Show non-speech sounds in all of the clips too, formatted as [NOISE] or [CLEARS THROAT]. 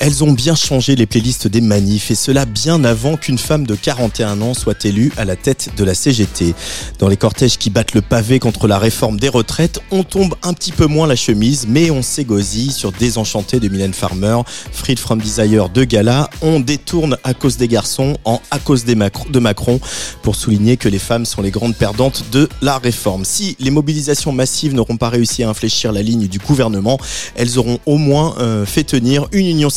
Elles ont bien changé les playlists des manifs et cela bien avant qu'une femme de 41 ans soit élue à la tête de la CGT. Dans les cortèges qui battent le pavé contre la réforme des retraites, on tombe un petit peu moins la chemise, mais on s'égosille sur Désenchanté de Mylène Farmer, Freed from Desire de Gala. On détourne à cause des garçons en à cause des de Macron pour souligner que les femmes sont les grandes perdantes de la réforme. Si les mobilisations massives n'auront pas réussi à infléchir la ligne du gouvernement, elles auront au moins euh, fait tenir une union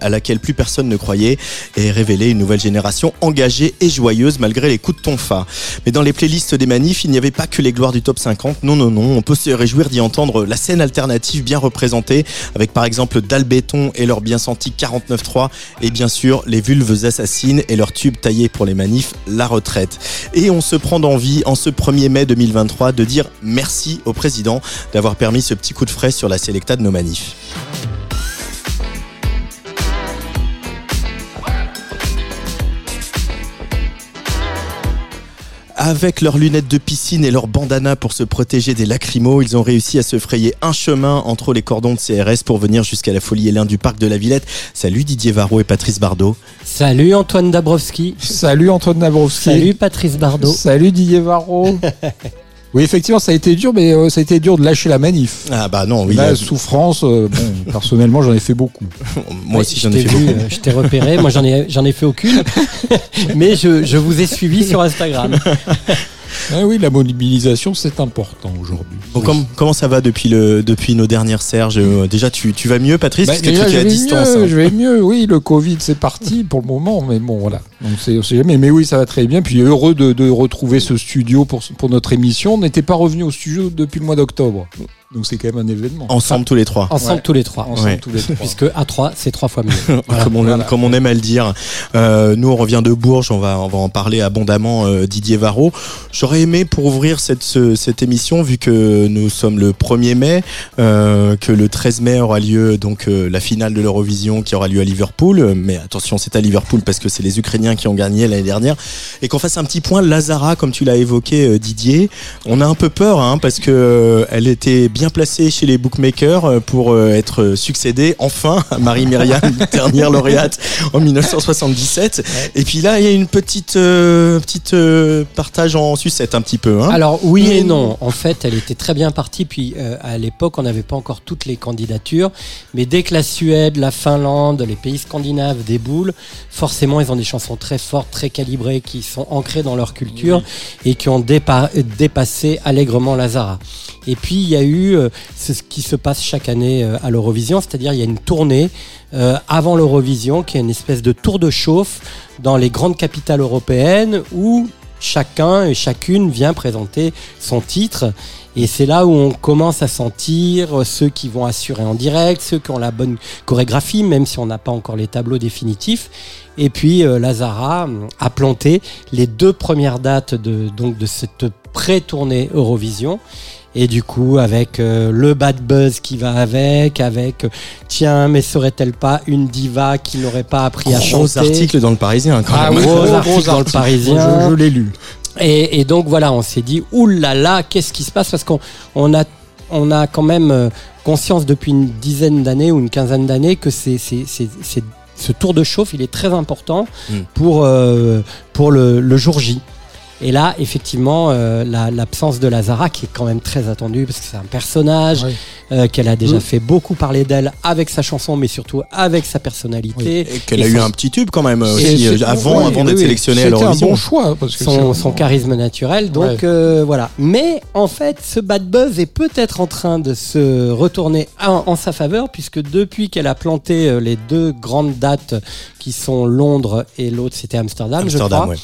à laquelle plus personne ne croyait et révélé une nouvelle génération engagée et joyeuse malgré les coups de tonfa. Mais dans les playlists des manifs, il n'y avait pas que les gloires du top 50. Non, non, non. On peut se réjouir d'y entendre la scène alternative bien représentée avec par exemple Dalbéton et leur bien senti 49.3 et bien sûr les vulves assassines et leur tube taillé pour les manifs, la retraite. Et on se prend d'envie en ce 1er mai 2023 de dire merci au président d'avoir permis ce petit coup de frais sur la sélecta de nos manifs. Avec leurs lunettes de piscine et leurs bandanas pour se protéger des lacrymos, ils ont réussi à se frayer un chemin entre les cordons de CRS pour venir jusqu'à la folie Hélène du parc de la Villette. Salut Didier Varro et Patrice Bardot. Salut Antoine Dabrowski. Salut Antoine Dabrowski. Salut Patrice Bardot. Salut Didier Varro. [LAUGHS] oui, effectivement, ça a été dur, mais euh, ça a été dur de lâcher la manif. Ah bah non, oui. la souffrance, euh, bon, [LAUGHS] personnellement, j'en ai fait beaucoup. [LAUGHS] moi aussi j'en ai je fait t'ai vu, beaucoup. euh, Je t'ai repéré, moi j'en ai, j'en ai fait aucune, [LAUGHS] mais je, je vous ai suivi sur Instagram. Ah oui, la mobilisation, c'est important aujourd'hui. Bon, com- comment ça va depuis, le, depuis nos dernières Serge Euh, Déjà, tu, tu vas mieux, Patrice Bah, Parce que déjà, toi, tu je es à vais distance. mieux, hein. je vais mieux, oui, le Covid, c'est parti [LAUGHS] pour le moment, mais bon, voilà. On sait jamais. Mais oui, ça va très bien. Puis heureux de, de retrouver ce studio pour, pour notre émission. On n'était pas revenu au studio depuis le mois d'octobre. Donc, c'est quand même un événement. Ensemble tous les trois. Ensemble Ouais. tous les trois. Ensemble Ouais. tous les trois. Puisque A3, c'est trois fois mieux. [LAUGHS] comme, on aime, voilà. comme on aime à le dire. Euh, nous, on revient de Bourges, on va, on va en parler abondamment, euh, Didier Varro. J'aurais aimé, pour ouvrir cette, ce- cette émission, vu que nous sommes le 1er mai, euh, que le 13 mai aura lieu donc euh, la finale de l'Eurovision qui aura lieu à Liverpool. Mais attention, c'est à Liverpool parce que c'est les Ukrainiens qui ont gagné l'année dernière. Et qu'on fasse un petit point, Lazara, comme tu l'as évoqué, euh, Didier. On a un peu peur, hein, parce que euh, elle était bien placée chez les bookmakers euh, pour euh, être succédée enfin à Marie-Myriam, [LAUGHS] dernière lauréate en 1977. Et puis là, il y a une petite, euh, petite euh, partage en sucette un petit peu. Hein. Alors oui et non. En fait, elle était très bien partie. Puis euh, à l'époque, on n'avait pas encore toutes les candidatures. Mais dès que la Suède, la Finlande, les pays scandinaves déboulent, forcément, ils ont des chansons très fortes, très calibrées, qui sont ancrées dans leur culture et qui ont dépa- dépassé allègrement Lazara. Et puis il y a eu euh, ce qui se passe chaque année euh, à l'Eurovision, c'est-à-dire il y a une tournée euh, avant l'Eurovision qui est une espèce de tour de chauffe dans les grandes capitales européennes où chacun et chacune vient présenter son titre. Et c'est là où on commence à sentir ceux qui vont assurer en direct, ceux qui ont la bonne chorégraphie, même si on n'a pas encore les tableaux définitifs. Et puis euh, Lazara a planté les deux premières dates de, donc, de cette pré-tournée Eurovision. Et du coup, avec euh, le bad buzz qui va avec, avec euh, tiens, mais serait-elle pas une diva qui n'aurait pas appris à Gros chanter article dans le Parisien. Quand Ah même. gros gros, article gros dans le. Parisien. Je, je l'ai lu. Et, et donc voilà, on s'est dit, oulala, qu'est-ce qui se passe? Parce qu'on on a, on a quand même euh, conscience depuis une dizaine d'années ou une quinzaine d'années que c'est, c'est, c'est, c'est- ce tour de chauffe, il est très important Mm. pour, euh, pour le, le jour J. Et là, effectivement, euh, la- l'absence de Lazara, qui est quand même très attendue, parce que c'est un personnage. Euh, qu'elle a déjà Mm. fait beaucoup parler d'elle avec sa chanson, mais surtout avec sa personnalité. Et qu'elle a eu son- un petit tube quand même aussi, euh, avant, oui, avant d'être oui. sélectionnée à un bon choix parce que son, charisme naturel. Donc Ouais. euh, voilà. Mais en fait, ce bad buzz est peut-être en train de se retourner en, en sa faveur, puisque depuis qu'elle a planté les deux grandes dates qui sont Londres et l'autre c'était Amsterdam, je crois, ouais.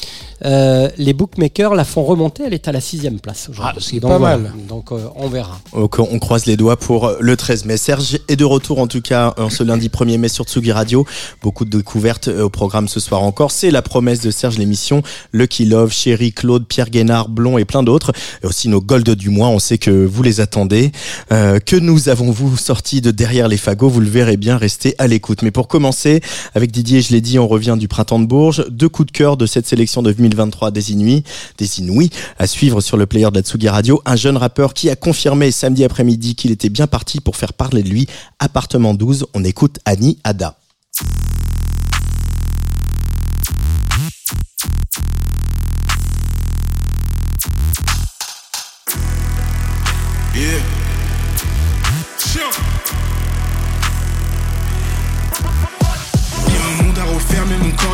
euh, les bookmakers la font remonter. Elle est à la sixième place aujourd'hui. Ah, c'est pas voilà. mal. Donc euh, on verra. Donc on croise les doigts pour euh, le 13 mai. Serge est de retour en tout cas ce lundi 1er mai sur Tsugi Radio. Beaucoup de découvertes euh, au programme ce soir encore. C'est la promesse de Serge l'émission. Lucky Love, Chéri, Claude, Pierre Guénard, Blond et plein d'autres. Et aussi nos Gold du mois. On sait que vous les attendez. Euh, que nous avons-vous sorti de derrière les fagots? Vous le verrez bien. Restez à l'écoute. Mais pour commencer, avec Didier, je l'ai dit, on revient du printemps de Bourges. Deux coups de cœur de cette sélection de 2023 des Inuits, des Inuits à suivre sur le player de la Tsugi Radio. Un jeune rappeur qui a confirmé samedi après-midi qu'il était bien parti pour faire parler de lui. Appartement 12, on écoute Annie Ada.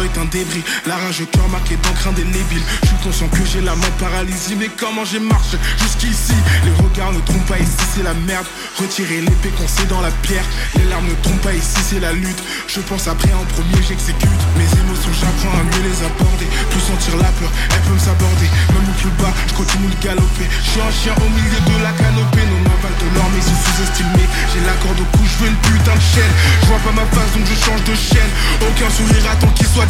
Est un débris. La rage au cœur marqué d'encre indélébile. Je suis conscient que j'ai la main paralysée, mais comment j'ai marché jusqu'ici? Les regards ne trompent pas ici, c'est la merde. Retirer l'épée qu'on sait dans la pierre. Les larmes ne trompent pas ici, c'est la lutte. Je pense après en premier, j'exécute. Mes émotions, j'apprends à mieux les aborder. Plus sentir la peur, elle peut me s'aborder. Même au plus bas, je continue de galoper. Je suis un chien au milieu de la canopée. Nos mains valent de l'or, mais sont sous-estimés. J'ai la corde au cou, je veux une putain de chaîne. Je vois pas ma face, donc je change de chaîne. Aucun sourire attend qu'il soit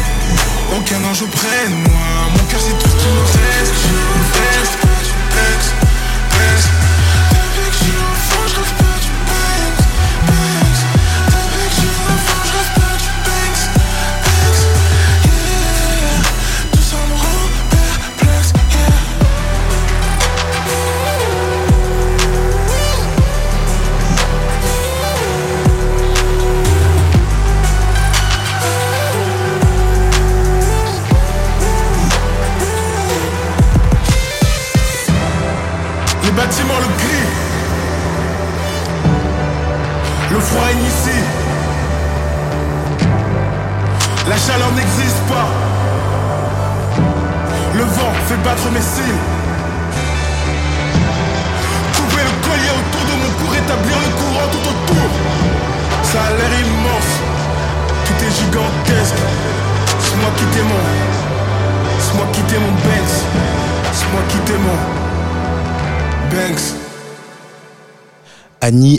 Aucun ange auprès de moi. Mon cœur, c'est tout ce qui me reste. Je que je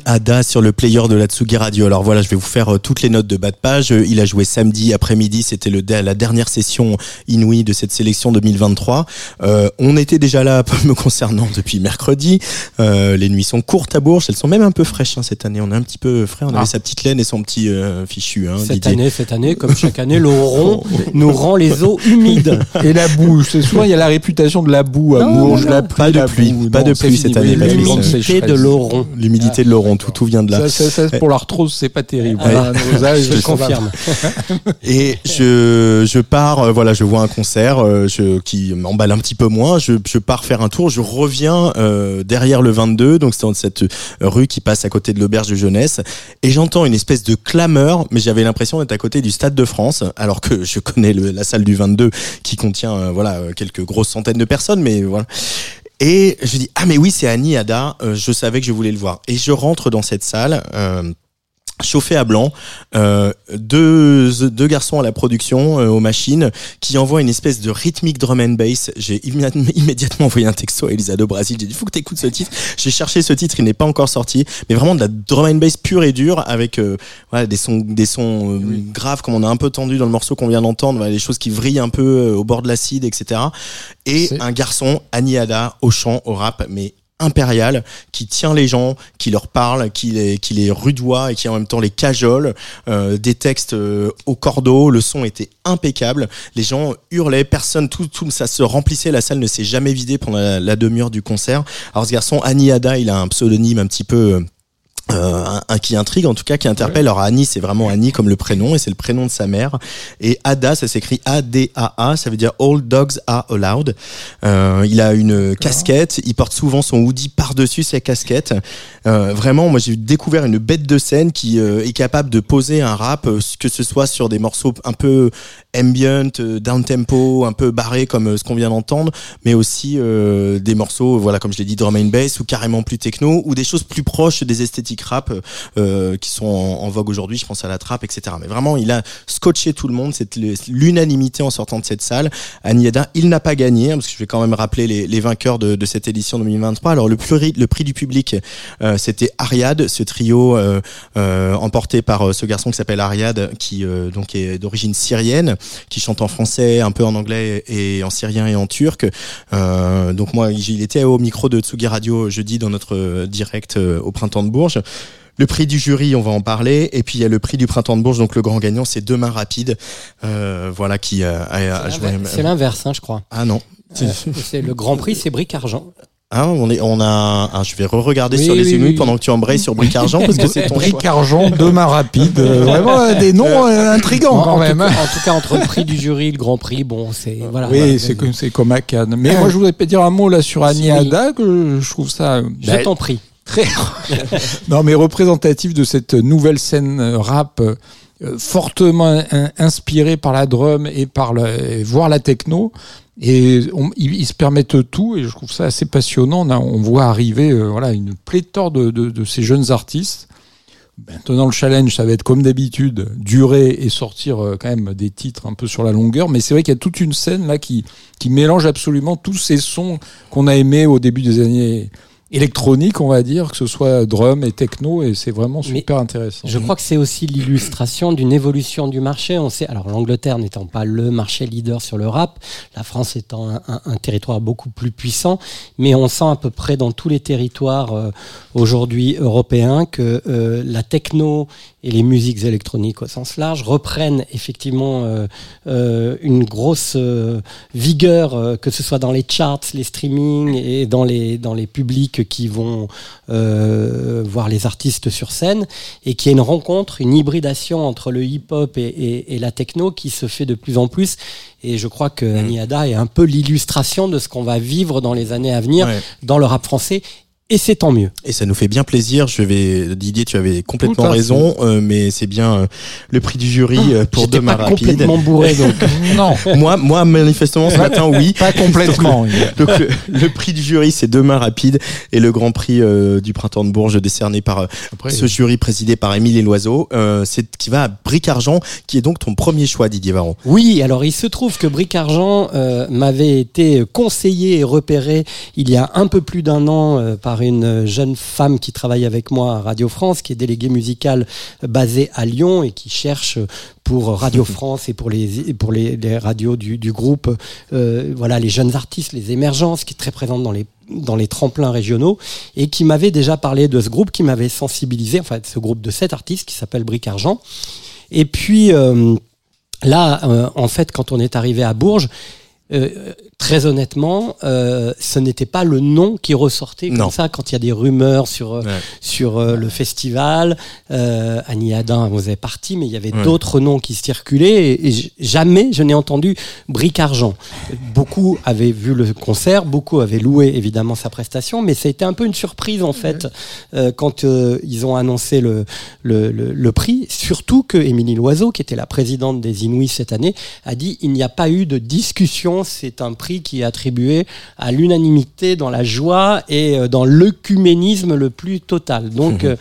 Ada sur le player de la Tsugi Radio. Alors voilà, je vais vous faire euh, toutes les notes de bas de page. Euh, Il a joué samedi après-midi, c'était le la dernière session inouïe de cette sélection 2023. Euh, on était déjà là, [LAUGHS] me concernant, depuis mercredi. Euh, les nuits sont courtes à Bourges, elles sont même un peu fraîches hein, cette année. On est un petit peu frais, on avait Ah. sa petite laine et son petit euh, fichu. Hein, Cette Didier. année, cette année, comme chaque année, l'Oron [LAUGHS] nous rend les eaux humides. Et la boue, c'est souvent il y a la réputation de la boue à Non, Bourges, non, la non. pluie, Pas de pluie, boue. pas Non, de pluie cette année, L'humidité de l'Oron. L'humidité de Laurent, tout, tout vient de là. Ça, ça, ça, pour l'arthrose, c'est pas terrible. Je va. confirme. [LAUGHS] Et je, je pars, euh, voilà, je vois un concert euh, je, qui m'emballe un petit peu moins. Je, je pars faire un tour. Je reviens euh, derrière le 22, donc c'est dans cette rue qui passe à côté de l'auberge de jeunesse, et j'entends une espèce de clameur. Mais j'avais l'impression d'être à côté du Stade de France, alors que je connais le- la salle du 22 qui contient euh, voilà quelques grosses centaines de personnes, mais voilà. Et je dis ah mais oui c'est Annie Ada, euh, je savais que je voulais le voir. Et je rentre dans cette salle. Euh, chauffé à blanc, euh, deux, deux garçons à la production, euh, aux machines, qui envoient une espèce de rythmique drum and bass. J'ai immédiat- [LAUGHS] immédiatement envoyé un texto à Elisa de Brasil. J'ai dit, faut que t'écoutes ce titre. J'ai cherché ce titre, il n'est pas encore sorti, mais vraiment de la drum and bass pure et dure avec euh, voilà, des sons, des sons graves comme on a un peu tendu dans le morceau qu'on vient d'entendre, voilà, des choses qui vrillent un peu au bord de l'acide, etc. Et un garçon, Annie Ada, au chant, au rap, mais impérial qui tient les gens, qui leur parle, qui les, qui les rudoie et qui en même temps les cajole. Euh, des textes euh, au cordeau, le son était impeccable. Les gens hurlaient, personne, tout, tout ça se remplissait. La salle ne s'est jamais vidée pendant la, demi-heure du concert. Alors ce garçon, Annie Ada, il a un pseudonyme un petit peu. Euh, un, un qui intrigue en tout cas qui interpelle. Alors Annie c'est vraiment Annie comme le prénom et c'est le prénom de sa mère. Et Ada ça s'écrit A-D-A-A ça veut dire All Dogs Are Allowed. Euh, il a une casquette il porte souvent son hoodie par dessus sa casquette. Euh, vraiment moi j'ai découvert une bête de scène qui euh, est capable de poser un rap euh, que ce soit sur des morceaux un peu ambient down tempo un peu barré comme euh, ce qu'on vient d'entendre mais aussi euh, des morceaux voilà comme je l'ai dit drum and bass ou carrément plus techno ou des choses plus proches des esthétiques rap euh, qui sont en, vogue aujourd'hui je pense à la trap etc mais vraiment il a scotché tout le monde c'est l'unanimité en sortant de cette salle. Aniada il n'a pas gagné hein, parce que je vais quand même rappeler les, vainqueurs de, cette édition 2023 alors le prix le prix du public euh, c'était Ariad ce trio euh, euh, emporté par euh, ce garçon qui s'appelle Ariad qui euh, donc est d'origine syrienne qui chante en français un peu en anglais et en syrien et en turc euh, donc moi il était au micro de Tsugi Radio jeudi dans notre direct euh, au printemps de Bourges le prix du jury, on va en parler. Et puis il y a le prix du printemps de Bourges. Donc le grand gagnant, c'est Demain Rapide. Euh, voilà qui euh, a, a joué. C'est l'inverse, hein, je crois. Ah non. Euh, c'est le Grand Prix, c'est Bric Argent. Ah, on est, on a. ah, je vais re-regarder Oui, sur les oui, oui. pendant que tu embrayes sur Bric Argent parce que c'est ton. Bric argent, demain rapide. euh, vraiment euh, des noms euh, intrigants En, quand en même. tout, hein. en tout cas, entre le prix du jury, le Grand Prix, bon, c'est voilà. Oui, voilà. c'est comme, c'est comme à Cannes. Mais moi, je voudrais pas dire un mot là sur Annie Oui. Ada, que je trouve ça euh, Je bah, t'en prie. très [LAUGHS] non mais représentatif de cette nouvelle scène euh, rap euh, fortement in- inspirée par la drum et par le, et voire la techno et on- ils, se permettent tout et je trouve ça assez passionnant on, voit arriver euh, voilà une pléthore de, de, de ces jeunes artistes Maintenant, le challenge, ça va être comme d'habitude, durer et sortir euh, quand même des titres un peu sur la longueur. Mais c'est vrai qu'il y a toute une scène là qui, qui mélange absolument tous ces sons qu'on a aimés au début des années électroniques, on va dire, que ce soit drum et techno, et c'est vraiment Mais super intéressant. Je crois que c'est aussi l'illustration d'une évolution du marché. On sait, alors l'Angleterre n'étant pas le marché leader sur le rap, la France étant un, un- un territoire beaucoup plus puissant, mais on sent à peu près dans tous les territoires euh, aujourd'hui européens que euh, la techno et les musiques électroniques au sens large reprennent effectivement euh, euh, une grosse euh, vigueur, euh, que ce soit dans les charts, les streamings et dans les dans les publics qui vont euh, voir les artistes sur scène, et qu'il y a une rencontre, une hybridation entre le hip-hop et, et- et la techno qui se fait de plus en plus. Et je crois que Annie Ada est un peu l'illustration de ce qu'on va vivre dans les années à venir Ouais. dans le rap français. Et c'est tant mieux. Et ça nous fait bien plaisir. Je vais, Didier, tu avais complètement raison, euh, mais c'est bien euh, le prix du jury euh, pour Demain pas Rapide. complètement bourré, [LAUGHS] donc. non, moi, moi, manifestement, ce matin, oui. pas complètement. Donc le, le prix du jury c'est Demain Rapide et le grand prix euh, du printemps de Bourges décerné par euh, Après, ce jury présidé par Émile et Loiseau, euh, c'est qui va à Bric Argent qui est donc ton premier choix Didier Varron. Oui, alors il se trouve que Bric Argent euh, m'avait été conseillé et repéré il y a un peu plus d'un an euh, par une jeune femme qui travaille avec moi à Radio France, qui est déléguée musicale basée à Lyon et qui cherche pour Radio [LAUGHS] France et pour les pour les, les radios du, du groupe, euh, voilà les jeunes artistes, les émergences, qui est très présente dans les dans les tremplins régionaux et qui m'avait déjà parlé de ce groupe, qui m'avait sensibilisé, enfin ce groupe de sept artistes qui s'appelle Bric Argent. Et puis euh, là, euh, en fait, quand on est arrivé à Bourges, euh, très honnêtement, euh, ce n'était pas le nom qui ressortait comme Non. ça quand il y a des rumeurs sur euh, Ouais. sur euh, le festival. Euh, Annie Adin vous est partie, mais il y avait Ouais. d'autres noms qui circulaient et, jamais je n'ai entendu Bric Argent. Beaucoup avaient vu le concert, beaucoup avaient loué évidemment sa prestation, mais ça a été un peu une surprise en fait euh, quand ils ont annoncé le, le, le, le prix. Surtout que Émilie Loiseau, qui était la présidente des Inouïs cette année, a dit il n'y a pas eu de discussion, c'est un prix qui est attribué à l'unanimité dans la joie et euh, dans l'œcuménisme le plus total. Donc euh,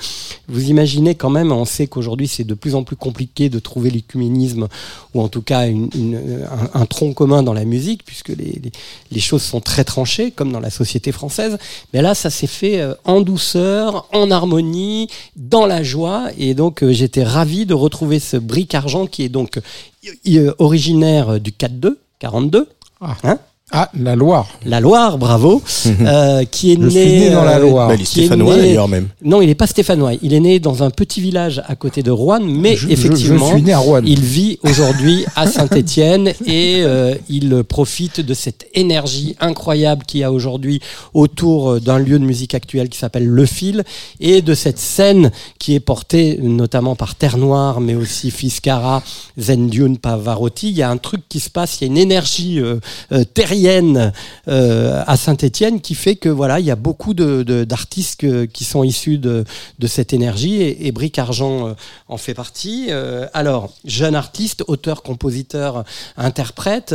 vous imaginez quand même, on sait qu'aujourd'hui c'est de plus en plus compliqué de trouver l'œcuménisme ou en tout cas une- une- un, un tronc commun dans la musique puisque les, les, les choses sont très tranchées comme dans la société française. Mais là ça s'est fait euh, en douceur, en harmonie, dans la joie et donc euh, j'étais ravi de retrouver ce bric argent qui est donc euh, originaire du 4-2, 42. Ah. Hein? Ah, la Loire. la Loire, bravo, [LAUGHS] euh, qui est Je né, suis né dans la euh, Loire. Bah, il est qui est stéphanois né- d'ailleurs même. Non, il n'est pas stéphanois. Il est né dans un petit village à côté de Rouen, mais Je- effectivement, je suis né à Rouen. il vit aujourd'hui à Saint-Étienne [LAUGHS] et euh, il profite de cette énergie incroyable qu'il y a aujourd'hui autour d'un lieu de musique actuelle qui s'appelle Le Fil et de cette scène qui est portée notamment par Terre Noire, mais aussi Fiscara, Zendiun, Pavarotti. Il y a un truc qui se passe, il y a une énergie euh, euh, euh, à Saint-Étienne qui fait que voilà, il y a beaucoup de, de- d'artistes que- qui sont issus de, de cette énergie et, et Bric Argent euh, en fait partie. Euh, alors, jeune artiste, auteur, compositeur, interprète.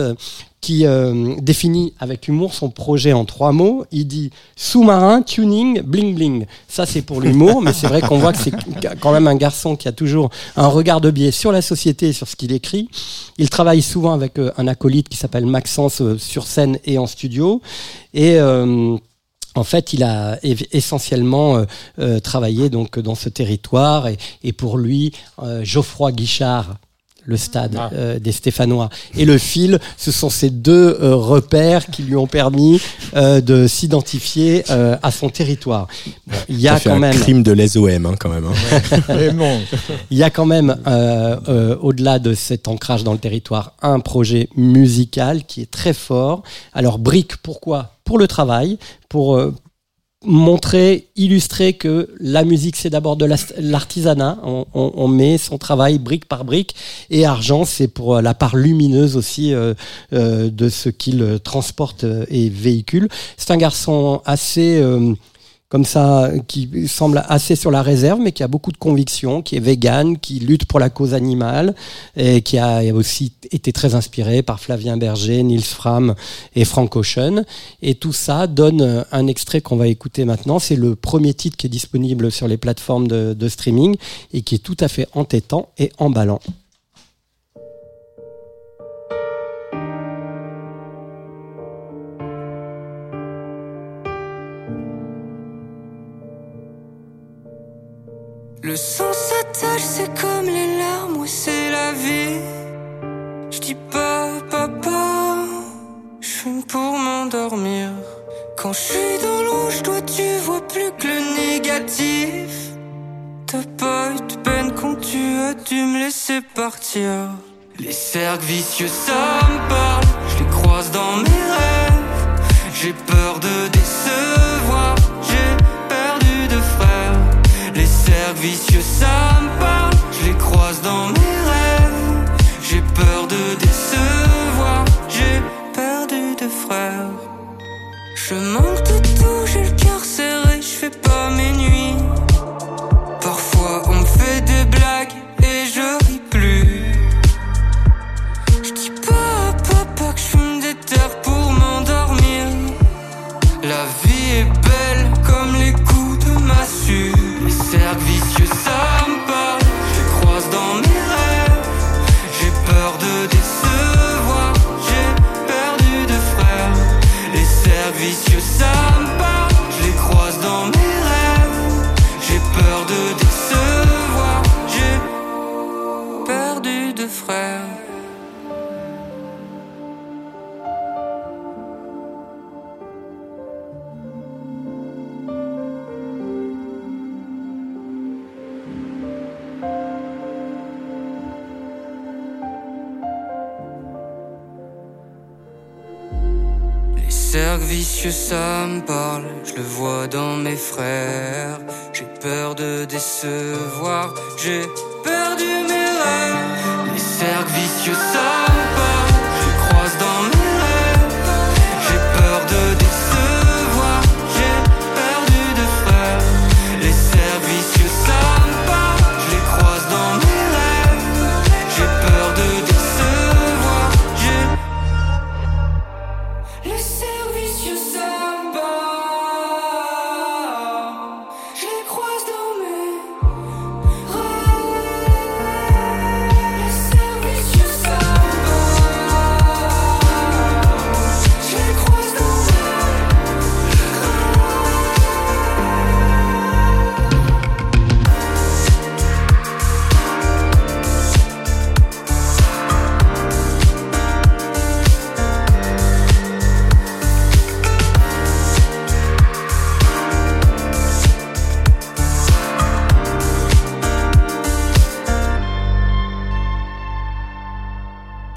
Qui euh, définit avec humour son projet en trois mots. Il dit sous-marin, tuning, bling bling. Ça, c'est pour l'humour, mais c'est vrai qu'on voit que c'est quand même un garçon qui a toujours un regard de biais sur la société et sur ce qu'il écrit. Il travaille souvent avec euh, un acolyte qui s'appelle Maxence euh, sur scène et en studio. Et en fait, il a essentiellement travaillé donc dans ce territoire et, pour lui, Geoffroy Guichard, le stade Ah. euh, des Stéphanois et le fil, ce sont ces deux euh, repères qui lui ont permis euh, de s'identifier euh, à son territoire. Bon, il y a quand un même crime de l'ESOM hein, quand même. hein. [LAUGHS] Il y a quand même, euh, euh, au-delà de cet ancrage dans le territoire, un projet musical qui est très fort. Alors, Brick, pourquoi? Pour le travail, pour montrer, illustrer que la musique, c'est d'abord de l'artisanat. On, met son travail brique par brique. Et argent, c'est pour euh, la part lumineuse aussi euh, euh, de ce qu'il transporte et véhicule. C'est un garçon assez... comme ça, qui semble assez sur la réserve, mais qui a beaucoup de convictions, qui est vegan, qui lutte pour la cause animale, et qui a aussi été très inspiré par Flavien Berger, Nils Fram et Frank Ocean. Et tout ça donne un extrait qu'on va écouter maintenant. C'est le premier titre qui est disponible sur les plateformes de streaming et qui est tout à fait entêtant et emballant. Le sang s'attache, c'est comme les larmes, oui, c'est la vie. Je dis pas papa, je fume pour m'endormir. Quand je suis dans l'eau, je dois, tu vois plus que le négatif. T'as pas eu de peine quand tu as dû me laisser partir. Les cercles vicieux, ça me parle, je les croise dans mes rêves. J'ai peur de Vicieux, ça me parle, je les croise dans mes rêves. J'ai peur de décevoir, j'ai perdu de frères. Je manque Les cercles vicieux, ça me parle, je le vois dans mes frères. J'ai peur de décevoir, j'ai perdu mes rêves. Les cercles vicieux, ça me parle,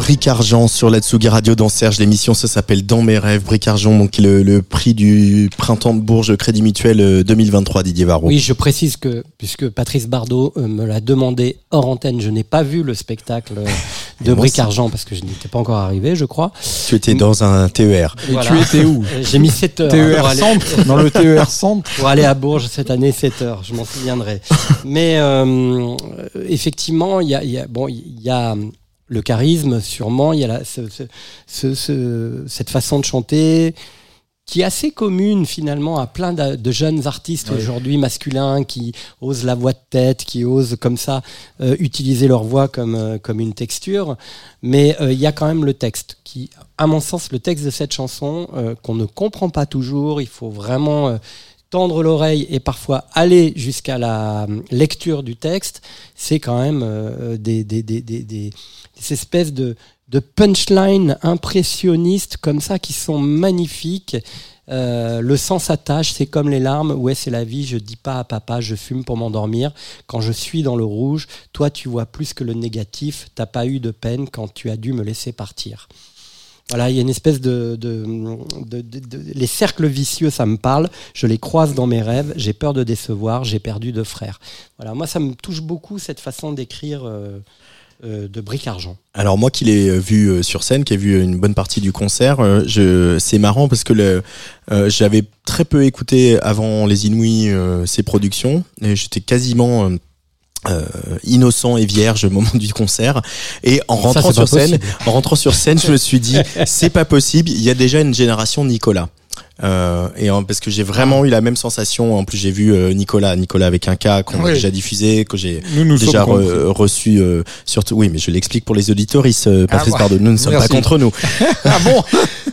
Bric Argent sur la Tsugi Radio dans Serge. L'émission, ça s'appelle Dans mes rêves. Bric Argent, donc le, le prix du printemps de Bourges Crédit Mutuel euh, 2023, Didier Varro. Oui, je précise que, puisque Patrice Bardot euh, me l'a demandé hors antenne, je n'ai pas vu le spectacle euh, [LAUGHS] de Bric. Argent parce que je n'étais pas encore arrivé, je crois. Tu étais dans un TER. Et Voilà. tu étais où [LAUGHS] Euh, J'ai mis 7 heures TER pour aller, Centre? Dans le TER Centre? [LAUGHS] Pour aller à Bourges cette année, 7 heures, je m'en souviendrai. Mais euh, effectivement, il y a, il y a- bon, il y a le charisme, sûrement, il y a la, ce- ce- ce- ce- cette façon de chanter qui est assez commune finalement à plein de, de jeunes artistes aujourd'hui masculins qui osent la voix de tête, qui osent comme ça euh, utiliser leur voix comme, euh, comme une texture. Mais euh, il y a quand même le texte qui, à mon sens, le texte de cette chanson qu'on ne comprend pas toujours. Il faut vraiment tendre l'oreille et parfois aller jusqu'à la euh, lecture du texte. C'est quand même euh, des, des, espèces de de punchlines impressionnistes comme ça qui sont magnifiques. Euh, le sang s'attache, c'est comme les larmes. Ouais, c'est la vie. Je dis pas à papa, je fume pour m'endormir. Quand je suis dans le rouge, toi, tu vois plus que le négatif. T'as pas eu de peine quand tu as dû me laisser partir. Voilà, il y a une espèce de, de, de- de- les cercles vicieux, ça me parle. Je les croise dans mes rêves. J'ai peur de décevoir. J'ai perdu deux frères. Voilà, moi, ça me touche beaucoup cette façon d'écrire euh, euh, de Bric Argent. Alors moi qui l'ai vu euh, sur scène, qui ai vu une bonne partie du concert, euh, je, c'est marrant parce que le, euh, j'avais très peu écouté avant les Inouïs euh, ces productions et j'étais quasiment euh, innocent et vierge au moment [LAUGHS] du concert et en rentrant sur scène, possible. en rentrant sur scène, je me suis dit [LAUGHS] c'est pas possible, il y a déjà une génération Nicolas. Euh, et en- parce que j'ai vraiment eu la même sensation. En plus, j'ai vu euh, Nicolas, Nicolas avec un cas qu'on a Oui. déjà diffusé, que j'ai Nous, nous déjà re- reçu euh, surtout oui mais je l'explique pour les auditoristes euh, Patrice Ah, Bardot nous ne sommes merci. pas contre nous [LAUGHS] Ah bon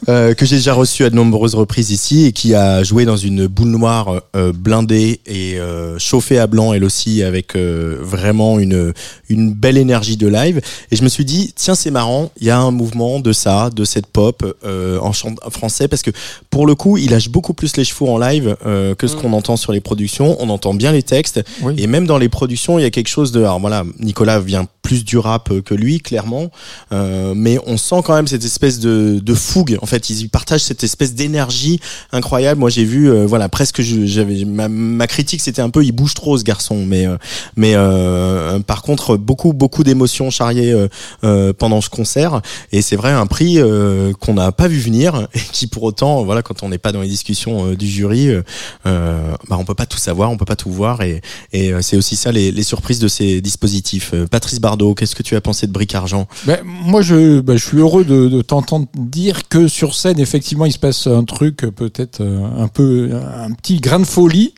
Euh, que j'ai déjà reçu à de nombreuses reprises ici et qui a joué dans une boule noire euh, blindée et euh, chauffée à blanc elle aussi avec euh, vraiment une une belle énergie de live et je me suis dit tiens c'est marrant il y a un mouvement de ça de cette pop euh, en chant français parce que pour le coup il lâche beaucoup plus les chevaux en live euh, que ce qu'on entend sur les productions on entend bien les textes Oui. et même dans les productions, il y a quelque chose de. Alors voilà, Nicolas vient plus du rap que lui, clairement, euh, mais on sent quand même cette espèce de, de fougue. En fait, ils partagent cette espèce d'énergie incroyable. Moi, j'ai vu, euh, voilà, presque, j'avais ma, ma critique, c'était un peu, il bouge trop ce garçon, mais euh, mais euh, par contre, beaucoup beaucoup d'émotions charriées euh, euh, pendant ce concert. Et c'est vrai, un prix euh, qu'on n'a pas vu venir et qui, pour autant, voilà, quand on n'est pas dans les discussions euh, du jury, euh, euh, bah, on peut pas tout savoir, on peut pas tout voir et et euh, c'est aussi ça les, les surprises de ces dispositifs. Euh, Patrice Bardot, qu'est-ce que tu as pensé de Bric Argent? Ben, moi, je, ben, je suis heureux de, de t'entendre dire que sur scène, effectivement, il se passe un truc euh, peut-être euh, un peu, un petit grain de folie.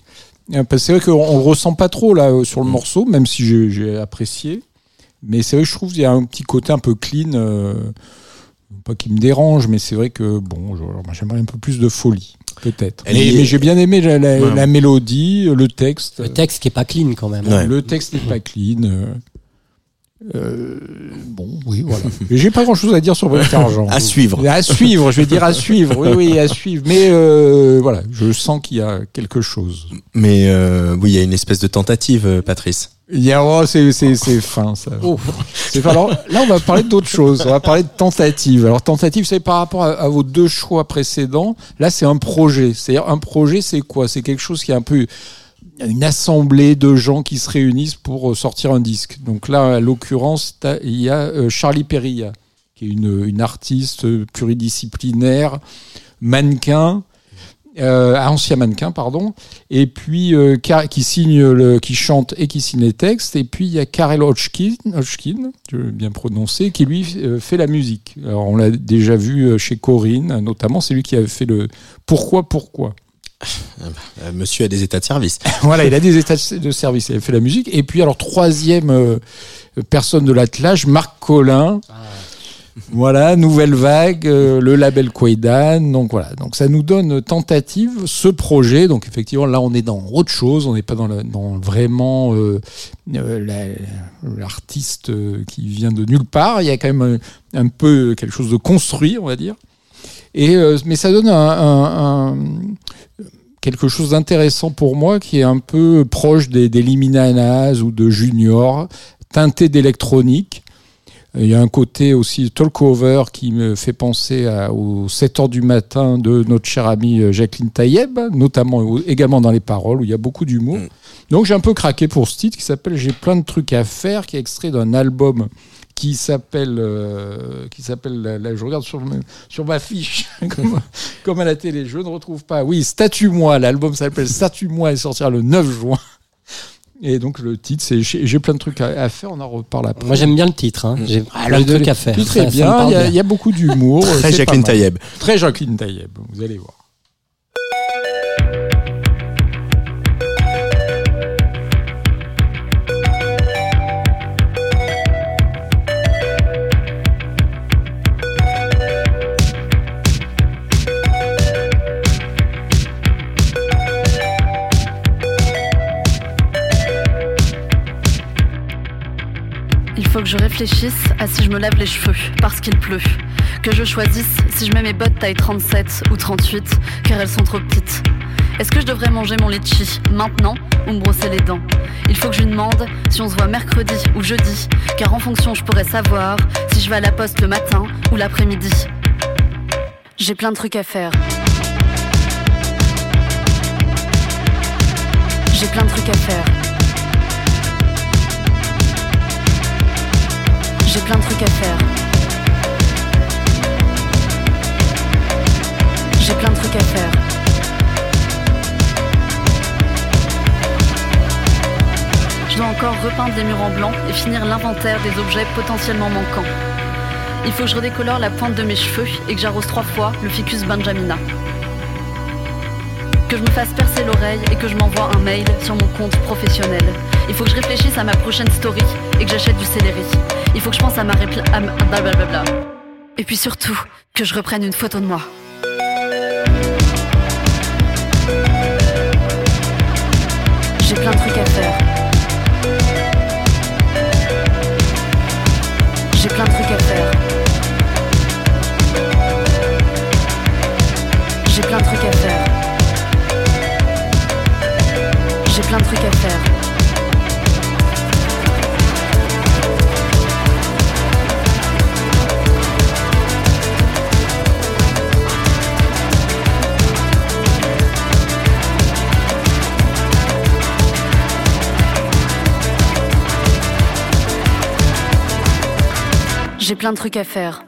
Euh, c'est vrai qu'on le ressent pas trop là sur le morceau, même si j'ai- apprécié. Mais c'est vrai que je trouve qu'il y a un petit côté un peu clean, euh, pas qui me dérange, mais c'est vrai que bon, j'aimerais un peu plus de folie, peut-être. Mais, j'ai bien aimé la, la- Ouais. la mélodie, le texte. Le texte qui est pas clean quand même. Ouais. Le texte n'est pas clean. Euh, bon, oui, voilà. [LAUGHS] J'ai pas grand chose à dire sur Bric [LAUGHS] Argent. À suivre. À suivre, je vais dire à suivre. Oui, oui, à suivre. Mais euh, voilà, je sens qu'il y a quelque chose. Mais euh, oui, il y a une espèce de tentative, euh, Patrice. Il y a, oh, c'est, c'est, c'est fin, ça. C'est fin. Alors là, on va parler d'autre chose. On va parler de tentative. Alors, tentative, c'est par rapport à, à vos deux choix précédents. Là, c'est un projet. C'est-à-dire, un projet, c'est quoi? C'est quelque chose qui est un peu une assemblée de gens qui se réunissent pour euh, sortir un disque. Donc là, à l'occurrence, il y a euh, Charlie Perilla, qui est une, artiste pluridisciplinaire, mannequin, euh, ancien mannequin, pardon, et puis euh, qui signe le, qui chante et qui signe les textes, et puis il y a Karel Hodgkin, je vais bien prononcer, qui lui euh, fait la musique. Alors on l'a déjà vu euh, chez Corinne, notamment, c'est lui qui avait fait le Pourquoi Pourquoi? Euh, monsieur a des états de service. [LAUGHS] voilà, il a des états de service, il a fait la musique. Et puis alors troisième euh, personne de l'attelage, Marc Collin. Voilà, nouvelle vague, euh, le label Quaidan. Donc voilà, donc ça nous donne tentative ce projet. Donc effectivement, là on est dans autre chose, on n'est pas dans, vraiment euh, la- l'artiste qui vient de nulle part. Il y a quand même un, un peu quelque chose de construit, on va dire. Et mais ça donne un, un- un- quelque chose d'intéressant pour moi qui est un peu proche des, des Liminanas ou de Junior, teinté d'électronique. Il y a un côté aussi talk-over qui me fait penser à- aux 7 heures du matin de notre chère amie euh, Jacqueline Taïeb, notamment également dans les paroles où il y a beaucoup d'humour. Donc j'ai un peu craqué pour ce titre qui s'appelle J'ai plein de trucs à faire, qui est extrait d'un album qui s'appelle euh, qui s'appelle là, je regarde sur sur ma fiche [LAUGHS] comme, comme à la télé je ne retrouve pas oui Statue-moi l'album s'appelle Statue-moi et sortira le 9 juin et donc le titre c'est j'ai plein de trucs à, à faire on en reparle après Moi j'aime bien le titre. Hein. J'ai Ah, plein le- de trucs à faire. me bien il y, y a beaucoup d'humour Très Jacqueline. Taïeb. très Jacqueline Taïeb vous allez voir faut que je réfléchisse à si je me lave les cheveux parce qu'il pleut. Que je choisisse si je mets mes bottes taille 37 ou 38 car elles sont trop petites. Est-ce que je devrais manger mon litchi maintenant ou me brosser les dents? Il faut que je lui demande si on se voit mercredi ou jeudi car en fonction je pourrais savoir si je vais à la poste le matin ou l'après-midi. J'ai plein de trucs à faire. J'ai plein de trucs à faire. J'ai plein de trucs à faire. J'ai plein de trucs à faire. Je dois encore repeindre les murs en blanc et finir l'inventaire des objets potentiellement manquants. Il faut que je redécolore la pointe de mes cheveux et que j'arrose trois fois le ficus benjamina. Que je me fasse percer l'oreille et que je m'envoie un mail sur mon compte professionnel. Il faut que je réfléchisse à ma prochaine story et que j'achète du céleri. Il faut que je pense à ma répli... à ma- blablabla. Et puis surtout, que je reprenne une photo de moi. J'ai plein de trucs à faire. J'ai plein de trucs à faire. J'ai plein de trucs à faire. J'ai plein de trucs à faire. Plein de trucs à faire.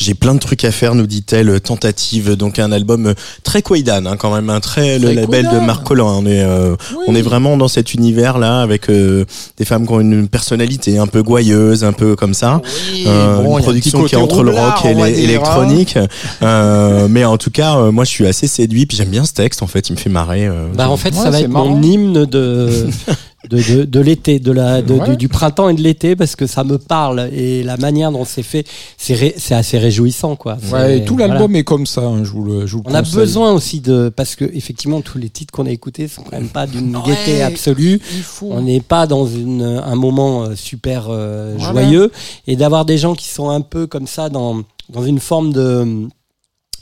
J'ai plein de trucs à faire, nous dit-elle, tentative. Donc un album euh, très Quaidan, hein, quand même, un très, le label de. Marc Collin. On est, euh, Oui. on est vraiment dans cet univers-là avec euh, des femmes qui ont une personnalité un peu gouailleuse, un peu comme ça. Oui, Euh, bon, une production qui est entre le rock et hein. l'électronique. Euh, mais en tout cas, euh, moi, je suis assez séduit. Puis j'aime bien ce texte. En fait, il me fait marrer. euh, Bah, en fait, Ouais, ça va être marrant. mon hymne de, [LAUGHS] de, de, de l'été, de la, de- Ouais. du, du printemps et de l'été, parce que ça me parle et la manière dont c'est fait, c'est ré- c'est assez réjouissant, quoi. Ouais, et tout voilà. l'album est comme ça hein, je vous le, je vous le On a besoin aussi de, parce que effectivement, tous les titres qu'on a écoutés sont quand même pas d'une Ouais. gaieté absolue. On n'est pas dans une, un moment euh, super euh, Voilà. joyeux et d'avoir des gens qui sont un peu comme ça dans, dans une forme de,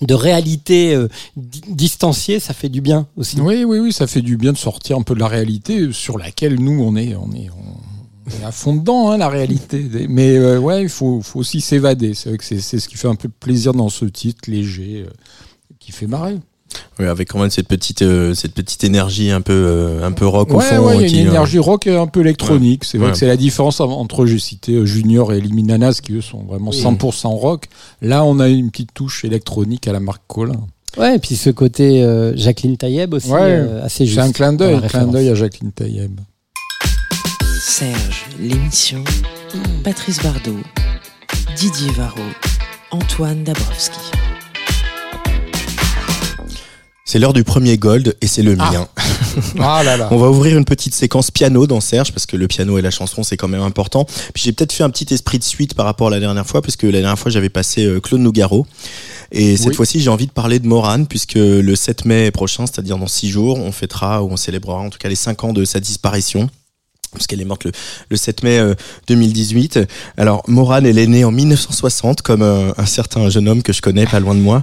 de réalité euh, di- distanciée, ça fait du bien aussi. Oui, oui, oui, ça fait du bien de sortir un peu de la réalité sur laquelle nous on est, on est, à fond dedans, hein, la réalité. Mais euh, ouais, il faut, aussi s'évader. C'est vrai que c'est c'est ce qui fait un peu plaisir dans ce titre léger, euh, qui fait marrer. Ouais, avec quand même cette petite, euh, cette petite énergie un peu, euh, un peu rock au fond. ouais, il y a qui, une euh, énergie rock et un peu électronique. C'est vrai Ouais. que c'est la différence entre, j'ai cité Junior et Eliminanas, qui eux sont vraiment Oui. 100% rock. Là, on a une petite touche électronique à la marque Colin. Ouais, et puis ce côté euh, Jacqueline Taïeb aussi, Ouais. euh, assez juste. C'est un clin d'œil, clin d'œil à Jacqueline Taïeb. Serge, l'émission. Patrice Bardot, Didier Varro, Antoine Dabrowski. C'est l'heure du premier gold et c'est le Ah. mien. [LAUGHS] Ah là là. On va ouvrir une petite séquence piano dans Serge parce que le piano et la chanson c'est quand même important. Puis j'ai peut-être fait un petit esprit de suite par rapport à la dernière fois parce que la dernière fois j'avais passé euh, Claude Nougaro et cette Oui. fois-ci j'ai envie de parler de Morane puisque le 7 mai prochain, c'est-à-dire dans six jours, on fêtera ou on célébrera en tout cas les cinq ans de sa disparition. Parce qu'elle est morte le, le 7 mai euh, 2018. Alors Morane, elle est née en 1960 comme euh, un certain jeune homme que je connais pas loin de moi,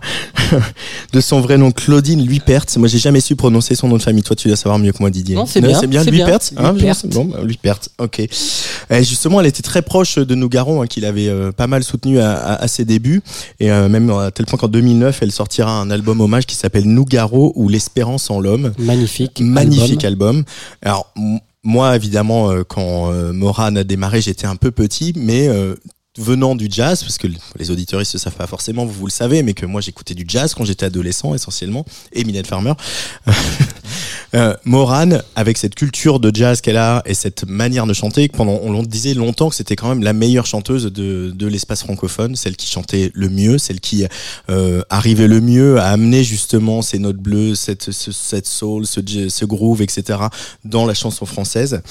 [LAUGHS] de son vrai nom Claudine Luipert. Moi j'ai jamais su prononcer son nom de famille. Toi tu dois savoir mieux que moi Didier. Non, c'est bien, C'est bien. Luipert. Hein, bon, bah. Ok. Et justement, elle était très proche de Nougaro, hein, qu'il avait euh, pas mal soutenu à, à- à ses débuts, et euh, même à tel point qu'en 2009, elle sortira un album hommage qui s'appelle Nougaro ou l'espérance en l'homme. Magnifique. Magnifique album. Alors m- moi évidemment euh, quand euh, Moran a démarré, j'étais un peu petit mais euh, venant du jazz parce que les auditeuristes ne savent pas forcément, vous, vous le savez, mais que moi j'écoutais du jazz quand j'étais adolescent essentiellement et Minette Farmer. [LAUGHS] Euh, Moran, avec cette culture de jazz qu'elle a et cette manière de chanter, pendant on disait longtemps que c'était quand même la meilleure chanteuse de, de l'espace francophone, celle qui chantait le mieux, celle qui euh, arrivait le mieux à amener justement ces notes bleues, cette, ce, cette soul, ce, ce groove, etc. dans la chanson française.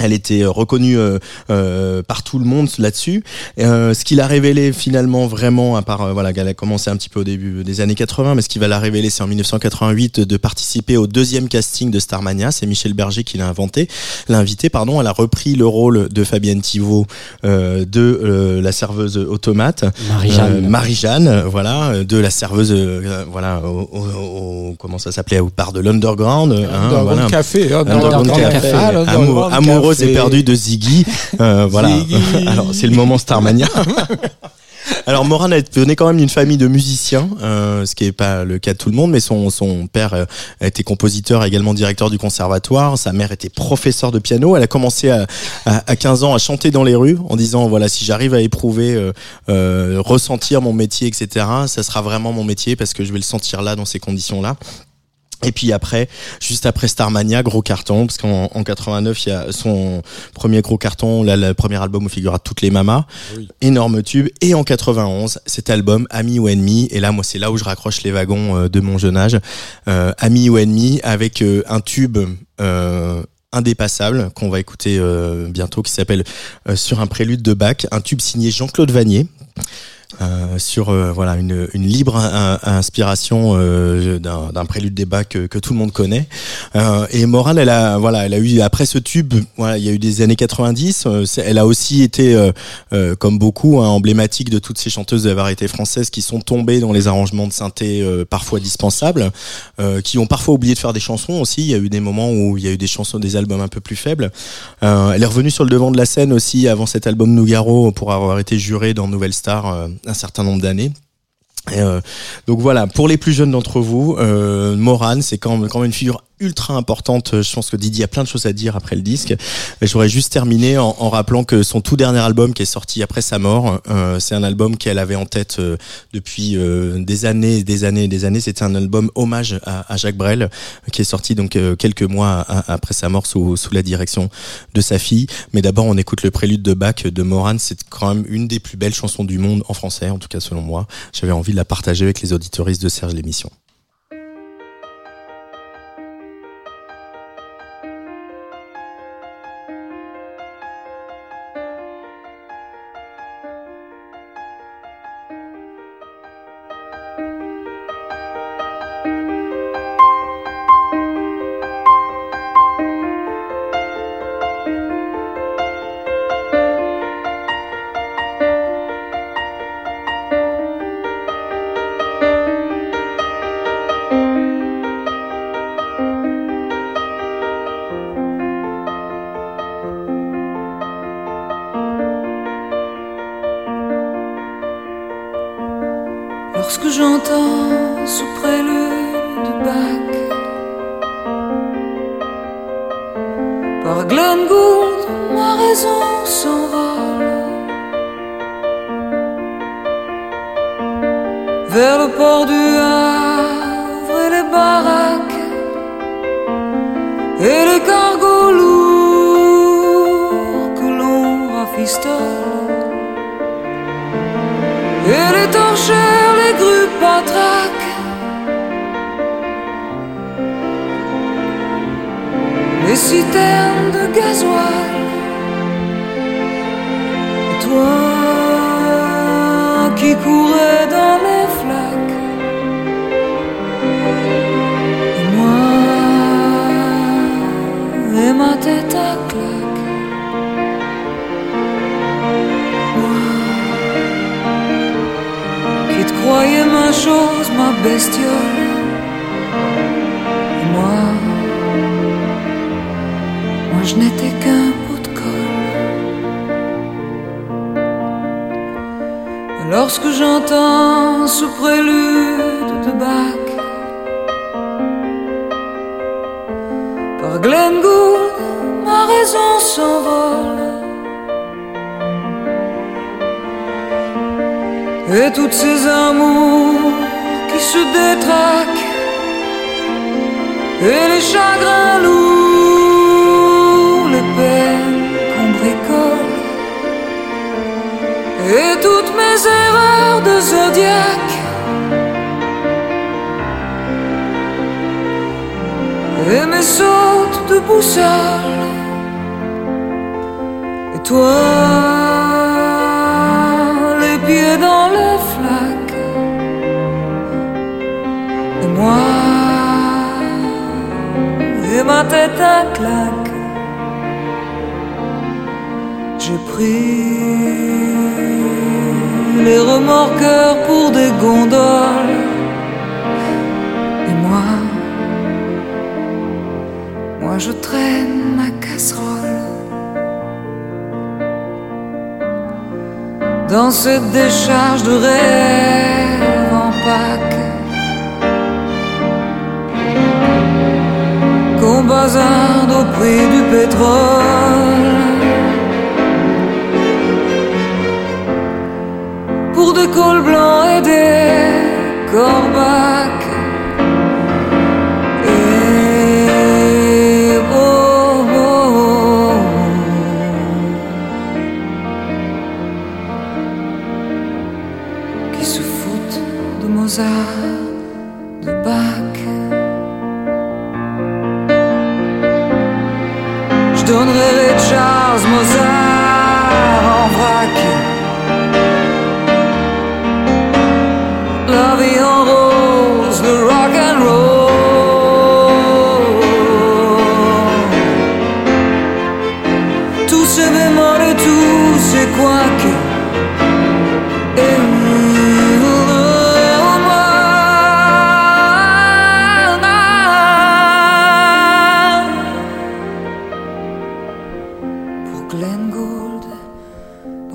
Elle était euh, reconnue euh, euh, par tout le monde là-dessus. Euh, ce qui l'a révélé finalement vraiment, à part euh, voilà, qu'elle a commencé un petit peu au début des années 80, mais ce qui va la révéler, c'est en 1988 de participer au deuxième casting de Starmania. C'est Michel Berger qui l'a inventé, l'a invité. Pardon, elle a repris le rôle de Fabienne Thivot euh, de euh, la serveuse automate. Marie-Jeanne. Euh, Marie-Jeanne, euh, voilà, de la serveuse, euh, voilà, au, au- au- comment ça s'appelait, au bar de l'underground, hein, Underground voilà. Café. hein, Underground Underground Café. Café. Ah, Amour- l'Underground amoureuse et perdue de Ziggy, euh, voilà. Ziggy. [LAUGHS] Alors c'est le moment Starmania. [LAUGHS] Alors Moran venait quand même d'une famille de musiciens, euh, ce qui est pas le cas de tout le monde, mais son son père euh, a été compositeur, également directeur du conservatoire. Sa mère était professeure de piano. Elle a commencé à, à, à 15 ans à chanter dans les rues en disant voilà si j'arrive à éprouver, euh, euh, ressentir mon métier, etc. Ça sera vraiment mon métier parce que je vais le sentir là dans ces conditions là. Et puis après, juste après Starmania, gros carton, parce qu'en en 89, il y a son premier gros carton, là, le premier album où figurera toutes les mamas, Oui. énorme tube. Et en 91, cet album, Ami ou Ennemi, et là, moi, c'est là où je raccroche les wagons euh, de mon jeune âge, euh, Ami ou Ennemi, avec euh, un tube euh, indépassable qu'on va écouter euh, bientôt, qui s'appelle euh, Sur un prélude de Bach, un tube signé Jean-Claude Vanier. Euh, sur euh, voilà une, une libre in- inspiration euh, d'un prélude Bach que, que tout le monde connaît. Euh, et Morane elle a voilà elle a eu après ce tube voilà il y a eu des années 90 euh, elle a aussi été comme beaucoup hein, emblématique de toutes ces chanteuses de la variété française qui sont tombées dans les arrangements de synthé parfois dispensables qui ont parfois oublié de faire des chansons aussi. Il y a eu des moments où il y a eu des chansons des albums un peu plus faibles. Elle est revenue sur le devant de la scène aussi avant cet album Nougaro pour avoir été jurée dans Nouvelle Star un certain nombre d'années. Euh, donc voilà, pour les plus jeunes d'entre vous, euh, Moran, c'est quand, quand même une figure ultra importante. Je pense que Didier a plein de choses à dire après le disque. Et J'aurais juste terminé en, rappelant que son tout dernier album qui est sorti après sa mort, euh, c'est un album qu'elle avait en tête euh, depuis euh, des années, des années, des années. C'était un album hommage à, à Jacques Brel qui est sorti donc euh, quelques mois après sa mort sous, sous la direction de sa fille. Mais d'abord, on écoute le prélude de Bach de Moran. C'est quand même une des plus belles chansons du monde en français, en tout cas selon moi. J'avais envie de la partager avec les auditoristes de Serge l'émission. Lorsque j'entends sous prélude de Bach Par Glenn Gould, ma raison s'envole. Vers le port du Havre et les baraques. Et les cargos lourds que l'on rafistole. Et les torchères, les citernes de gasoil. Toi qui courais dans les flaques. Et moi Et ma tête à bestioles. Et moi, moi je n'étais qu'un pot de colle. Lorsque j'entends ce prélude de Bach par Glenn Gould, ma raison s'envole. Et toutes ces amours qui se détraquent. Et les chagrins lourds, les peines qu'on bricole Et toutes mes erreurs de zodiaque. Et mes sautes de boussole. Et toi J'ai pris les remorqueurs pour des gondoles. Et moi, moi je traîne ma casserole. dans cette décharge de rêve en Pâques. Bazarde au prix du pétrole. Pour des cols blancs et des corbacs.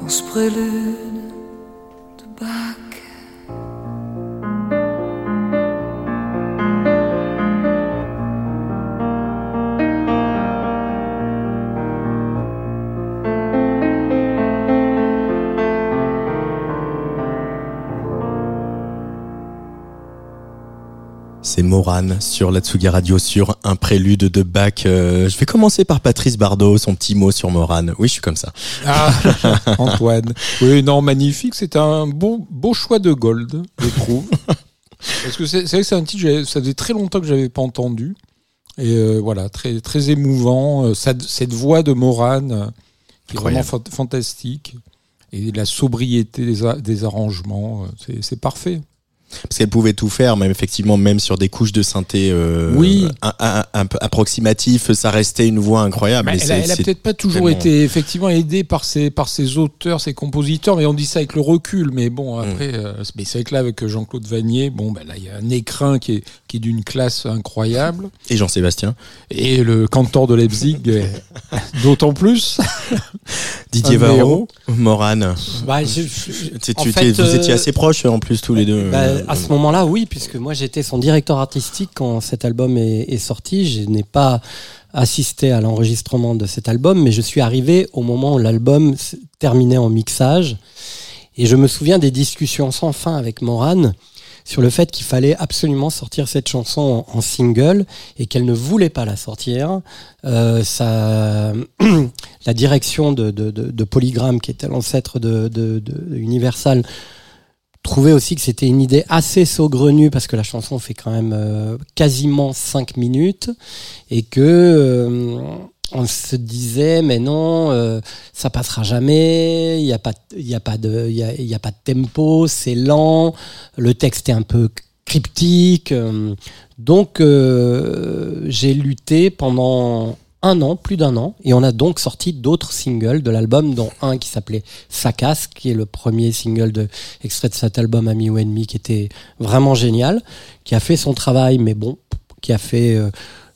Dans ce prélude C'est Morane sur la Tsugi Radio sur un prélude de Bach. Euh, je vais commencer par Patrice Bardot, son petit mot sur Morane. Oui, je suis comme ça. Ah, [LAUGHS] Antoine. Oui, non, magnifique. C'est un beau, beau choix de Gold, je trouve. [LAUGHS] Parce que c'est vrai que c'est un titre, ça faisait très longtemps que j'avais pas entendu. Et euh, voilà, très, très émouvant. Euh, cette voix de Morane, euh, qui est vraiment fantastique. Et la sobriété des, arrangements, c'est parfait. Parce qu'elle pouvait tout faire, même effectivement, même sur des couches de synthé euh, Oui. un, un- un peu approximatif, ça restait une voix incroyable. Bah, elle a, elle a c'est- peut-être pas toujours tellement- été effectivement aidée par ses, par ses auteurs, ses compositeurs, mais on dit ça avec le recul. Mais Mm. bon, après, euh, mais c'est vrai que là, avec Jean-Claude Vanier, bon, ben là, il y a un écrin qui est, qui est d'une classe incroyable. Et Jean-Sébastien. Et le cantor de Leipzig, euh, [LAUGHS] d'autant plus. Didier Varro. Morane. Bah, je- je- Tu- en tu fait, étais- vous étiez euh, assez proches en plus tous les deux. Bah, à ce moment-là, oui, puisque moi j'étais son directeur artistique quand cet album est, sorti. Je n'ai pas assisté à l'enregistrement de cet album, mais je suis arrivé au moment où l'album terminait en mixage. Et je me souviens des discussions sans fin avec Morane sur le fait qu'il fallait absolument sortir cette chanson en, single et qu'elle ne voulait pas la sortir. Euh, ça, [CLEARS THROAT] la direction de, de, de, Polygram, qui était l'ancêtre de Universal, trouvait aussi que c'était une idée assez saugrenue parce que la chanson fait quand même euh, quasiment 5 minutes et que euh, on se disait mais non euh, ça passera jamais il y a pas il a pas de il a, a pas de tempo c'est lent le texte est un peu cryptique donc j'ai lutté pendant un an, plus d'un an, et on a donc sorti d'autres singles de l'album, dont un qui s'appelait Sakas, qui est le premier single de extrait de cet album Ami ou Ennemi, qui était vraiment génial, qui a fait son travail, mais bon, qui a fait euh,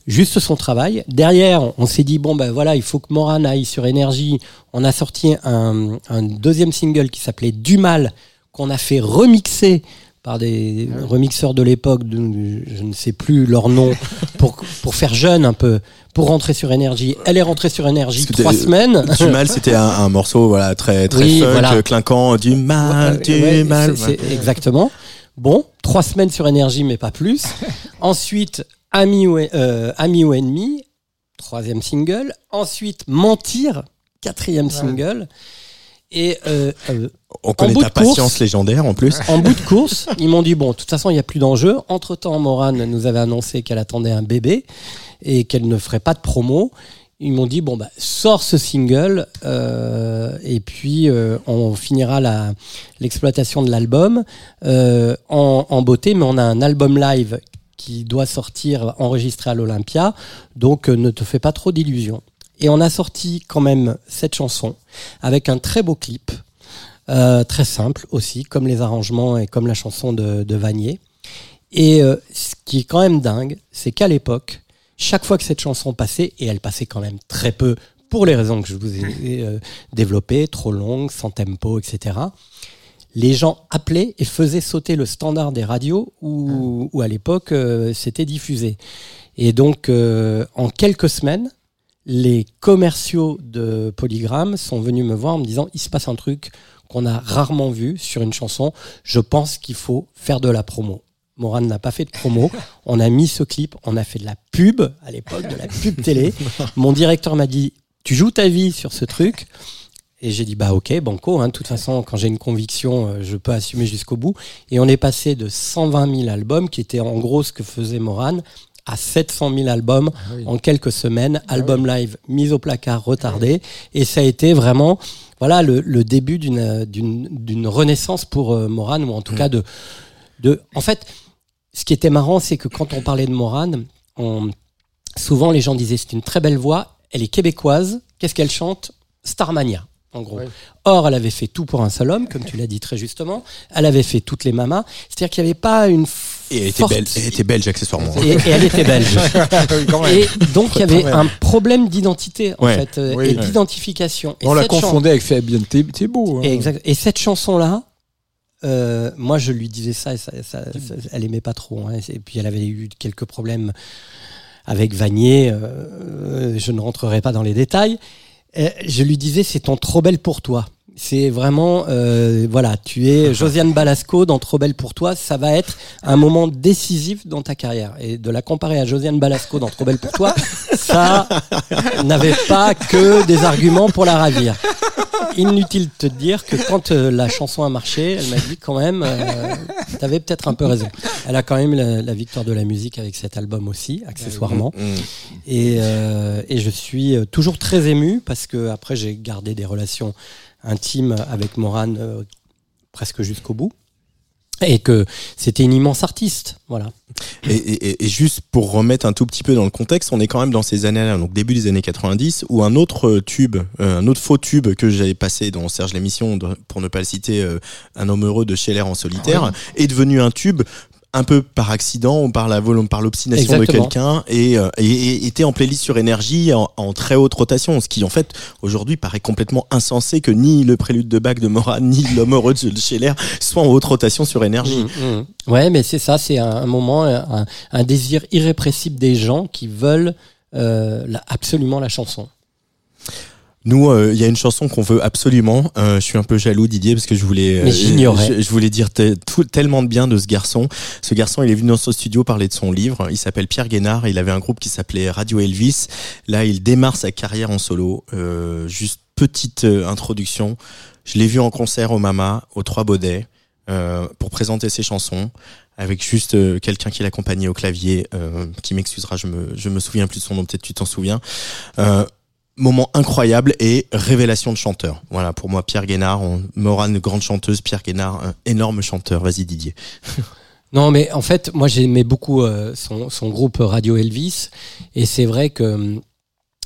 juste son travail. Derrière, on s'est dit bon ben voilà, il faut que Moran aille sur énergie. On a sorti un, un deuxième single qui s'appelait Du mal, qu'on a fait remixer par des remixeurs de l'époque, je ne sais plus leur nom, [LAUGHS] pour, pour faire jeune un peu, pour rentrer sur énergie. Elle est rentrée sur énergie trois semaines. Du mal, c'était un, un morceau voilà très très Oui, funk, voilà. clinquant. Du mal, du Ouais, mal. exactement. Bon, trois semaines sur énergie, mais pas plus. [LAUGHS] Ensuite, ami ou, euh, ami ou ennemi, troisième single. Ensuite, mentir, quatrième single. Et euh, euh, On connaît ta course- patience légendaire en plus. en bout de course, ils m'ont dit bon, de toute façon, il n'y a plus d'enjeu. Entre temps, Morane nous avait annoncé qu'elle attendait un bébé et qu'elle ne ferait pas de promo. Ils m'ont dit bon bah sors ce single euh, et puis euh, on finira la l'exploitation de l'album euh, en, en beauté, mais on a un album live qui doit sortir enregistré à l'Olympia, donc euh, ne te fais pas trop d'illusions. Et on a sorti quand même cette chanson avec un très beau clip euh, très simple aussi, comme les arrangements et comme la chanson de, de Vanier. Et euh, ce qui est quand même dingue, c'est qu'à l'époque, chaque fois que cette chanson passait, et elle passait quand même très peu pour les raisons que je vous ai euh, développées, trop longue, sans tempo, etc., les gens appelaient et faisaient sauter le standard des radios où, où à l'époque euh, c'était diffusé. Et donc, euh, en quelques semaines, les commerciaux de Polygram sont venus me voir en me disant il se passe un truc qu'on a rarement vu sur une chanson. Je pense qu'il faut faire de la promo. Moran n'a pas fait de promo. [LAUGHS] On a mis ce clip, on a fait de la pub à l'époque, de la pub télé. [LAUGHS] Mon directeur m'a dit tu joues ta vie sur ce truc? Et j'ai dit bah ok banco. Hein, de toute façon, quand j'ai une conviction, euh, je peux assumer jusqu'au bout. Et on est passé de 120 000 albums, qui était en gros ce que faisait Moran, à 700 000 albums en quelques semaines, album live mis au placard, retardé, et ça a été vraiment, voilà, le, le début d'une renaissance pour euh, Moran, ou en tout cas de de. En fait, ce qui était marrant, c'est que quand on parlait de Moran, on, souvent les gens disaient c'est une très belle voix, elle est québécoise, qu'est-ce qu'elle chante? Starmania. En gros. Or, elle avait fait tout pour un seul homme, comme tu l'as dit très justement. Elle avait fait toutes les mamas. C'est-à-dire qu'il n'y avait pas une. Et elle était, forte- belle, elle était belge accessoirement. et, et elle était belge. [LAUGHS] Et donc il y avait un problème d'identité en Ouais. fait euh, Oui. et d'identification. Et On la confondait avec Fabien Thé- Thébault. hein. Et, exact- et cette chanson là, moi je lui disais ça, et ça, ça- ça- elle aimait pas trop. hein. et puis elle avait eu quelques problèmes avec Vanier. euh, je ne rentrerai pas dans les détails. Euh, je lui disais c'est ton trop belle pour toi. C'est vraiment, euh, voilà, tu es [LAUGHS] Josiane Balasco dans Trop belle pour toi. Ça va être un moment décisif dans ta carrière. Et de la comparer à Josiane Balasco dans Trop belle pour toi, ça [LAUGHS] n'avait pas que des arguments pour la ravir. Inutile de te dire que quand euh, la chanson a marché, elle m'a dit quand même, euh, t'avais peut-être un peu raison. Elle a quand même la, la victoire de la musique avec cet album aussi, accessoirement. Mm. Et, euh, et je suis euh, toujours très ému parce que après j'ai gardé des relations intimes avec Moran euh, presque jusqu'au bout. Et que c'était une immense artiste, voilà. Et, et- et juste pour remettre un tout petit peu dans le contexte, on est quand même dans ces années-là, donc début des années 90, où un autre euh, tube, euh, un autre faux tube que j'avais passé dans Serge l'émission, pour ne pas le citer, euh, Un homme heureux de Scheller en solitaire, est devenu un tube un peu par accident ou par la volonté, par l'obstination de quelqu'un et, euh, et- et était en playlist sur énergie en, en très haute rotation, ce qui en fait aujourd'hui paraît complètement insensé que ni le prélude de Bach de Morat ni l'homme heureux de Scheller soient en haute rotation sur énergie. Mm, Ouais, mais c'est ça, c'est un, un moment, un, un désir irrépressible des gens qui veulent euh, la- absolument la chanson. Nous, euh, il y a une chanson qu'on veut absolument. Euh, je suis un peu jaloux, Didier, parce que je voulais, euh, je, je voulais dire tout- tellement de bien de ce garçon. Ce garçon, il est venu dans ce studio parler de son livre. Il s'appelle Pierre Guénard. Il avait un groupe qui s'appelait Radio Elvis. Là, il démarre sa carrière en solo. Euh, juste petite euh, introduction. Je l'ai vu en concert au Mama, aux Trois Baudets, euh, pour présenter ses chansons. Avec juste euh, quelqu'un qui l'accompagnait au clavier, euh, qui m'excusera, je me, je me souviens plus de son nom, peut-être tu t'en souviens. Euh, moment incroyable et révélation de chanteur. Voilà, pour moi, Pierre Guénard, on, Morane, grande chanteuse, Pierre Guénard, un énorme chanteur. Vas-y, Didier. [LAUGHS] Non, mais en fait, moi j'aimais beaucoup euh, son, son groupe Radio Elvis, et c'est vrai que hum,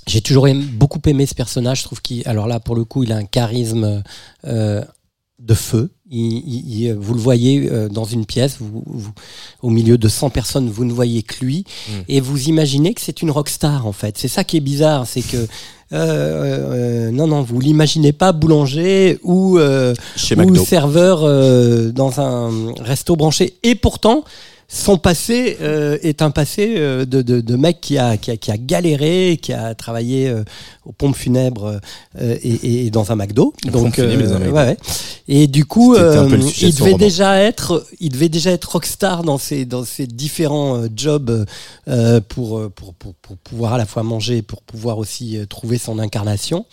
j'ai toujours aimé- beaucoup aimé ce personnage. Je trouve qu'il, alors là, pour le coup, il a un charisme euh, de feu. Il, il- il- vous le voyez euh, dans une pièce, vous, vous- au milieu de 100 personnes, vous ne voyez que lui, Mm. et vous imaginez que c'est une rockstar en fait. C'est ça qui est bizarre, c'est que euh, euh, non, non, vous l'imaginez pas boulanger ou euh, Chez ou serveur euh, dans un resto branché. Et pourtant, son passé euh, est un passé euh, de, de, de mec qui a, qui, a, qui a galéré, qui a travaillé euh, aux pompes funèbres et, et dans un McDo. Donc, funèbres et ouais, ouais. Du coup, il devait déjà être, il devait déjà être rockstar dans ses dans ses différents jobs pour, pour pour pour pouvoir à la fois manger, et pour pouvoir aussi trouver son incarnation.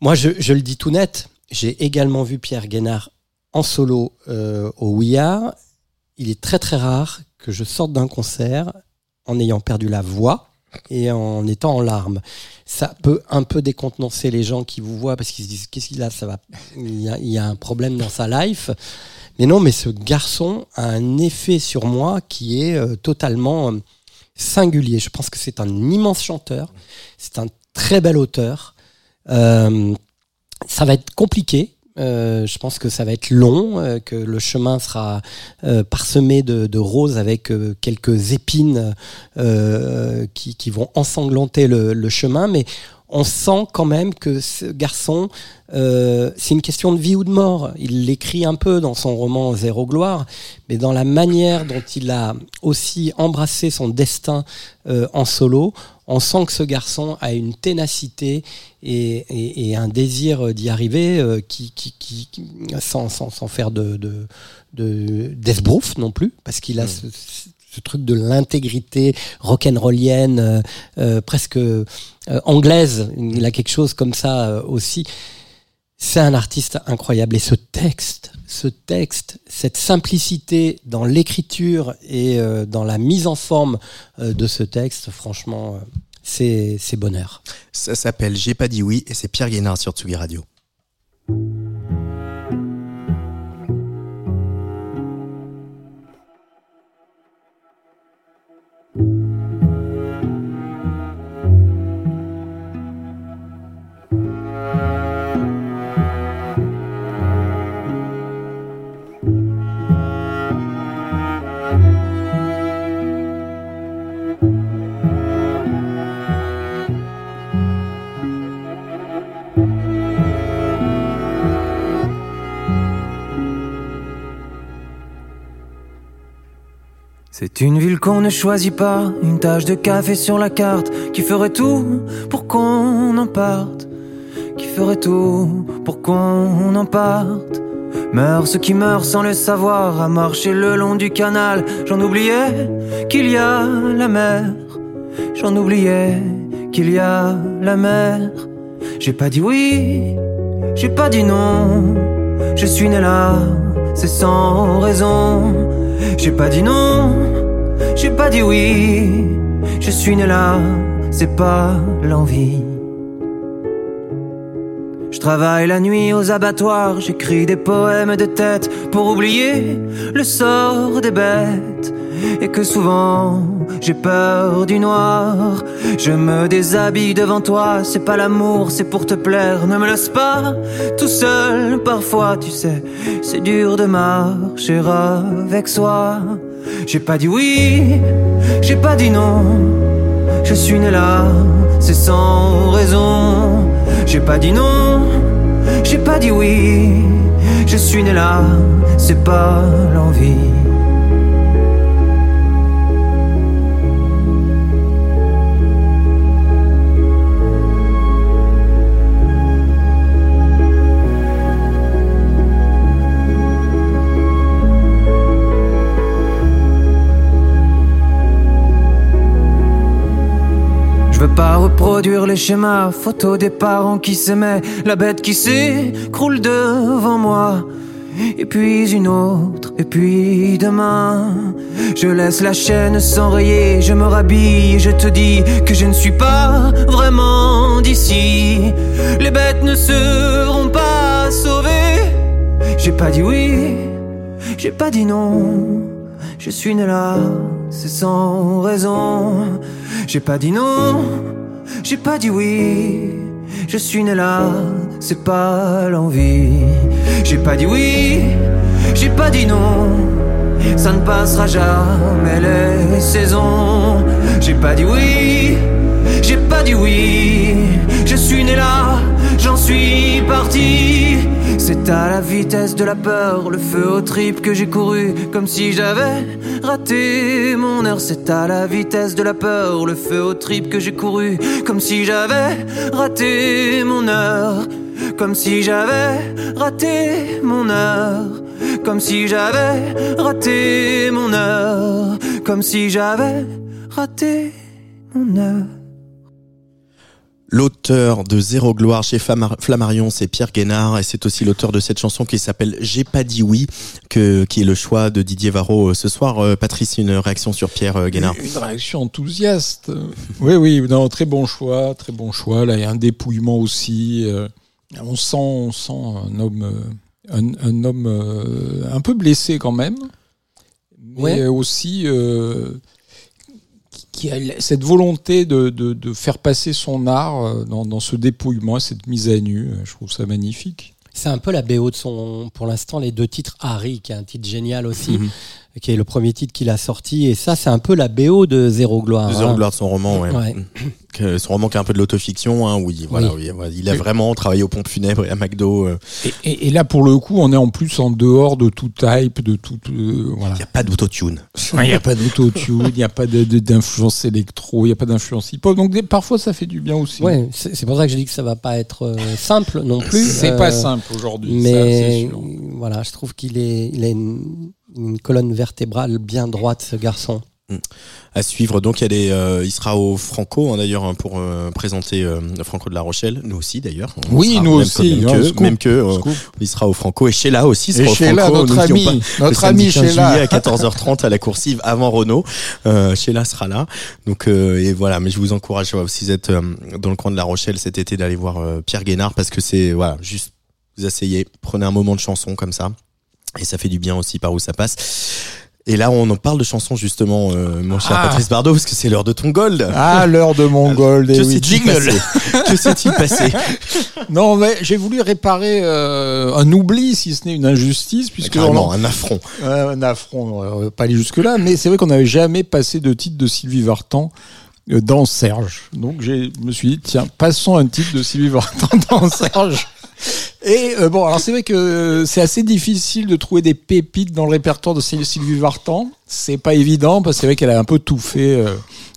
Moi, je, je le dis tout net. J'ai également vu Pierre Guénard en solo euh, au Are. Il est très très rare que je sorte d'un concert en ayant perdu la voix et en étant en larmes. Ça peut un peu décontenancer les gens qui vous voient parce qu'ils se disent qu'est-ce qu'il a, ça va, il y a, un problème dans sa life. Mais non, mais ce garçon a un effet sur moi qui est euh, totalement euh, singulier. Je pense que c'est un immense chanteur, c'est un très bel auteur. Euh, ça va être compliqué. Euh, je pense que ça va être long, euh, que le chemin sera euh, parsemé de, roses avec euh, quelques épines qui, qui vont ensanglanter le, le chemin, mais on sent quand même que ce garçon, c'est une question de vie ou de mort. Il l'écrit un peu dans son roman Zéro gloire, mais dans la manière dont il a aussi embrassé son destin en solo, on sent que ce garçon a une ténacité et, et- et un désir d'y arriver euh, qui, qui, qui- qui- sans, sans, sans faire de, de, de non plus, parce qu'il a ce, ce truc de l'intégrité rock'n'rollienne, euh, euh, presque euh, anglaise. Il a quelque chose comme ça euh, aussi. C'est un artiste incroyable. Et ce texte, ce texte, cette simplicité dans l'écriture et dans la mise en forme de ce texte, franchement, c'est bonheur. Ça s'appelle J'ai pas dit oui et c'est Pierre Guénard sur Tsugi Radio. C'est une ville qu'on ne choisit pas, une tache de café sur la carte, qui ferait tout pour qu'on en parte, qui ferait tout pour qu'on en parte. Meurent ceux qui meurent sans le savoir, à marcher le long du canal, j'en oubliais qu'il y a la mer, j'en oubliais qu'il y a la mer. J'ai pas dit oui, j'ai pas dit non, je suis né là, c'est sans raison. J'ai pas dit non, j'ai pas dit oui, je suis né là, c'est pas l'envie. Je travaille la nuit aux abattoirs, j'écris des poèmes de tête pour oublier le sort des bêtes. Et que souvent j'ai peur du noir. Je me déshabille devant toi, c'est pas l'amour, c'est pour te plaire. Ne me laisse pas tout seul, parfois tu sais, c'est dur de marcher avec soi. J'ai pas dit oui, j'ai pas dit non. Je suis né là, c'est sans raison. J'ai pas dit non, j'ai pas dit oui. Je suis né là, c'est pas l'envie. Veux pas reproduire les schémas, photos des parents qui s'aimaient, la bête qui s'écroule devant moi. Et puis une autre, et puis demain, je laisse la chaîne s'enrayer, je me rhabille et je te dis que je ne suis pas vraiment d'ici. Les bêtes ne seront pas sauvées. J'ai pas dit oui, j'ai pas dit non. Je suis né là, c'est sans raison. J'ai pas dit non, j'ai pas dit oui. Je suis né là, c'est pas l'envie. J'ai pas dit oui, j'ai pas dit non. Ça ne passera jamais les saisons. J'ai pas dit oui, j'ai pas dit oui. Je suis né là, j'en suis parti. C'est à la vitesse de la peur, le feu au trip que j'ai couru, comme si j'avais raté mon heure. C'est à la vitesse de la peur, le feu au trip que j'ai couru, comme si j'avais raté mon heure. Comme si j'avais raté mon heure. Comme si j'avais raté mon heure. Comme si j'avais raté mon heure. L'auteur de Zéro Gloire chez Flammarion, c'est Pierre Guénard, et c'est aussi l'auteur de cette chanson qui s'appelle J'ai pas dit oui, que, qui est le choix de Didier Varro euh, ce soir. Euh, Patrice, une réaction sur Pierre euh, Guénard? Une réaction enthousiaste. [LAUGHS] oui, oui, non, très bon choix, très bon choix. Là, il y a un dépouillement aussi. on sent, on sent un homme, un, un homme un peu blessé quand même, mais Ouais. aussi euh, qui- qui a cette volonté de, de, de faire passer son art euh, dans, dans ce dépouillement, cette mise à nu. Euh, Je trouve ça magnifique. C'est un peu la BO de son, pour l'instant, les deux titres. Harry, qui est un titre génial aussi, Mhm. Qui est le premier titre qu'il a sorti. Et ça, c'est un peu la BO de Zéro Gloire. De Zéro hein. Gloire de son roman, ouais. Ouais. [CLEARS THROAT] Son roman qui est un peu de l'autofiction, hein, oui, voilà, oui. Il a vraiment travaillé aux pompes funèbres et à McDo. euh. Et, et- et là, pour le coup, on est en plus en dehors de tout type, de tout. euh, voilà. Il n'y [LAUGHS] a pas d'autotune. Il n'y a pas d'autotune, il n'y a pas d'influence électro, il n'y a pas d'influence hip-hop. Donc des- parfois ça fait du bien aussi. Ouais, c'est pour ça que je dis que ça va pas être euh, simple non plus. C'est Euh, pas simple aujourd'hui. ça, c'est Mais sûr. voilà, je trouve qu'il est, il a une, une colonne vertébrale bien droite, ce garçon. à suivre. Donc il y a des, euh, il sera au Franco hein, d'ailleurs hein, pour euh, présenter euh, Franco de La Rochelle. Nous aussi d'ailleurs. Oui, nous même aussi, Même hein, que, même que euh, scoop. il sera au Franco et Sheila aussi sera Et au Sheila, Franco. notre ami, pas, notre ami 15 Sheila. à 14h30 à la coursive avant Renault. Euh, Sheila sera là. Donc euh, et voilà. Mais je vous encourage si vous êtes euh, dans le coin de La Rochelle cet été d'aller voir euh, Pierre Guénard parce que c'est voilà juste vous asseyez, prenez un moment de chanson comme ça et ça fait du bien aussi par où ça passe. Et là, on en parle de chansons justement, euh, mon cher Ah. Patrice Bardot, parce que c'est l'heure de ton gold. Ah, l'heure de mon gold. eh Que oui, s'est-il passé Que s'est-il passé [LAUGHS] Non, mais j'ai voulu réparer euh, un oubli, si ce n'est une injustice, puisque Carrément, on- un affront. Euh, un affront, euh, pas aller jusque-là, mais c'est vrai qu'on n'avait jamais passé de titre de Sylvie Vartan euh, dans Serge. Donc je me suis dit, tiens, passons un titre de Sylvie Vartan dans [LAUGHS] Serge. Et euh, bon, alors c'est vrai que euh, c'est assez difficile de trouver des pépites dans le répertoire de Syl- Sylvie Vartan. C'est pas évident parce que c'est vrai qu'elle a un peu tout fait euh,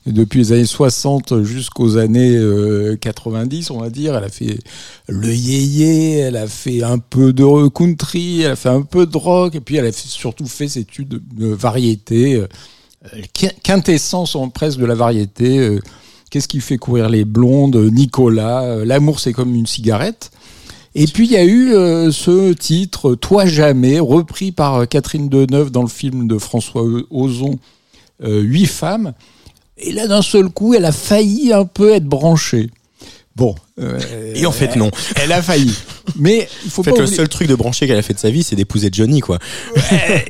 depuis les années 60 jusqu'aux années euh, 90, on va dire. Elle a fait le yéyé, elle a fait un peu de country, elle a fait un peu de rock, et puis elle a surtout fait ses études de, variété, euh, quin- quintessence en presque de la variété. euh, Qu'est-ce qui fait courir les blondes Nicolas, euh, l'amour c'est comme une cigarette. Et puis il y a eu euh, ce titre Toi jamais, repris par euh, Catherine Deneuve dans le film de François Ozon, euh, Huit femmes. Et là d'un seul coup, elle a failli un peu être branchée. Bon. euh, Et en fait, non. [LAUGHS] Elle a failli. Mais il faut En fait, pas le oublier- seul truc de branché qu'elle a fait de sa vie, c'est d'épouser Johnny, quoi.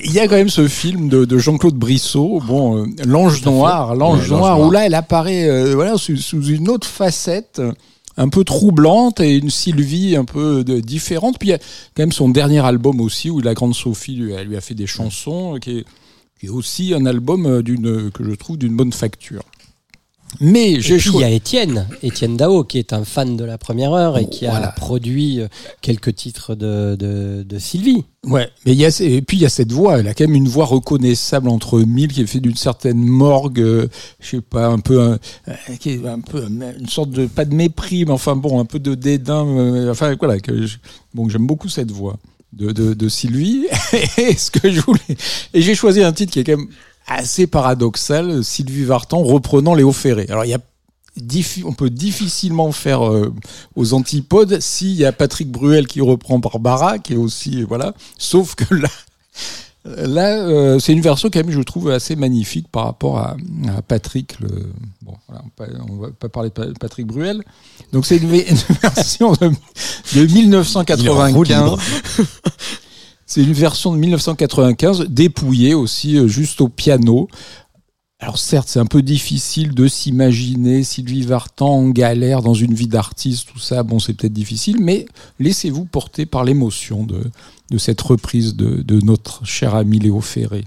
il y a quand même ce film de, de Jean-Claude Brissot, bon, euh, l'ange noir, l'ange Ouais, noir, où là elle apparaît euh, voilà sous, sous une autre facette, un peu troublante et une Sylvie un peu de- différente. Puis il y a quand même son dernier album aussi où la grande Sophie lui, elle lui a fait des chansons, euh, qui est, qui est aussi un album euh, d'une que je trouve d'une bonne facture. Mais j'ai puis il y a Étienne, Étienne Dao, qui est un fan de la première heure et qui a produit euh, quelques titres de, de, de Sylvie. Ouais, mais il y a et puis il y a cette voix, elle a quand même une voix reconnaissable entre mille qui est fait d'une certaine morgue, euh, je sais pas, un peu un, euh, qui est un peu une sorte de pas de mépris, mais enfin bon, un peu de dédain, euh, enfin voilà que je- bon j'aime beaucoup cette voix de de, de Sylvie. [LAUGHS] et ce que je voulais et j'ai choisi un titre qui est quand même assez paradoxal, Sylvie Vartan reprenant Léo Ferré. Alors il y a on peut difficilement faire euh, aux antipodes s'il y a Patrick Bruel qui reprend Barbara, qui est aussi voilà. Sauf que là, là, euh, c'est une version quand même, je trouve assez magnifique par rapport à, à Patrick. Le, bon, voilà, on va pas- parler de Pa- Patrick Bruel. Donc c'est une [LAUGHS] version de, de 1995. [LAUGHS] C'est une version de 1995, dépouillée aussi, euh, juste au piano. Alors certes, c'est un peu difficile de s'imaginer Sylvie Vartan en galère dans une vie d'artiste, tout ça, bon c'est peut-être difficile, mais laissez-vous porter par l'émotion de, cette reprise de, de notre cher ami Léo Ferré.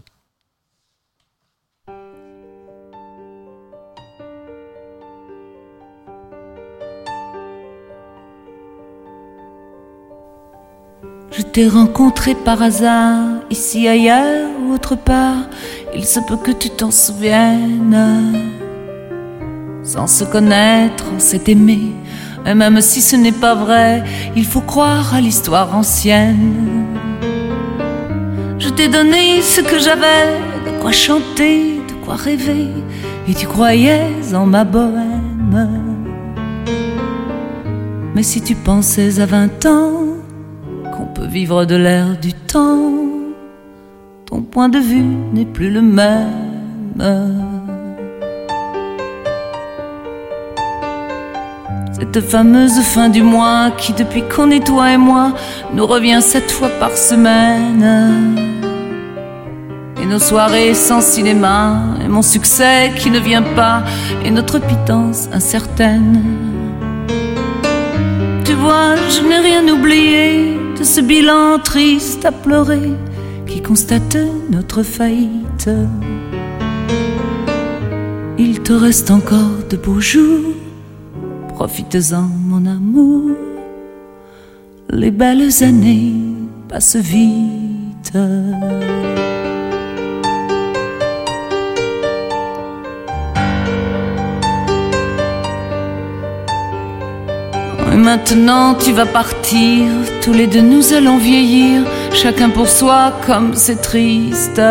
Rencontré par hasard, ici, ailleurs ou autre part. Il se peut que tu t'en souviennes. Sans se connaître, on s'est aimé. Et même si ce n'est pas vrai, il faut croire à l'histoire ancienne. Je t'ai donné ce que j'avais, de quoi chanter, de quoi rêver. Et tu croyais en ma bohème. Mais si tu pensais à vingt ans, vivre de l'air du temps, ton point de vue n'est plus le même. Cette fameuse fin du mois qui, depuis qu'on est toi et moi, nous revient sept fois par semaine. Et nos soirées sans cinéma, et mon succès qui ne vient pas, et notre pitance incertaine. Tu vois, je n'ai rien oublié de ce bilan triste à pleurer qui constate notre faillite. Il te reste encore de beaux jours, profites-en mon amour. Les belles années passent vite. Maintenant tu vas partir, tous les deux nous allons vieillir, chacun pour soi comme c'est triste.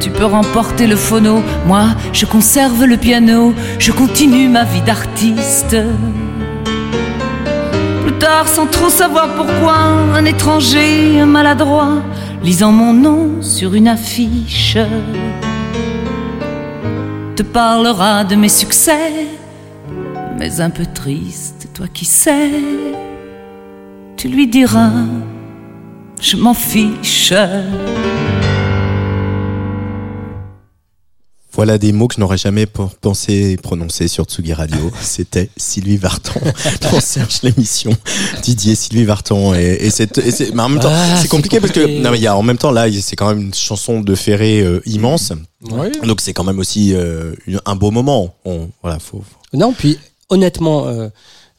Tu peux remporter le phono, moi je conserve le piano, je continue ma vie d'artiste. Plus tard, sans trop savoir pourquoi, un étranger, un maladroit, lisant mon nom sur une affiche, te parlera de mes succès mais un peu triste, toi qui sais, tu lui diras, je m'en fiche. Voilà des mots que je n'aurais jamais pensé prononcer sur Tsugi Radio. [LAUGHS] C'était Sylvie Vartan [LAUGHS] dans Serge l'émission. Didier Sylvie Vartan et, et c'est et c'est- mais en même temps Ah, c'est c'est compliqué parce que non mais il y a en même temps là c'est quand même une chanson de Ferré euh, immense. Oui. Donc c'est quand même aussi euh, un beau moment. On, voilà faut, faut- Non, puis honnêtement, euh,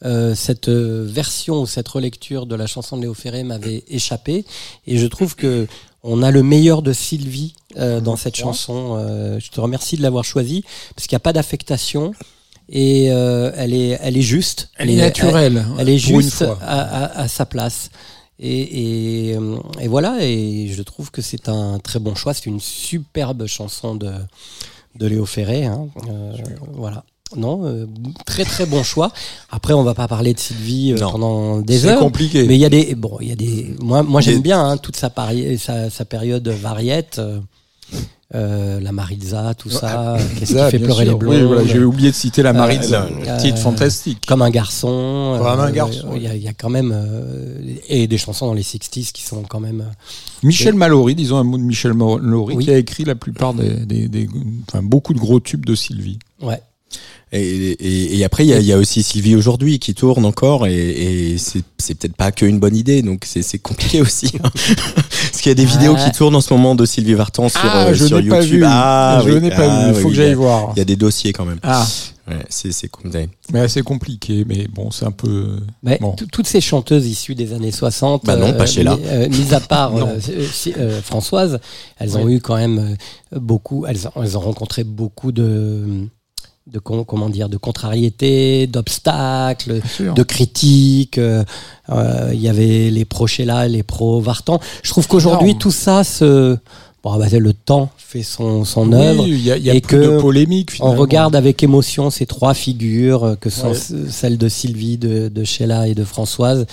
euh, cette euh, version ou cette relecture de la chanson de Léo Ferré m'avait échappé et je trouve que on a le meilleur de Sylvie euh, dans cette chanson. Euh, je te remercie de l'avoir choisie parce qu'il n'y a pas d'affectation et euh, elle est elle est juste. Elle est naturelle. Elle, elle est pour une juste fois. à, à- à sa place. Et, et, euh, et voilà, et je trouve que c'est un très bon choix. C'est une superbe chanson de, de Léo Ferré. hein. Euh, voilà. Non, euh, très très bon choix. Après, on va pas parler de Sylvie euh, pendant des C'est heures. compliqué. Mais il y a des bon, il y a des. Moi, moi j'aime bien hein, toute sa, pari- sa sa période variette. euh, la Maritza, tout ça. Qu'est-ce qui fait pleurer sûr. les blondes Oui, voilà, j'ai oublié de citer la Maritza, titre fantastique. Comme un garçon. Comme un garçon, Il y, a- il y a quand même et des chansons dans les 60s qui sont quand même. Michel Mallory, disons un mot de Michel Mallory, Oui. qui a écrit la plupart des, des- des- enfin, beaucoup de gros tubes de Sylvie. Ouais. Et, et, et après, il y a, il y a aussi Sylvie aujourd'hui qui tourne encore, et, et c'est peut-être pas qu'une bonne idée, donc c'est compliqué [LAUGHS] aussi. hein. Parce qu'il y a des vidéos qui tournent en ce moment de Sylvie Vartan sur, ah, euh, je sur n'ai pas YouTube. vu. Ah, je oui. n'ai pas Ah, vu. Il faut oui, que j'aille voir. Il y a des dossiers quand même. Ah, Ouais, c'est compliqué. mais c'est compliqué. Mais bon, c'est un peu. Mais Bon. toutes ces chanteuses issues des années 60, Bah non, pas Sheila. mi- euh, mis à part [LAUGHS] euh, euh, euh, Françoise, elles ont eu quand même euh, beaucoup, elles ont rencontré beaucoup de, de con- comment dire, de contrariétés, d'obstacles, de critiques. euh, euh, Il y avait les pro Sheila, les pro Vartan. Je trouve qu'aujourd'hui tout ça se, bon, bah, le temps fait son son Oui, œuvre. il y a, y a et plus que de polémique. On regarde avec émotion ces trois figures euh, que sont Ouais. celles de Sylvie, de, de Sheila et de Françoise,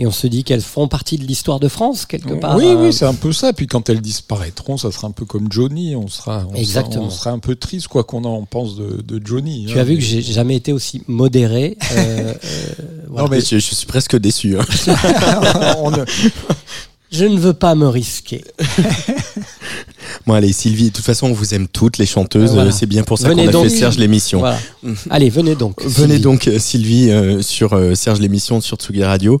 et on se dit qu'elles font partie de l'histoire de France quelque part. Oui, euh, oui, c'est un peu ça. Puis quand elles disparaîtront, ça sera un peu comme Johnny. On sera, on Exactement. Sera, on sera un peu triste, quoi qu'on en pense de, de Johnny. tu hein. as vu que j'ai jamais été aussi modéré. euh, [LAUGHS] euh, voilà. Non, mais- je, je suis presque déçu. hein. [LAUGHS] On Je ne veux pas me risquer. [LAUGHS] Bon allez Sylvie, de toute façon on vous aime toutes les chanteuses, Voilà. c'est bien pour ça qu'on a donc. fait Serge l'émission. Voilà. Allez, venez donc. Venez Sylvie. donc euh, Sylvie euh, sur euh, Serge l'émission sur Tsugi Radio.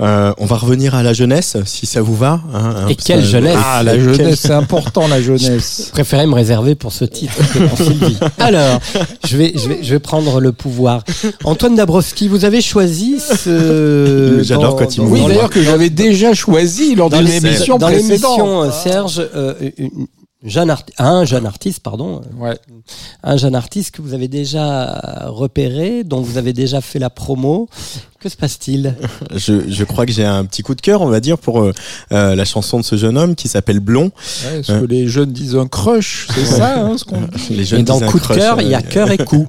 Euh, on va revenir à la jeunesse si ça vous va. hein, hein, Et quelle que- jeunesse Ah, la jeunesse, c'est important, la [LAUGHS] jeunesse. Je préférais me réserver pour ce titre que pour Sylvie. [LAUGHS] Alors, je vais, je vais, je vais prendre le pouvoir. Antoine Dabrowski, vous avez choisi ce. [LAUGHS] J'adore quand il Oui, le d'ailleurs, que j'avais déjà choisi lors d'une émission dans l'émission, précédente. Serge, euh, une jeune un jeune artiste, pardon, Ouais. un jeune artiste que vous avez déjà repéré, dont vous avez déjà fait la promo. Que se passe-t-il [LAUGHS] Je, je crois que j'ai un petit coup de cœur, on va dire, pour euh, euh, la chanson de ce jeune homme qui s'appelle Blond. Ouais, ce que les jeunes disent un crush, c'est ça hein, ce qu'on [LAUGHS] dit Les jeunes Et dans disent un coup de cœur, il y a euh, cœur et coup.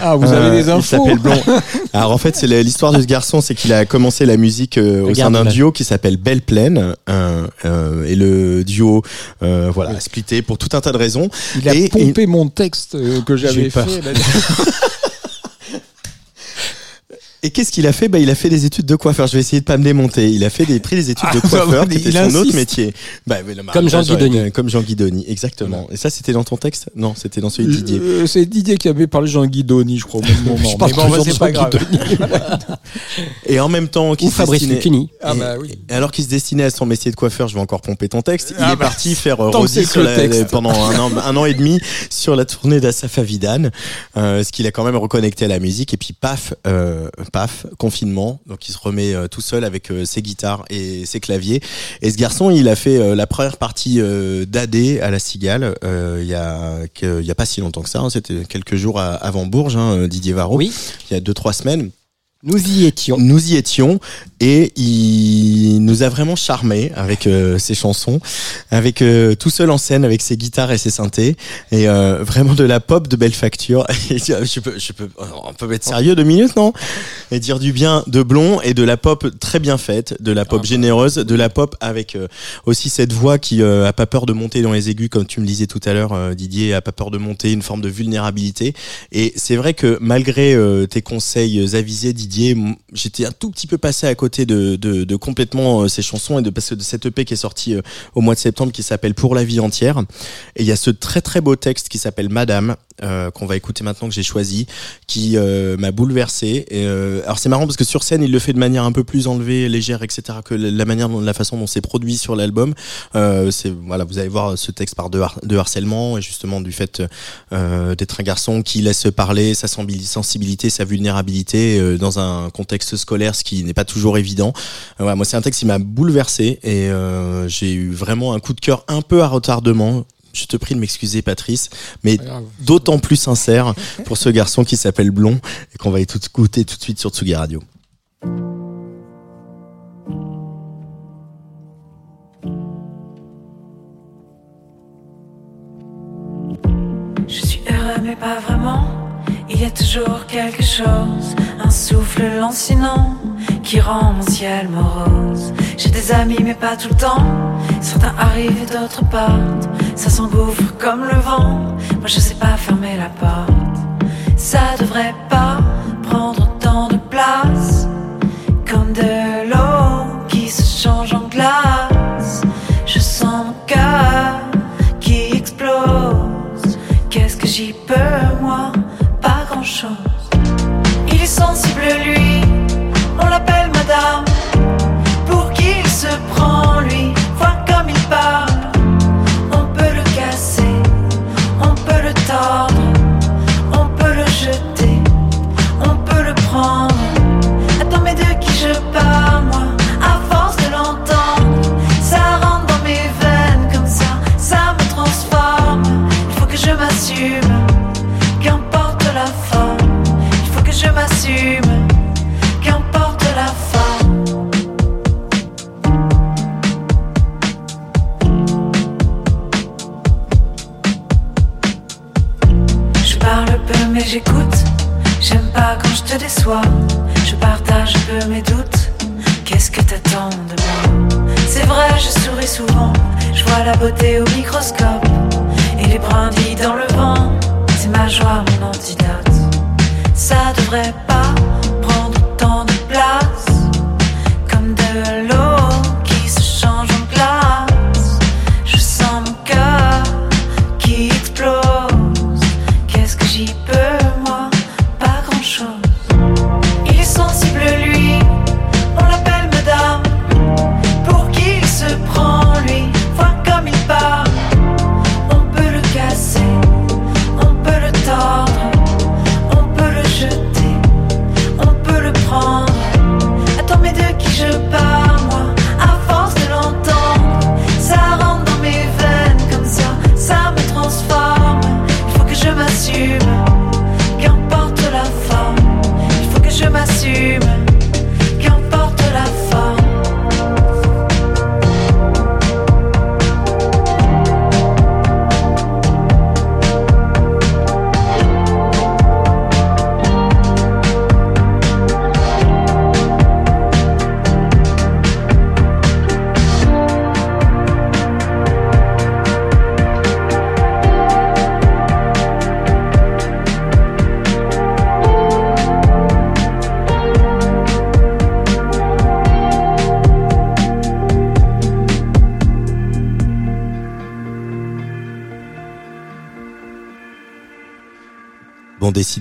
Ah, vous Euh, avez des Il infos s'appelle Blond. [LAUGHS] Alors en fait, c'est l'histoire de ce garçon, c'est qu'il a commencé la musique euh, au sein d'un duo qui s'appelle Belle Plaine, euh, euh, et le duo, euh, voilà, a splitté pour tout un tas de raisons. Il a Et- pompé mon texte euh, que j'avais fait. Et qu'est-ce qu'il a fait? Bah, il a fait des études de coiffeur. Je vais essayer de pas me démonter. Il a fait des pris des études de Ah, [LAUGHS] coiffeur, il qui était son insiste. autre métier. Bah, mais non, Comme Jean Guidoni. euh, Comme Jean Guidoni, exactement. Et ça, c'était dans ton texte? Non, c'était dans celui de Didier. Euh, c'est Didier qui avait parlé de Jean Guidoni, je crois, au même [LAUGHS] moment. Je pense Mais bon, bah, c'est pas grave. [LAUGHS] Et en même temps, qu'il Fabrice destinait-. Ah bah oui. et alors qu'il se destinait à son métier de coiffeur, je vais encore pomper ton texte. Il Ah est bah, parti faire euh, texte. pendant un an, un an et demi sur la tournée d'Asaf Avidan, euh, ce qu'il a quand même reconnecté à la musique. Et puis paf, euh, paf, confinement. Donc il se remet euh, tout seul avec euh, ses guitares et ses claviers. Et ce garçon, il a fait euh, la première partie d'AD à la Cigale il y a il y a pas si longtemps que ça. hein. C'était quelques jours avant Bourges, hein, Didier Varro. Oui. Il y a deux trois semaines. Nous y étions. Nous y étions et il nous a vraiment charmé avec euh, ses chansons, avec euh, tout seul en scène avec ses guitares et ses synthés et euh, vraiment de la pop de belle facture. [LAUGHS] Et je peux, je peux, on peut être sérieux deux minutes non? Et dire du bien de Blond et de la pop très bien faite, de la pop généreuse, de la pop avec euh, aussi cette voix qui euh, a pas peur de monter dans les aigus comme tu me disais tout à l'heure euh, Didier, a pas peur de monter, une forme de vulnérabilité. Et c'est vrai que malgré euh, tes conseils avisés, Didier, j'étais un tout petit peu passé à côté de, de, de complètement euh, ces chansons et de parce que de cette EP qui est sortie euh, au mois de septembre qui s'appelle Pour la vie entière. Et il y a ce très très beau texte qui s'appelle Madame euh, qu'on va écouter maintenant que j'ai choisi, qui euh, m'a bouleversé. Et, euh, alors c'est marrant parce que sur scène il le fait de manière un peu plus enlevée, légère, etc. que la manière dont la façon dont c'est produit sur l'album. Euh, c'est voilà, vous allez voir ce texte par de, har- de harcèlement et justement du fait d'être un garçon qui laisse parler sa sensibilité, sa vulnérabilité dans un contexte scolaire, ce qui n'est pas toujours évident. Euh, moi, c'est un texte qui m'a bouleversé et euh, j'ai eu vraiment un coup de cœur un peu à retardement. Je te prie de m'excuser, Patrice, mais d'autant plus sincère [LAUGHS] pour ce garçon qui s'appelle Blond et qu'on va tout écouter tout de suite sur Tsugi Radio. Je suis heureux mais pas vraiment. Il y a toujours quelque chose, un souffle lancinant qui rend mon ciel morose. J'ai des amis mais pas tout le temps. Certains arrivent d'autres partent. Ça s'engouffre comme le vent. Moi je sais pas fermer la porte. Ça devrait pas prendre autant de place. Comme de l'eau qui se change en glace. Je sens mon cœur qui explose. Qu'est-ce que j'y peux, grand-chose. Il est sensible, lui.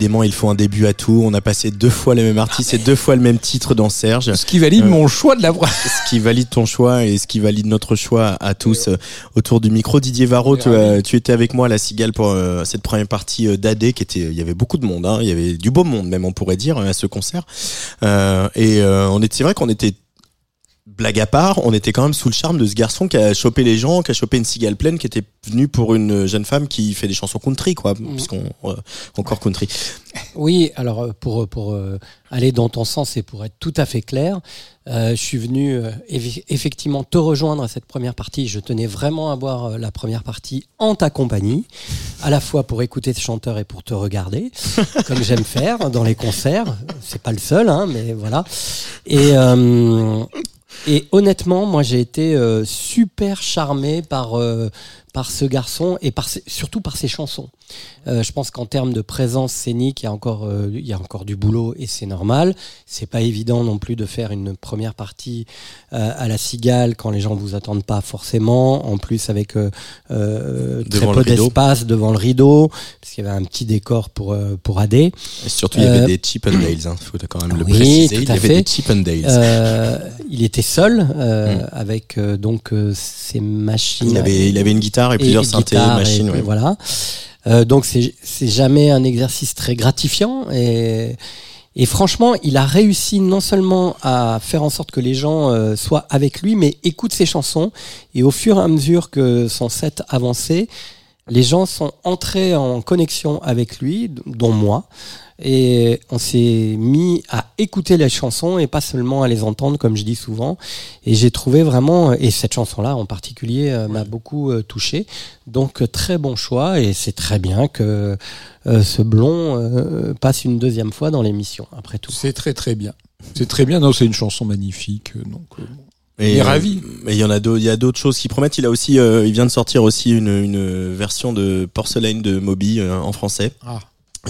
Décidément, il faut un début à tout. On a passé deux fois les mêmes artistes et deux fois le même titre dans Serge. Ce qui valide Euh, mon choix de la voix. Ce qui valide ton choix et ce qui valide notre choix à tous euh, autour du micro. Didier Varro, tu, euh, tu étais avec moi à la Cigale pour euh, cette première partie euh, d'AD qui était, il y avait beaucoup de monde, hein. il y avait du beau monde même, on pourrait dire, à ce concert. Euh, et euh, on était, c'est vrai qu'on était blague à part, on était quand même sous le charme de ce garçon qui a chopé les gens, qui a chopé une cigale pleine, qui était pour une jeune femme qui fait des chansons country, quoi, puisqu'on euh, encore country. Oui, alors euh, pour, pour euh, aller dans ton sens et pour être tout à fait clair, euh, je suis venu eff- effectivement te rejoindre à cette première partie. Je tenais vraiment à voir la première partie en ta compagnie, à la fois pour écouter ce chanteur et pour te regarder, [LAUGHS] comme j'aime faire dans les concerts. C'est pas le seul, hein, mais voilà. Et, et honnêtement, moi j'ai été euh, super charmé par, euh, par ce garçon et par ses- surtout par ses chansons. Euh, je pense qu'en termes de présence scénique, il y a encore, euh, il y a encore du boulot et c'est normal. C'est pas évident non plus de faire une première partie euh, à la cigale quand les gens vous attendent pas forcément. En plus avec euh, euh, très peu d'espace devant le rideau, parce qu'il y avait un petit décor pour euh, pour AD. Et surtout, il y avait des Chip and Dales, hein, faut quand même le oui, préciser. Il y avait des Chip and Dales. Euh, il était seul euh, Mm. avec euh, donc euh, ses machines. Il avait, il avait une guitare et plusieurs synthés, guitare machines. et- ouais. Voilà. Euh, donc c'est jamais un exercice très gratifiant et et franchement, il a réussi non seulement à faire en sorte que les gens euh, soient avec lui, mais écoutent ses chansons. Et au fur et à mesure que son set avançait, les gens sont entrés en connexion avec lui, dont moi. Et on s'est mis à écouter les chansons et pas seulement à les entendre, comme je dis souvent. Et j'ai trouvé vraiment, et cette chanson-là en particulier euh, m'a beaucoup euh, touché. Donc euh, très bon choix et c'est très bien que euh, ce blond euh, passe une deuxième fois dans l'émission, après tout. C'est très très bien. C'est très bien. Non, c'est une chanson magnifique. Donc, euh, Et, Il est ravi. Mais il y en a d'autres, il y a d'autres choses qui promettent. Il a aussi, euh, il vient de sortir aussi une, une version de Porcelaine de Moby euh, en français. Ah.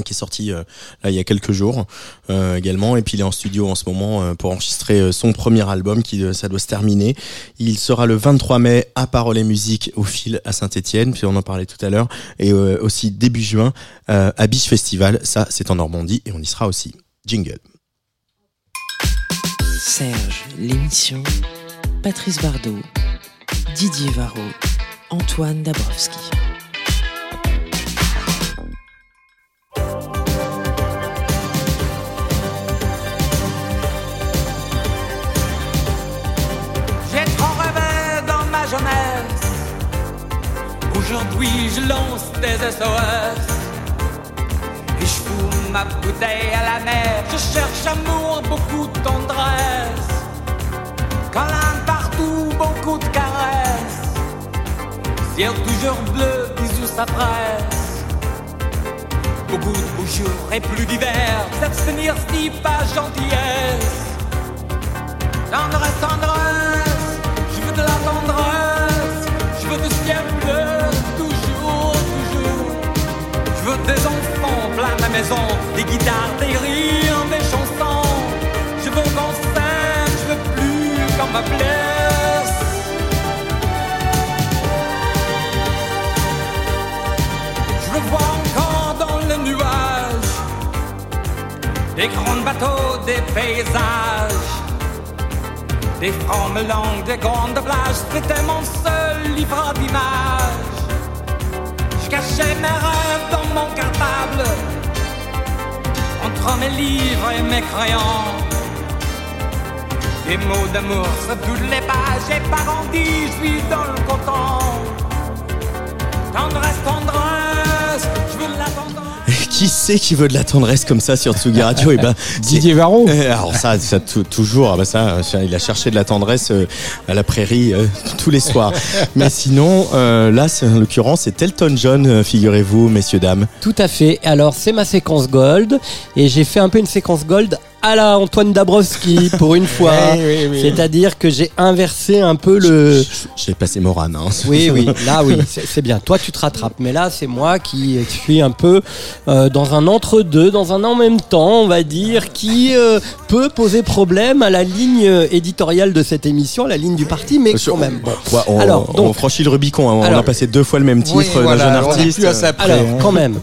Qui est sorti euh, là il y a quelques jours euh, également. Et puis il est en studio en ce moment euh, pour enregistrer son premier album qui ça doit se terminer. Il sera le 23 mai à Parole et Musique au fil à Saint-Étienne puis on en parlait tout à l'heure et aussi début juin à Biche Festival. Ça c'est en Normandie et on y sera aussi. Jingle. Serge, l'émission. Patrice Bardot, Didier Varro, Antoine Dabrowski. Aujourd'hui, je lance des SOS. Et je fous ma bouteille à la mer. Je cherche amour, beaucoup de tendresse. Câlin partout, beaucoup de caresses. Ciel toujours bleu, bisous, ça presse. Beaucoup de beaux jours et plus d'hiver. S'abstenir si pas gentillesse. Tendresse, tendresse, je veux de la tendresse, des guitares, des rires, des chansons. Je veux qu'on s'aime, je veux plus qu'on me blesse. Je veux voir encore dans les nuages des grands bateaux, des paysages. Des francs mélanges, des grandes plages, c'était mon seul livre d'images. Je cachais mes rêves dans mon cartable, mes livres et mes crayons. Des mots d'amour sur toutes les pages, j'ai pas grandi, je suis dans le coton. Tendresse, tendresse, je veux la. Qui c'est qui veut de la tendresse comme ça sur Tsugi Radio et ben [LAUGHS] Didier Varro. Euh, Alors ça, ça tou- toujours, ah bah ça, il a cherché de la tendresse euh, à la prairie euh, [LAUGHS] tous les soirs. Mais sinon, euh, là, c'est- en l'occurrence, c'est Elton John, euh, figurez-vous, messieurs dames. Tout à fait. Alors, c'est ma séquence gold. Et j'ai fait un peu une séquence gold à la Antoine Dabrowski pour une [LAUGHS] fois. Oui, oui, oui. C'est-à-dire que j'ai inversé un peu le. J'ai passé Morane. Hein. Oui, oui, [LAUGHS] là, oui, c'est bien. Toi, tu te rattrapes. Mais là, c'est moi qui suis un peu euh, dans un entre-deux, dans un en même temps, on va dire, qui euh, peut poser problème à la ligne éditoriale de cette émission, la ligne du parti, mais quand même. Bon. Ouais, on, Alors, on franchit le Rubicon. hein. On a passé deux fois le même titre Oui, d'un voilà, jeune on artiste. plus à ça Alors, hein. quand même,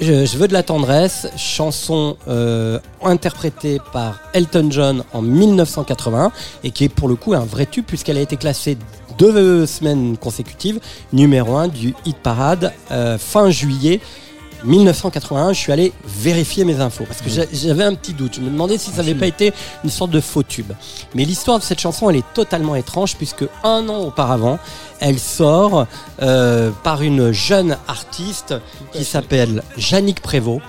je, je veux de la tendresse, chanson euh, interprétée par Elton John en 1981 et qui est pour le coup un vrai tube puisqu'elle a été classée deux semaines consécutives numéro 1 du hit parade euh, fin juillet 1981, je suis allé vérifier mes infos parce que j'a- j'avais un petit doute. Je me demandais si ça n'avait pas été une sorte de faux tube. Mais l'histoire de cette chanson, elle est totalement étrange puisque un an auparavant, elle sort euh, par une jeune artiste qui s'appelle Jannick Prévost.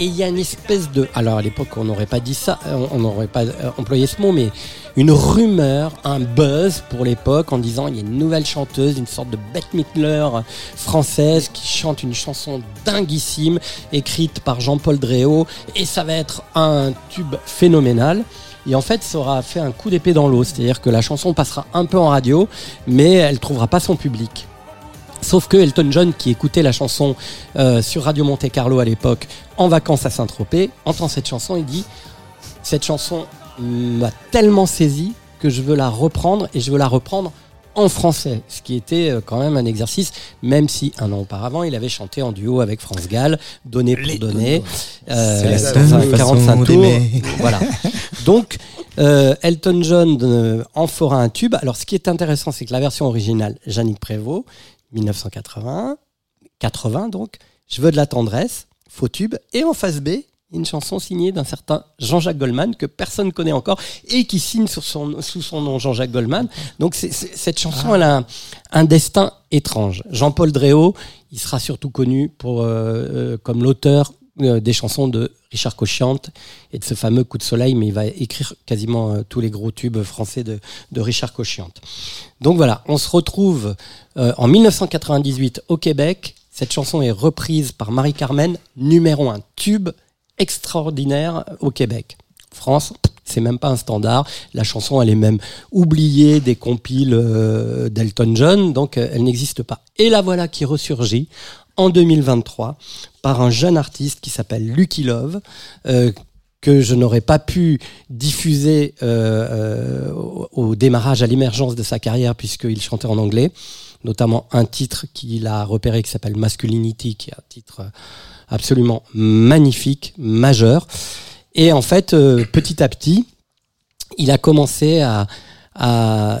Et il y a une espèce de... Alors à l'époque, on n'aurait pas dit ça, on- n'aurait pas euh, employé ce mot, mais une rumeur, un buzz pour l'époque en disant il y a une nouvelle chanteuse, une sorte de Bette Midler française qui chante une chanson dinguissime écrite par Jean-Paul Dréau et ça va être un tube phénoménal. Et en fait, ça aura fait un coup d'épée dans l'eau, c'est-à-dire que la chanson passera un peu en radio, mais elle trouvera pas son public. Sauf que Elton John, qui écoutait la chanson euh, sur Radio Monte Carlo à l'époque, en vacances à Saint-Tropez, entend cette chanson et dit Cette chanson m'a tellement saisi que je veux la reprendre et je veux la reprendre en français. Ce qui était euh, quand même un exercice, même si un an auparavant, il avait chanté en duo avec France Gall, Donné pour donner, euh, C'est la dans un façon 45 tours. Voilà. Donc, euh, Elton John euh, en fera un tube. Alors, ce qui est intéressant, c'est que la version originale, Jannick Prévost, 1980, 80 donc, Je veux de la tendresse, faux tube, et en face B, une chanson signée d'un certain Jean-Jacques Goldman que personne connaît encore et qui signe sous son nom Jean-Jacques Goldman. Donc cette chanson, elle a un, destin étrange. Jean-Paul Dréau, il sera surtout connu euh, euh, comme l'auteur euh, des chansons de Richard Cochiante et de ce fameux Coup de soleil, mais il va écrire quasiment tous les gros tubes français de, de Richard Cochiante. Donc voilà, on se retrouve en 1998 au Québec. Cette chanson est reprise par Marie-Carmen, numéro un tube extraordinaire au Québec. France, c'est même pas un standard. La chanson, elle est même oubliée des compiles euh, d'Elton John, donc euh, elle n'existe pas. Et la voilà qui ressurgit en 2023 par un jeune artiste qui s'appelle Lucky Love, euh, que je n'aurais pas pu diffuser au, au démarrage, à l'émergence de sa carrière, puisqu'il chantait en anglais, notamment un titre qu'il a repéré qui s'appelle Masculinity, qui est un titre absolument magnifique, majeur. Et en fait, euh, petit à petit, il a commencé à,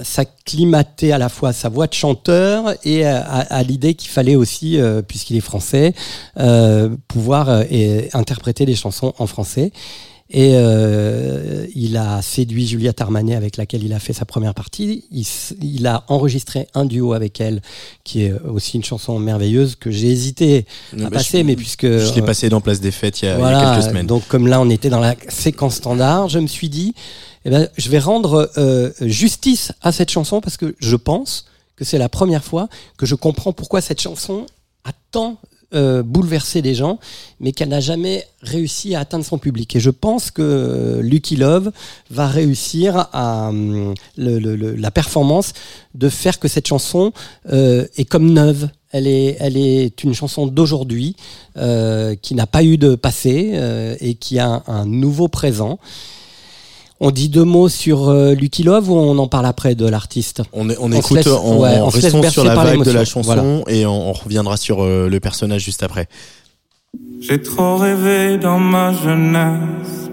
s'acclimater à la fois à sa voix de chanteur et à, l'idée qu'il fallait aussi, euh, puisqu'il est français, euh, pouvoir interpréter des chansons en français. Et euh, il a séduit Juliette Armanet avec laquelle il a fait sa première partie. Il, a enregistré un duo avec elle, qui est aussi une chanson merveilleuse que j'ai hésité à Bah, passer, je- mais puisque Je l'ai passé dans Place des Fêtes il y a, il y a quelques semaines. donc comme là on était dans la séquence standard, je me suis dit, eh ben, je vais rendre euh, justice à cette chanson parce que je pense que c'est la première fois que je comprends pourquoi cette chanson a tant euh, bouleversé les gens, mais qu'elle n'a jamais réussi à atteindre son public. Et je pense que euh, Lucky Love va réussir à le- la performance de faire que cette chanson euh, est comme neuve. Elle est, elle est une chanson d'aujourd'hui euh, qui n'a pas eu de passé euh, et qui a un nouveau présent. On dit deux mots sur euh, Lucky Love ou on en parle après de l'artiste On, est- on se écoute laisse- en, ouais, on sur la vague de la chanson Voilà. et on, on reviendra sur euh, le personnage juste après. J'ai trop rêvé dans ma jeunesse.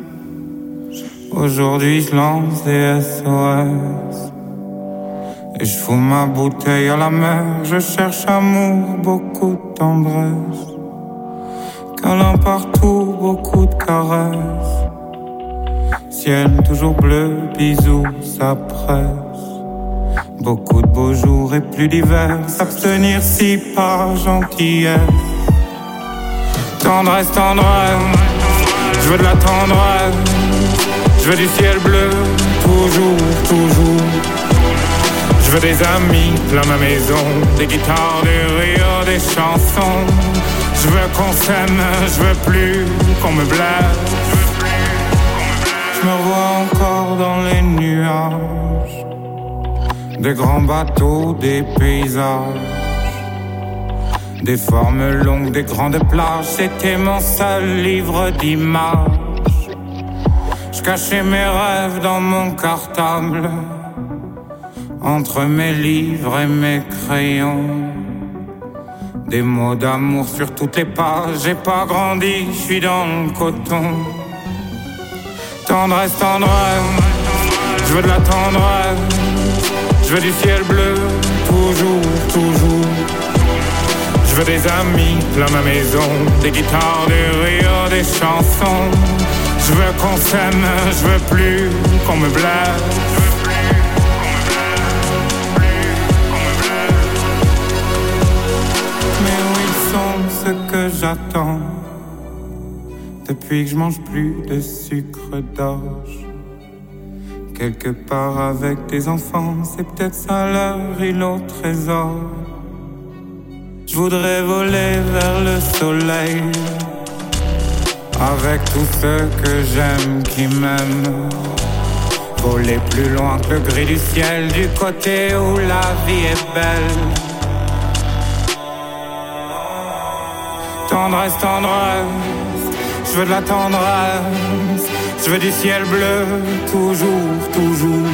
Aujourd'hui, je lance des SOS. Et je fous ma bouteille à la mer. Je cherche amour, beaucoup de tendresse. Câlin partout, beaucoup de caresses. Toujours bleu, bisous, ça presse. Beaucoup de beaux jours et plus divers. S'abstenir si par gentillesse. Tendresse, tendresse, je veux de la tendresse, je veux du ciel bleu, toujours, toujours. Je veux des amis, plein ma maison, des guitares, des rires, des chansons. Je veux qu'on s'aime, je veux plus qu'on me blesse. Me vois encore dans les nuages, des grands bateaux, des paysages. Des formes longues, des grandes plages, c'était mon seul livre d'images. Je cachais mes rêves dans mon cartable, entre mes livres et mes crayons. Des mots d'amour sur toutes les pages, j'ai pas grandi, je suis dans le coton. Tendresse, tendresse, je veux de la tendresse, je veux du ciel bleu, toujours, toujours. Je veux des amis plein ma maison, des guitares, des rires, des chansons. Je veux qu'on s'aime, je veux plus qu'on me blesse. Mais où ils sont ceux que j'attends? Depuis que je mange plus de sucre d'orge. Quelque part avec des enfants C'est peut-être ça leur îlot au trésor. Je voudrais voler vers le soleil. Avec tous ceux que j'aime qui m'aiment. Voler plus loin que le gris du ciel Du côté où la vie est belle. Tendresse, tendresse, je veux de la tendresse, je veux du ciel bleu, toujours, toujours.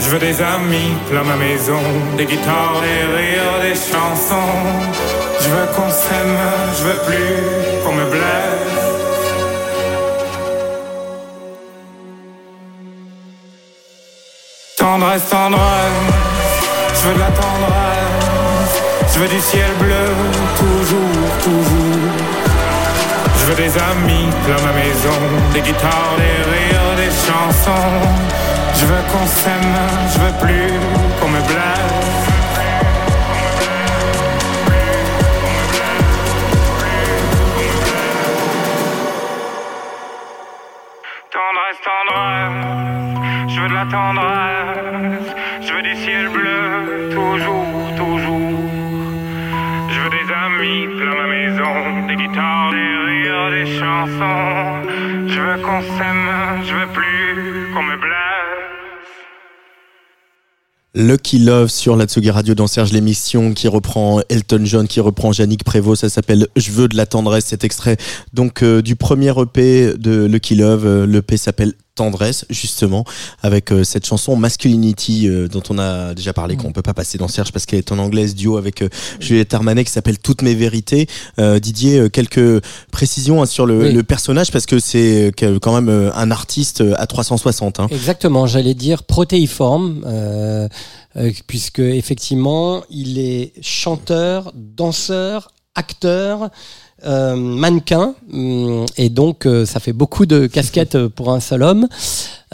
Je veux des amis plein ma maison, des guitares, des rires, des chansons. Je veux qu'on s'aime, je veux plus qu'on me blesse. Tendresse, tendresse, je veux de la tendresse, je veux du ciel bleu, toujours. Je veux des amis plein ma maison, des guitares, des rires, des chansons. Je veux qu'on s'aime, je veux plus qu'on me blesse. Tendresse, tendresse, je veux de la tendresse, chansons. Je veux qu'on veux plus qu'on me. Lucky Love sur la Tsugi Radio dans Serge l'émission qui reprend Elton John, qui reprend Yannick Prévost. Ça s'appelle Je veux de la tendresse. Cet extrait donc euh, du premier EP de Lucky Love. Euh, L'EP s'appelle Tendresse justement avec euh, cette chanson Masculinity euh, dont on a déjà parlé qu'on peut pas passer dans Serge parce qu'elle est en anglaise duo avec euh, Juliette Armanet qui s'appelle Toutes mes vérités. Didier, quelques précisions hein, sur le, Oui. le personnage parce que c'est quand même un artiste à 360. Hein. Exactement, j'allais dire protéiforme, puisque effectivement, il est chanteur, danseur, acteur, mannequin, hum, et donc euh, ça fait beaucoup de casquettes euh, pour un seul homme.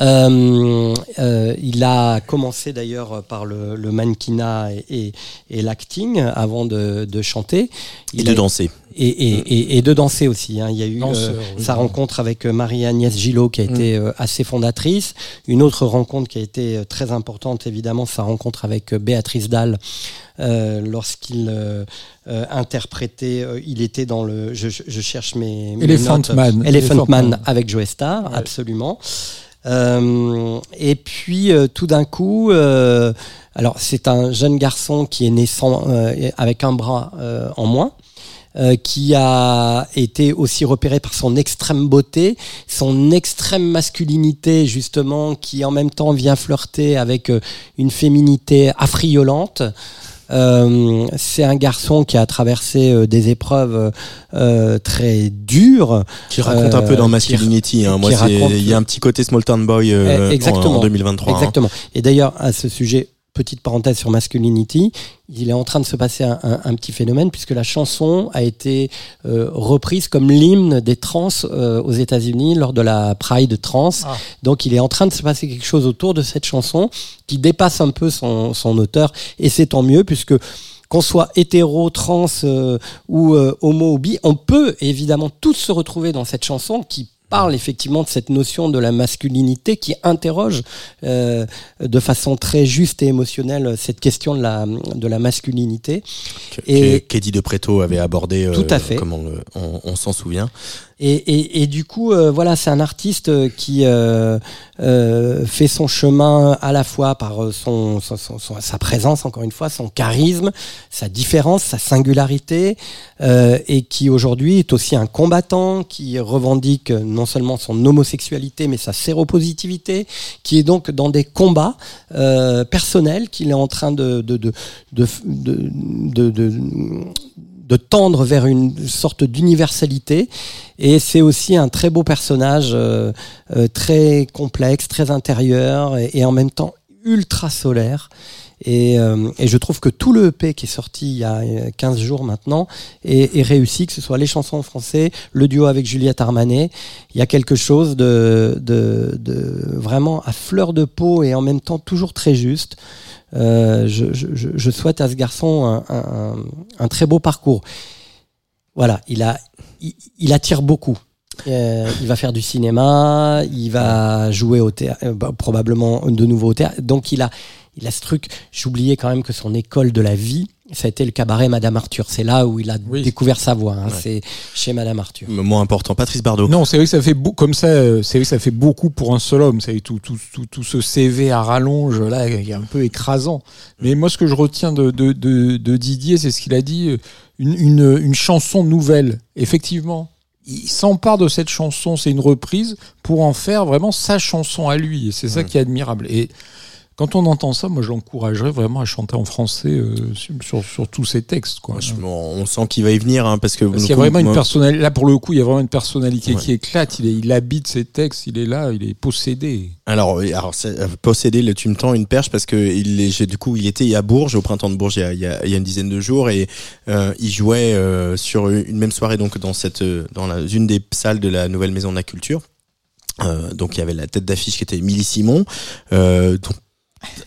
Euh, euh, il a commencé d'ailleurs par le, le mannequinat et, et, et l'acting avant de, de chanter. Et de a- danser. et, et, et, et de danser aussi. hein. Il y a eu Danseur, euh, oui. sa rencontre avec euh, Marie-Agnès Gillot qui a été euh, assez fondatrice. Une autre rencontre qui a été très importante, évidemment, sa rencontre avec Béatrice Dalle euh, lorsqu'il interprétait, euh, il était dans le, je, je- je cherche mes, mes Elephant notes. Man. Elephant Elephant Man Man. avec Joe Star, Ouais. absolument. Euh, et puis euh, tout d'un coup, euh, alors c'est un jeune garçon qui est né sans, avec un bras en moins. qui a été aussi repéré par son extrême beauté, son extrême masculinité justement, qui en même temps vient flirter avec une féminité affriolante. Euh, c'est un garçon qui a traversé euh, des épreuves euh, très dures. Qui raconte un peu dans Euh, Masculinity. Hein. Moi, c'est- raconte- il y a un petit côté Small Town Boy euh, Eh, exactement. en, en 2023. hein. Exactement. Et d'ailleurs, à ce sujet, petite parenthèse sur Masculinity, il est en train de se passer un, un- un petit phénomène puisque la chanson a été euh, reprise comme l'hymne des trans euh, aux États-Unis lors de la Pride trans. Ah. Donc, il est en train de se passer quelque chose autour de cette chanson qui dépasse un peu son, son auteur et c'est tant mieux puisque qu'on soit hétéro, trans euh, ou euh, homo ou bi, on peut évidemment tous se retrouver dans cette chanson qui parle effectivement de cette notion de la masculinité qui interroge euh, de façon très juste et émotionnelle cette question de la, de la masculinité. que, Et- que Keddy de Preto avait abordé, euh, Tout à fait. comme on, le- on- on s'en souvient. Et, et, et, du coup, euh, voilà, c'est un artiste euh, qui euh, euh, fait son chemin à la fois par son, son, son- son- sa présence, encore une fois, son charisme, sa différence, sa singularité, euh, et qui aujourd'hui est aussi un combattant qui revendique non seulement son homosexualité, mais sa séropositivité, qui est donc dans des combats euh, personnels qu'il est en train de, de, de, de, de, tendre vers une sorte d'universalité. Et c'est aussi un très beau personnage, euh, euh, très complexe, très intérieur, et, en même temps ultra solaire. Et, euh, je trouve que tout le EP qui est sorti il y a euh, 15 jours maintenant est, réussi, que ce soit les chansons en français, le duo avec Juliette Armanet. Il y a quelque chose de vraiment à fleur de peau et en même temps toujours très juste. Euh, je, souhaite à ce garçon un, très beau parcours. Voilà, il, a, il attire beaucoup. Euh, il va faire du cinéma, il va jouer au théâtre, euh, bah, probablement de nouveau au théâtre. Donc il a, il a ce truc. J'oubliais quand même que son école de la vie, ça a été le cabaret Madame Arthur. C'est là où il a découvert sa voix. hein. Ouais. C'est chez Madame Arthur. Moins important, Patrice Bardot. Non, c'est vrai que ça fait comme ça. euh, C'est vrai que ça fait beaucoup pour un seul homme. C'est tout, tout, tout, tout ce CV à rallonge là, qui est un peu écrasant. Mais moi, ce que je retiens de, de, de, de Didier, c'est ce qu'il a dit une, une, une chanson nouvelle. Effectivement, il s'empare de cette chanson. C'est une reprise pour en faire vraiment sa chanson à lui. Et c'est ça qui est admirable. Et quand on entend ça, moi, je l'encouragerais vraiment à chanter en français euh, sur, sur, tous ses textes. Quoi. On sent qu'il va y venir, hein, parce que. Parce qu'il y a vraiment une moi- personnalité. Là, pour le coup, il y a vraiment une personnalité Ouais. qui éclate. Il, est- il habite ses textes. Il est là. Il est possédé. Alors, alors euh, posséder, le, tu me tends une perche parce que il est, du coup, il était à Bourges, au printemps de Bourges, il y a, il y une dizaine de jours, et euh, il jouait euh, sur une même soirée, donc dans cette, dans la, une des salles de la nouvelle maison de la culture. Euh, donc il y avait la tête d'affiche qui était Émilie Simon. Euh, donc,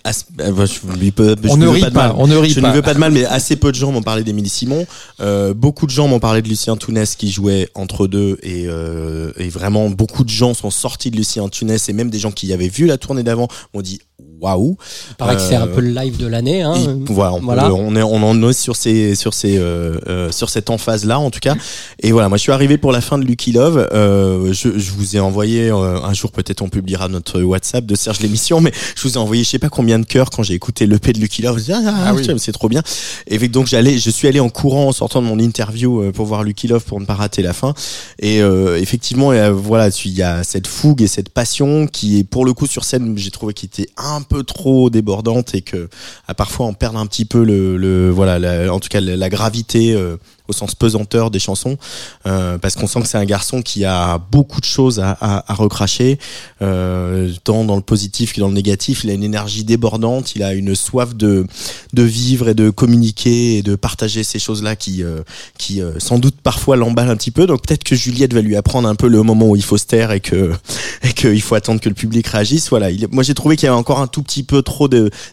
as- euh, bah, je lui peux- je On ne veux rit pas, on ne rit je pas. ne veux pas de mal, mais assez peu de gens m'ont parlé d'Émilie Simon. Euh, beaucoup de gens m'ont parlé de Lucien Tounès qui jouait entre deux et, euh, et vraiment beaucoup de gens sont sortis de Lucien Tounès et même des gens qui avaient vu la tournée d'avant m'ont dit waouh. Il paraît que c'est un Euh, peu le live de l'année. Hein. il- voilà, on, Voilà. peut- on est on en est sur ces sur ces euh, euh, sur cette emphase là en tout cas. Et voilà, moi je suis arrivé pour la fin de Lucky Love. Euh, je, je vous ai envoyé euh, un jour peut-être on publiera notre WhatsApp de Serge l'émission, mais je vous ai envoyé je sais pas combien de cœurs quand j'ai écouté l'EP de Lucky Love. Je me suis dit, ah, Ah oui. c'est trop bien. Et donc j'allais, je suis allé en courant en sortant de mon interview euh, pour voir Lucky Love pour ne pas rater la fin. Et euh, effectivement, euh, voilà, il y a cette fougue et cette passion qui est pour le coup sur scène, j'ai trouvé qu'il était un peu trop débordante et que à parfois on perd un petit peu le, le voilà, la- en tout cas la, la gravité. euh, au sens pesanteur des chansons euh, parce qu'on sent que c'est un garçon qui a beaucoup de choses à, recracher euh, tant dans le positif que dans le négatif. Il a une énergie débordante il a une soif de de vivre et de communiquer et de partager ces choses là qui euh, qui sans doute parfois l'emballent un petit peu. Donc peut-être que Juliette va lui apprendre un peu le moment où il faut se taire et que [LAUGHS] et qu'il faut attendre que le public réagisse. Voilà il, moi j'ai trouvé qu'il y avait encore un tout petit peu trop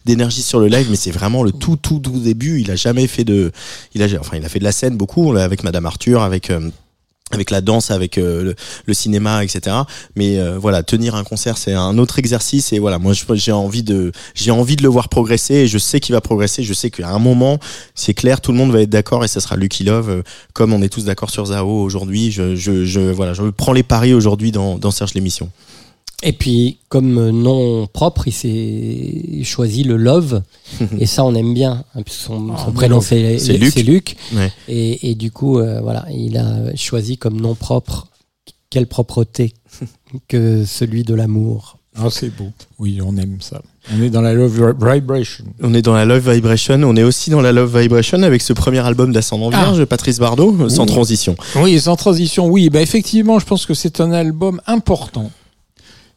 d'énergie sur le live mais c'est vraiment le tout tout tout début. Il a jamais fait de il a enfin il a fait de la scène beaucoup avec Madame Arthur avec euh, avec la danse, avec euh, le, cinéma, etc. Mais euh, voilà, tenir un concert, c'est un autre exercice. Et voilà, moi, j'ai envie de, j'ai envie de le voir progresser. Et je sais qu'il va progresser. Je sais qu'à un moment, c'est clair, tout le monde va être d'accord et ça sera Lucky Love, comme on est tous d'accord sur Zao aujourd'hui. Je, je, je, voilà, je prends les paris aujourd'hui dans, dans Serge l'émission. Et puis, comme nom propre, il s'est choisi le Love. [LAUGHS] et ça, on aime bien. hein, puisque son, Ah, son prénom, c'est Luc. c'est Luc. Ouais. Et, et du coup, euh, voilà, il a choisi comme nom propre. Quelle propreté [LAUGHS] que celui de l'amour. Ah, c'est beau. Oui, on aime ça. On est dans la love vibration. On est dans la Love Vibration. On est aussi dans la Love Vibration avec ce premier album d'Ascendant Ah. Vierge, Patrice Bardot, sans Ouh. transition. Oui, sans transition, oui. Bah, effectivement, je pense que c'est un album important.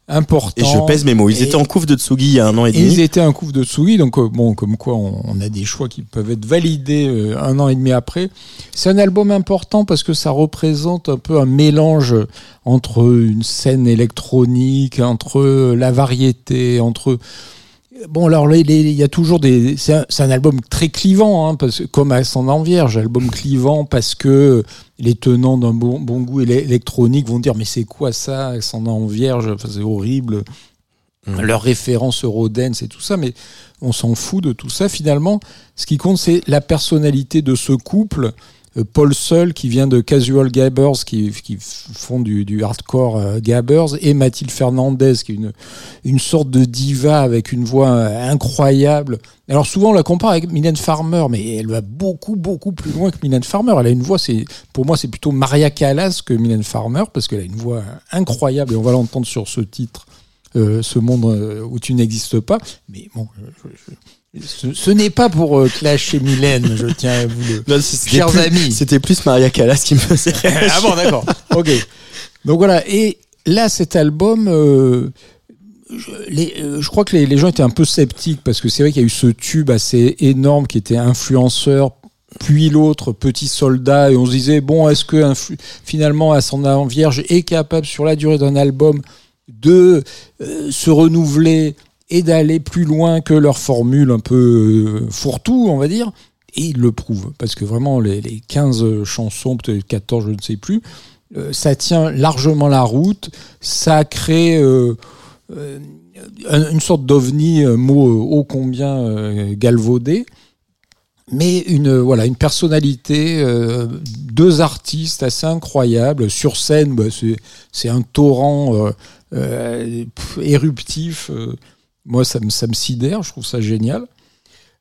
Important. Et je pèse mes mots. Ils Et- étaient en couve de Tsugi il y a un an et demi. ils étaient un coup de Tsugi, donc euh, bon, comme quoi on, on a des choix qui peuvent être validés euh, un an et demi après. C'est un album important parce que ça représente un peu un mélange entre une scène électronique, entre la variété, entre Bon, alors il y a toujours des. C'est un, album très clivant, hein, parce comme Ascendant Vierge, album clivant parce que les tenants d'un bon, bon goût électronique vont dire mais c'est quoi ça, Ascendant Vierge, Enfin, c'est horrible. Leur référence Eurodance et tout ça, mais on s'en fout de tout ça. Finalement, ce qui compte, c'est la personnalité de ce couple Paul Seul qui vient de Casual Gabbers qui, qui font du, du hardcore euh, Gabbers et Mathilde Fernandez qui est une, une sorte de diva avec une voix euh, incroyable. Alors souvent on la compare avec Mylène Farmer mais elle va beaucoup beaucoup plus loin que Mylène Farmer. Elle a une voix c'est pour moi c'est plutôt Maria Callas que Mylène Farmer parce qu'elle a une voix incroyable et on va l'entendre sur ce titre. euh, ce monde euh, où tu n'existes pas. Mais bon, je- ce, ce n'est pas pour euh, clasher Mylène, je tiens à vous le. Non, c'était Chers plus- amis. C'était plus Maria Callas qui me faisait [LAUGHS] ah bon, d'accord. Ok. Donc voilà. Et là, cet album, euh, je, les- euh, je crois que les, les gens étaient un peu sceptiques parce que c'est vrai qu'il y a eu ce tube assez énorme qui était influenceur. Puis l'autre, petit soldat, et on se disait, bon, est-ce que finalement Ascendant Vierge est capable, sur la durée d'un album, de euh, se renouveler et d'aller plus loin que leur formule un peu euh, fourre-tout, on va dire et il le prouve, parce que vraiment, les, les 15 chansons, peut-être 14, je ne sais plus, euh, ça tient largement la route, ça crée euh, un- une sorte d'ovni, mot ô combien galvaudé, mais une, voilà, une personnalité, deux artistes assez incroyables. Sur scène, bah, c'est, un torrent éruptif. Moi, ça me, sidère, je trouve ça génial.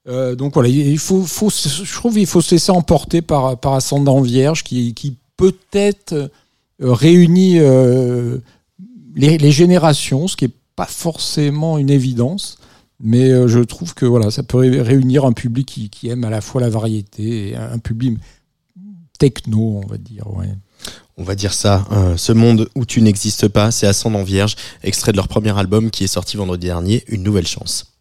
Euh, donc voilà, il faut, je trouve qu'il faut se laisser emporter par, par Ascendant Vierge qui, peut-être euh, réunit euh, les, générations, ce qui n'est pas forcément une évidence. Mais je trouve que voilà, ça peut ré- réunir un public qui, qui aime à la fois la variété et un public techno, on va dire. Ouais. On va dire ça. euh, ce monde où tu n'existes pas, c'est Ascendant Vierge, extrait de leur premier album qui est sorti vendredi dernier, Une nouvelle chance.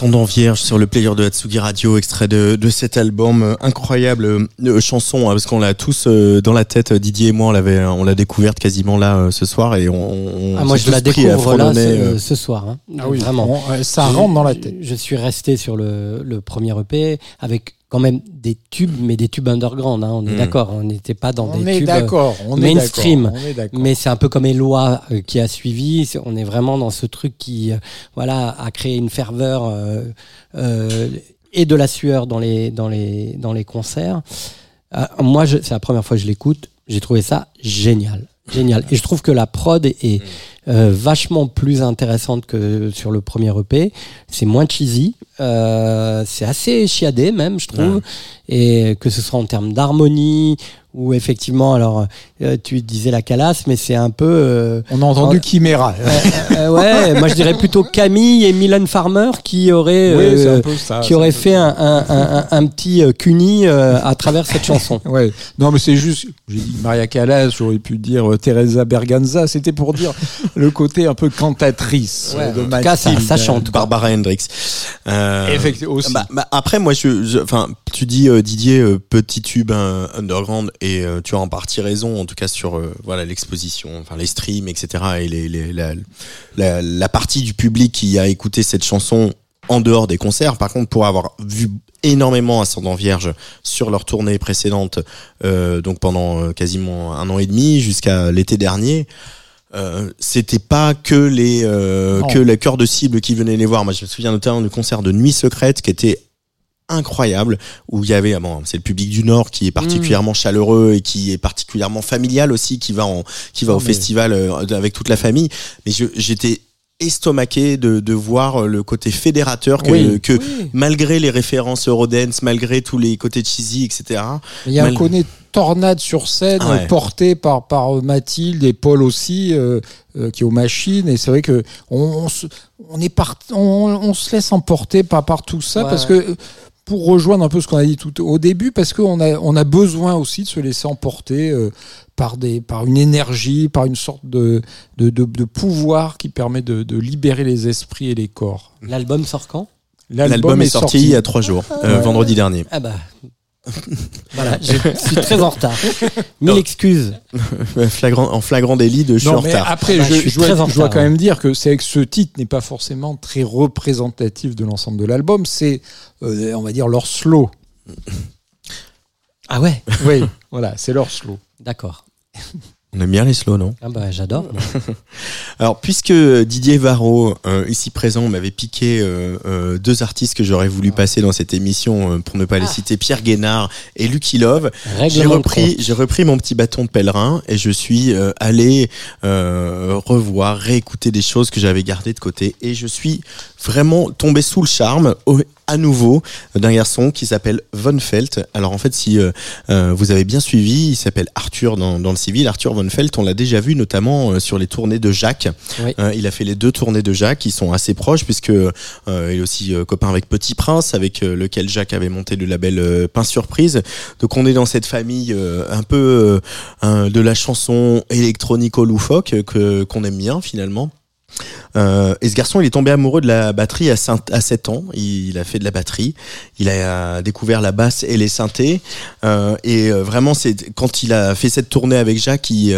Ascendant Vierge sur le player de Hatsugi Radio, extrait de, de cet album, euh, incroyable euh, chanson, hein, parce qu'on l'a tous euh, dans la tête, Didier et moi, on l'avait, on l'a découverte quasiment là euh, ce soir et on, on Ah, moi, je la découvre là ce, ce soir. hein. Ah oui, Vraiment. bon, ça Je- rentre dans la tête. Je, je suis resté sur le, le premier EP avec quand même des tubes, mais des tubes underground. hein, on est Mm. d'accord. On n'était pas dans On des est tubes d'accord, on est mainstream. d'accord, on est d'accord. Mais c'est un peu comme Eloi euh, qui a suivi. C'est- On est vraiment dans ce truc qui, euh, voilà, a créé une ferveur euh, euh, et de la sueur dans les dans les dans les concerts. Euh, moi, je- c'est la première fois que je l'écoute. J'ai trouvé ça génial, génial. Et je trouve que la prod est, est, euh, vachement plus intéressante que sur le premier EP. C'est moins cheesy. Euh, c'est assez chiadé même, je trouve. Ouais. Et que ce soit en termes d'harmonie ou effectivement, alors euh, tu disais la calasse, mais c'est un peu. euh, On a entendu Chimera. [LAUGHS] euh, ouais, moi je dirais plutôt Camille et Milan Farmer qui auraient, Oui, c'est un peu ça, qui auraient fait un, un, un, un petit cuni à travers cette chanson. [LAUGHS] Ouais. Non, mais c'est juste. J'ai dit Maria Callas, j'aurais pu dire Teresa Berganza. C'était pour dire le côté un peu cantatrice Ouais, de en tout cas, ça- chante. quoi. Barbara Hendricks. Euh, Effectivement, aussi. bah, bah, après, moi, je, je- enfin, tu dis euh, Didier, euh, petit tube euh, underground, et euh, tu as en partie raison, en tout cas sur euh, voilà l'exposition, enfin les streams, etc. Et les, les- la, la, la partie du public qui a écouté cette chanson en dehors des concerts. Par contre, pour avoir vu énormément Ascendant Vierge sur leur tournée précédente, euh, donc pendant quasiment un an et demi jusqu'à l'été dernier. Euh, c'était pas que les euh, que les cœurs de cible qui venaient les voir. Moi, je me souviens notamment du concert de Nuit Secrète qui était incroyable où il y avait bon c'est le public du Nord qui est particulièrement chaleureux et qui est particulièrement familial aussi qui va en qui va Non, au mais- festival euh, avec toute la famille. Mais je- j'étais estomaqué de, de voir le côté fédérateur que, Oui. que Oui. malgré les références Eurodance malgré tous les côtés cheesy etc Il y a un côté tornade sur scène Ah ouais. euh, porté par, par euh, Mathilde et Paul aussi, euh, euh, qui est aux machines. Et c'est vrai que on, on, se, on, est part, on, on se laisse emporter par, par tout ça Ouais, parce que. Pour rejoindre un peu ce qu'on a dit tout au début, parce qu'on a, on a besoin aussi de se laisser emporter euh, par, des, par une énergie, par une sorte de, de, de, de pouvoir qui permet de, de libérer les esprits et les corps. L'album sort quand? L'album est, sorti, il y a trois jours euh, Ouais. vendredi dernier Ah bah. [LAUGHS] voilà, je [LAUGHS] suis très en retard. Mille excuses. [LAUGHS] flagrant en flagrant délit de je suis Non, en mais retard après, Bah, je, je suis je dois, je quand ouais. même dire que c'est que ce titre n'est pas forcément très représentatif de l'ensemble de l'album. C'est, euh, on va dire, leur slow. Ah ouais, Oui, voilà, c'est leur slow. d'accord. On aime bien les slow non Ah bah j'adore. [LAUGHS] Alors, puisque Didier Varro, euh, ici présent, m'avait piqué euh, euh, deux artistes que j'aurais voulu passer dans cette émission, euh, pour ne pas les citer, Pierre Guénard et Lucky Love, j'ai repris, j'ai repris mon petit bâton de pèlerin et je suis euh, allé euh, revoir, réécouter des choses que j'avais gardées de côté et je suis vraiment tombé sous le charme au- à nouveau d'un garçon qui s'appelle Von Felt. Alors en fait, si euh, euh, vous avez bien suivi, il s'appelle Arthur dans, dans le civil. Arthur Von Felt, on l'a déjà vu notamment euh, sur les tournées de Jacques. Oui. Euh, il a fait les deux tournées de Jacques, qui sont assez proches puisque euh, il est aussi euh, copain avec Petit Prince, avec lequel Jacques avait monté le label euh, Pain Surprise. Donc on est dans cette famille euh, un peu euh, de la chanson électronico-loufoque euh, que qu'on aime bien finalement. Euh, et ce garçon, il est tombé amoureux de la batterie à, cin- à 7 ans. Il, a fait de la batterie. Il a euh, découvert la basse et les synthés. Euh, et vraiment, c'est quand il a fait cette tournée avec Jacques, il,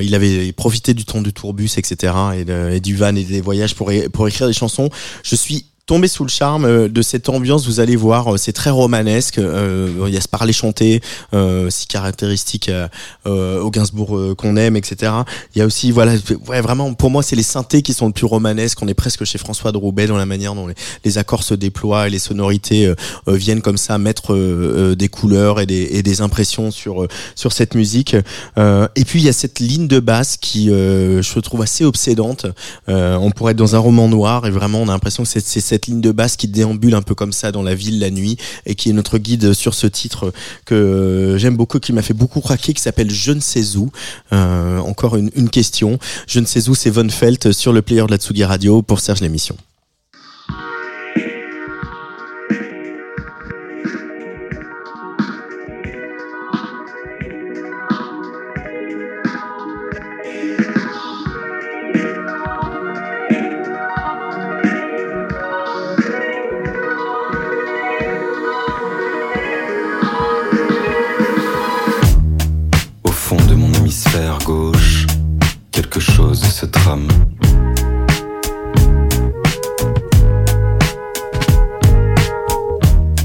il avait profité du temps du tourbus, etc. Et, et du van et des voyages pour, pour écrire des chansons. Je suis tombé sous le charme euh, de cette ambiance. Vous allez voir, euh, c'est très romanesque. Euh, il y a ce parler chanté, euh, si caractéristique euh, euh, au Gainsbourg qu'on aime, etc. Il y a aussi, voilà, ouais, vraiment, pour moi, c'est les synthés qui sont le plus romanesques. On est presque chez François de Roubaix dans la manière dont les, les accords se déploient et les sonorités viennent comme ça mettre des couleurs et des, et des impressions sur sur cette musique. Et puis il y a cette ligne de basse qui, je trouve assez obsédante. On pourrait être dans un roman noir et vraiment on a l'impression que c'est cette ligne de basse qui déambule un peu comme ça dans la ville la nuit et qui est notre guide sur ce titre que euh, j'aime beaucoup, qui m'a fait beaucoup craquer, qui s'appelle Je ne sais où. Euh, encore une, question. Je ne sais où, c'est Von Felt sur le player de la Tsugi Radio pour Serge l'émission.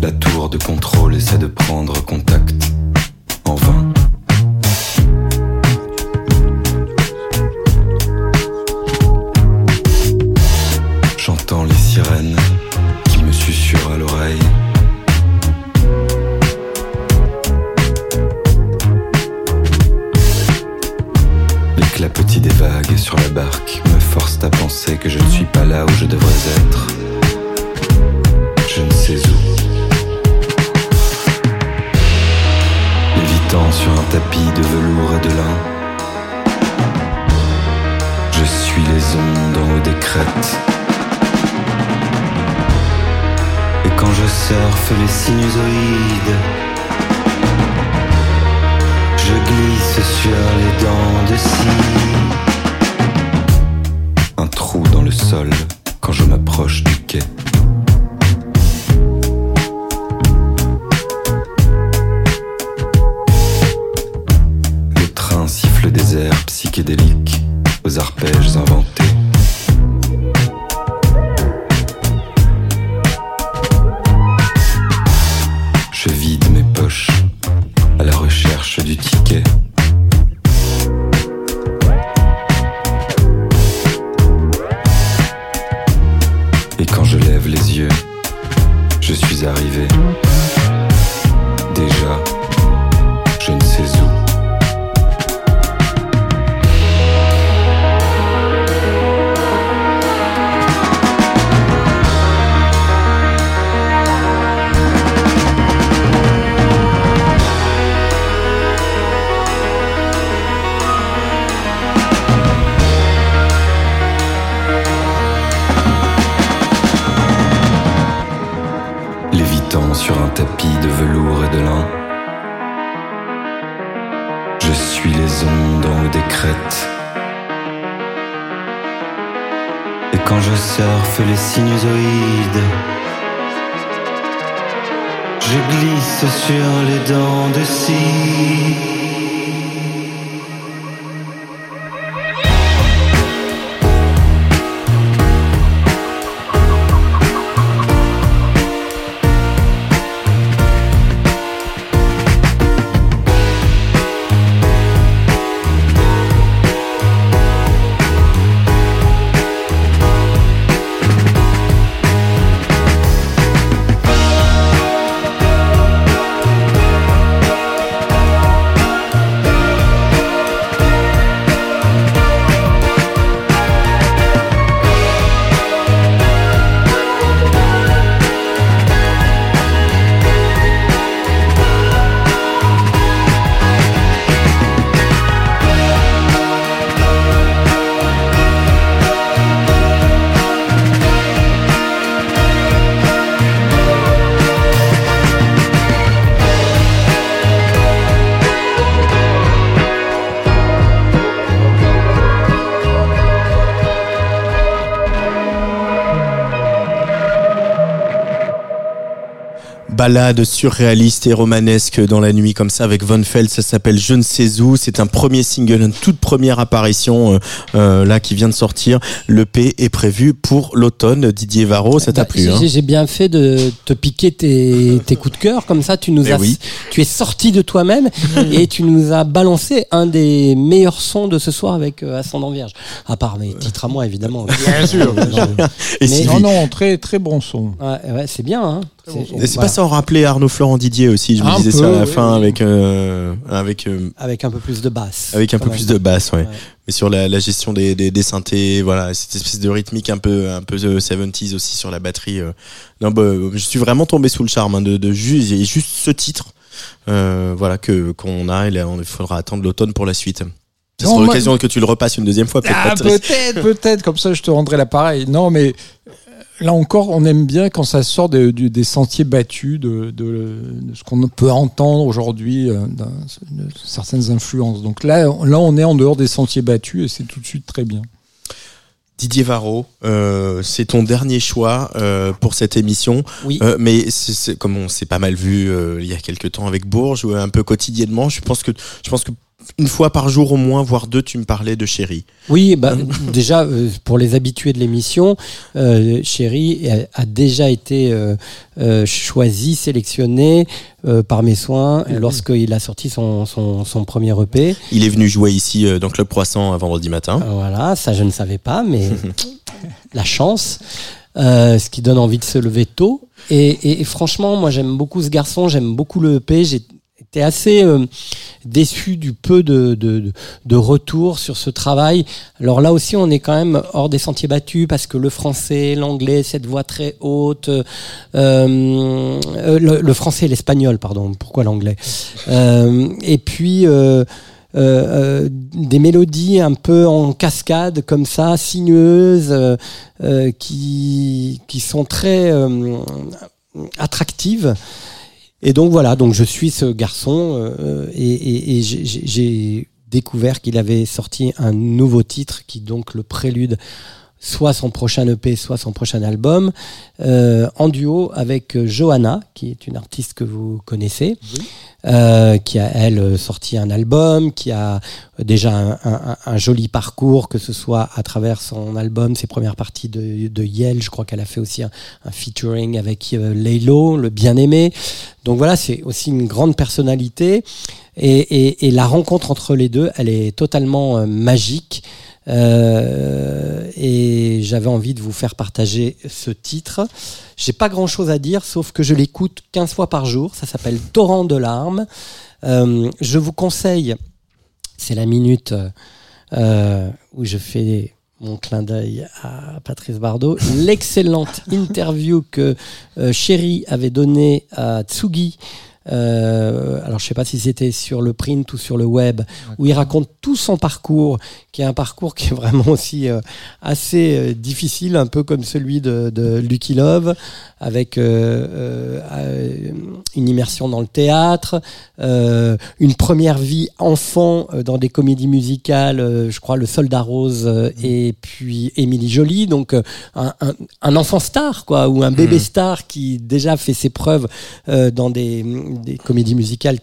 La tour de contrôle essaie de prendre contact en vain. J'entends les sirènes. Sur la barque me forcent à penser que je ne suis pas là où je devrais être. Je ne sais où. Lévitant sur un tapis de velours et de lin. Je suis les ondes en haut des crêtes. Et quand je surfe les sinusoïdes, je glisse sur les dents de scie. Dans le sol quand je m'approche du quai. Le train siffle des airs psychédéliques aux arpèges inventés. Je vide mes poches à la recherche du ticket. Balade surréaliste et romanesque dans la nuit comme ça avec Von Feld. Ça s'appelle Je ne sais où. C'est un premier single, une toute première apparition euh, euh, là qui vient de sortir. Le P est prévu pour l'automne. Didier Varro, ça t'a Bah, plu j'ai- hein? J'ai bien fait de te piquer tes, tes coups de cœur, comme ça tu nous Eh as, oui. Tu es sorti de toi-même et tu nous as balancé un des meilleurs sons de ce soir avec euh, Ascendant Vierge. À part mes titres à moi évidemment. Bien sûr. [LAUGHS] Et Mais-. Non, non, très, très bon son. Ouais, ouais, c'est bien. Hein. C'est- Et c'est voilà. pas sans rappeler Arnaud Florent Didier aussi. Je me Un disais peu, ça à la oui, fin oui. avec euh, avec euh, Avec un peu plus de basse. avec un peu plus de basse, ouais. Ouais. Mais sur la, la gestion des, des, des synthés, voilà, cette espèce de rythmique un peu un peu euh, 70s aussi sur la batterie. euh. Non, bah, je suis vraiment tombé sous le charme hein, de, de juste, juste ce titre, voilà que qu'on a. Et on- il faudra attendre l'automne pour la suite. Ce sera l'occasion que tu le repasses une deuxième fois, peut-être. Ah, peut-être, peut-être, comme ça je te rendrai l'appareil. Non, mais euh, là encore, on aime bien quand ça sort des sentiers battus, de, de- de ce qu'on peut entendre aujourd'hui, euh, de certaines influences. Donc là, là, on est en dehors des sentiers battus et c'est tout de suite très bien. Didier Varro, euh, c'est ton dernier choix euh, pour cette émission. Oui. Euh, mais comme on s'est pas mal vu euh, il y a quelques temps avec Bourges, ou un peu quotidiennement, je pense que je pense que une fois par jour au moins, voire deux, tu me parlais de Chéri. Oui, bah, [LAUGHS] déjà, euh, pour les habitués de l'émission, euh, Chéri a, a déjà été euh, euh, choisi, sélectionné euh, par mes soins lorsqu'il a sorti son, son, son premier EP. Il est venu jouer ici euh, dans Club Croissant un vendredi matin. Voilà, ça je ne savais pas, mais [LAUGHS] la chance, euh, ce qui donne envie de se lever tôt. Et, et- et franchement, moi j'aime beaucoup ce garçon, j'aime beaucoup le EP. Été assez euh, déçu du peu de, de, retour sur ce travail. Alors là aussi, on est quand même hors des sentiers battus parce que le français, l'anglais, cette voix très haute, euh, euh, le, français et l'espagnol, pardon. Pourquoi l'anglais? Et puis. des mélodies un peu en cascade comme ça, sinueuses, qui, qui sont très attractives. Et donc voilà, donc je suis ce garçon euh, et, j'ai découvert qu'il avait sorti un nouveau titre qui donc le prélude soit son prochain EP, soit son prochain album, euh, en duo avec euh, Johanna, qui est une artiste que vous connaissez, euh, qui a elle euh, sorti un album, qui a déjà un, joli parcours, que ce soit à travers son album, ses premières parties de, Yale, je crois qu'elle a fait aussi un, featuring avec euh, Laylo, le bien-aimé. Donc voilà, c'est aussi une grande personnalité. Et la rencontre entre les deux, elle est totalement euh, magique. Euh, et j'avais envie de vous faire partager ce titre. J'ai pas grand chose à dire, sauf que je l'écoute 15 fois par jour. Ça s'appelle Torrent de larmes. Euh, je vous conseille, c'est la minute euh, où je fais mon clin d'œil à Patrice Bardot, l'excellente [LAUGHS] interview que Chéri avait donnée à Tsugi. Euh, alors je sais pas si c'était sur le print ou sur le web, où il raconte tout son parcours, qui est un parcours qui est [LAUGHS] vraiment aussi euh, assez euh, difficile, un peu comme celui de, de Lucky Love, avec une immersion dans le théâtre, une première vie enfant dans des comédies musicales, je crois Le Soldat Rose euh, et puis Émilie Jolie, donc un, un, un enfant star quoi, ou un bébé Mhm. star qui déjà fait ses preuves dans des, des comédies musicales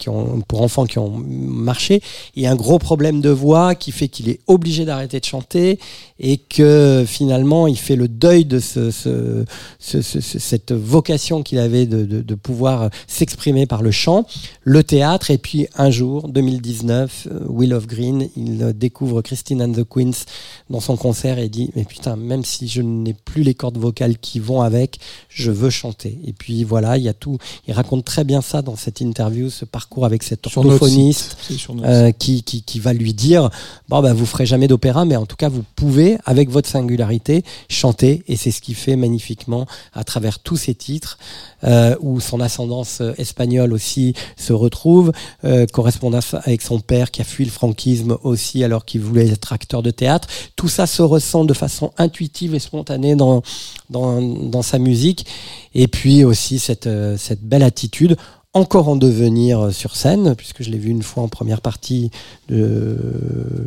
pour enfants qui ont marché, et un gros problème de voix qui fait qu'il est obligé d'arrêter de chanter et que finalement il fait le deuil de ce, ce, ce- ce- ce- cette vocation qu'il avait de, de, de pouvoir s'exprimer par le chant, le théâtre, et puis un jour, 2019, euh, Will of Green, il découvre Christine and the Queens dans son concert et dit mais putain même si je n'ai plus les cordes vocales qui vont avec, je veux chanter. Et puis voilà, il y a tout. Il raconte très bien ça dans cette interview, ce parcours avec cet orthophoniste euh, qui, qui, qui va lui dire bon bah vous ferez jamais d'opéra, mais en tout cas vous pouvez avec votre singularité chanter et c'est ce qu'il fait magnifiquement à travers tous ses titres euh, où son ascendance euh, espagnole aussi se retrouve, euh, correspondance avec son père qui a fui le franquisme aussi alors qu'il voulait être acteur de théâtre. Tout ça se ressent de façon intuitive et spontanée dans, dans, dans sa musique. Et puis aussi cette, euh, cette belle attitude encore en devenir euh, sur scène, puisque je l'ai vu une fois en première partie de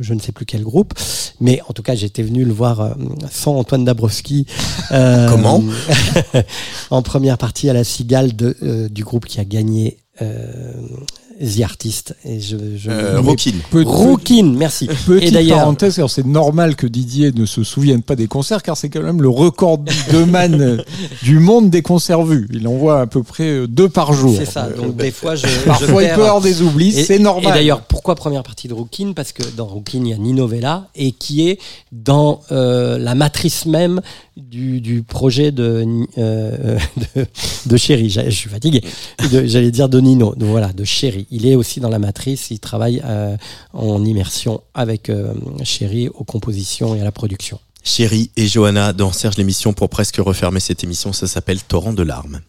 je ne sais plus quel groupe, mais en tout cas j'étais venu le voir euh, sans Antoine Dabrowski. [LAUGHS] euh, Comment? [LAUGHS] En première partie à la Cigale de, euh, du groupe qui a gagné euh, The Artist. Et je, je Euh, Rockin. Rockin, merci. [LAUGHS] Petite et d'ailleurs, parenthèse, alors c'est normal que Didier ne se souvienne pas des concerts, car c'est quand même le record de man [LAUGHS] du monde des concerts vus. Il en voit à peu près euh, deux par jour. c'est ça. Donc des fois, je, Parfois, je il peut avoir des oublis, Et- c'est normal. Et d'ailleurs, pourquoi première partie de Rookin Parce que dans Rookin, il y a Nino Vella et qui est dans euh, la matrice même du, du projet de, euh, [LAUGHS] de, de Chéri. Je suis fatigué. De- J'allais dire de Nino. Donc voilà, de Chéri. Il est aussi dans la matrice. Il travaille euh, en immersion avec euh, Chéri aux compositions et à la production. Chéri et Johanna dans Serge l'émission pour presque refermer cette émission. Ça s'appelle Torrent de larmes.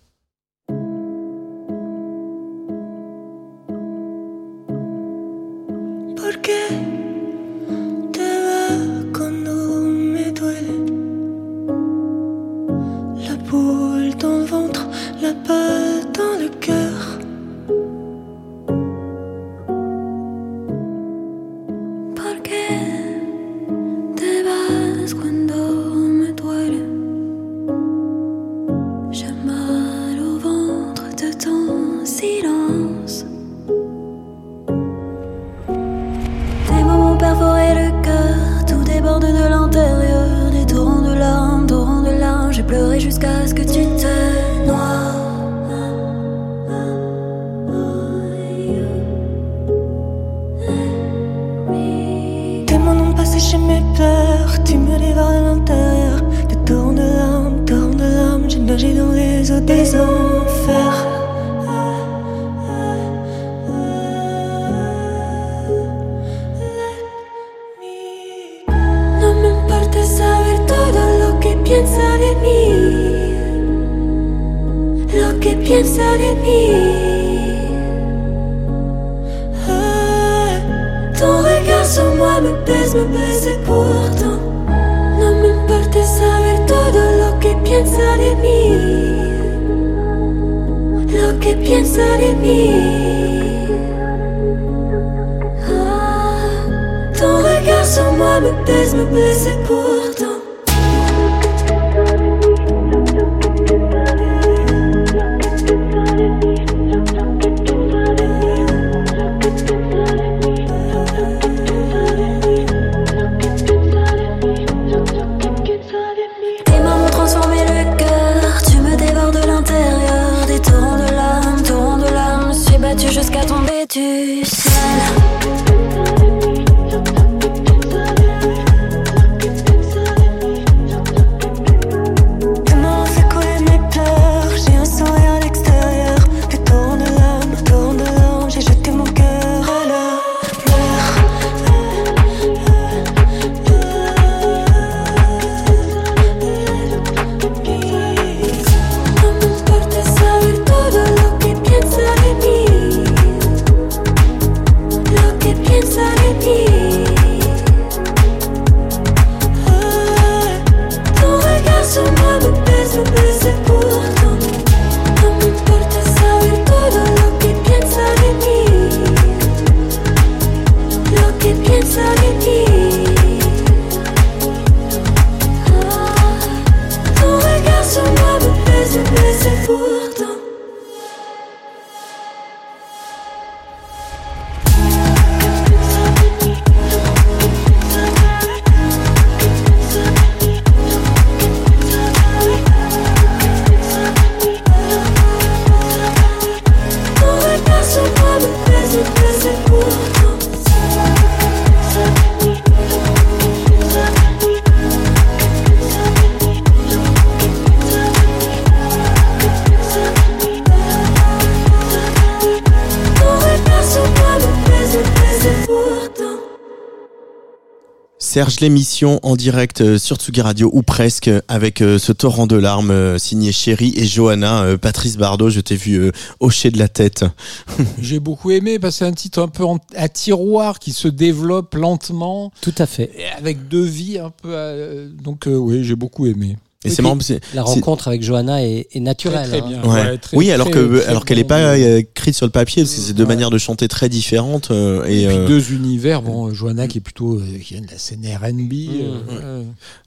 Serge l'émission en direct euh, sur Tsugi Radio ou presque avec euh, ce torrent de larmes euh, signé Chéri et Johanna. Patrice Bardot, je t'ai vu hocher de la tête. [LAUGHS] J'ai beaucoup aimé parce que c'est un titre un peu en- à tiroir qui se développe lentement. Tout à fait. Avec deux vies un peu. euh, donc euh, oui, j'ai beaucoup aimé. Et c'est marrant, parce que La rencontre avec Johanna est, est naturelle. Très, très hein. bien. Ouais. Ouais, très- oui, alors très- que très alors qu'elle est bon. pas euh, écrite sur le papier, parce que c'est deux Ouais. manières de chanter très différentes. euh, et Et puis euh, deux univers. Bon, Johanna qui est plutôt euh, qui vient de la scène R&B. euh, euh,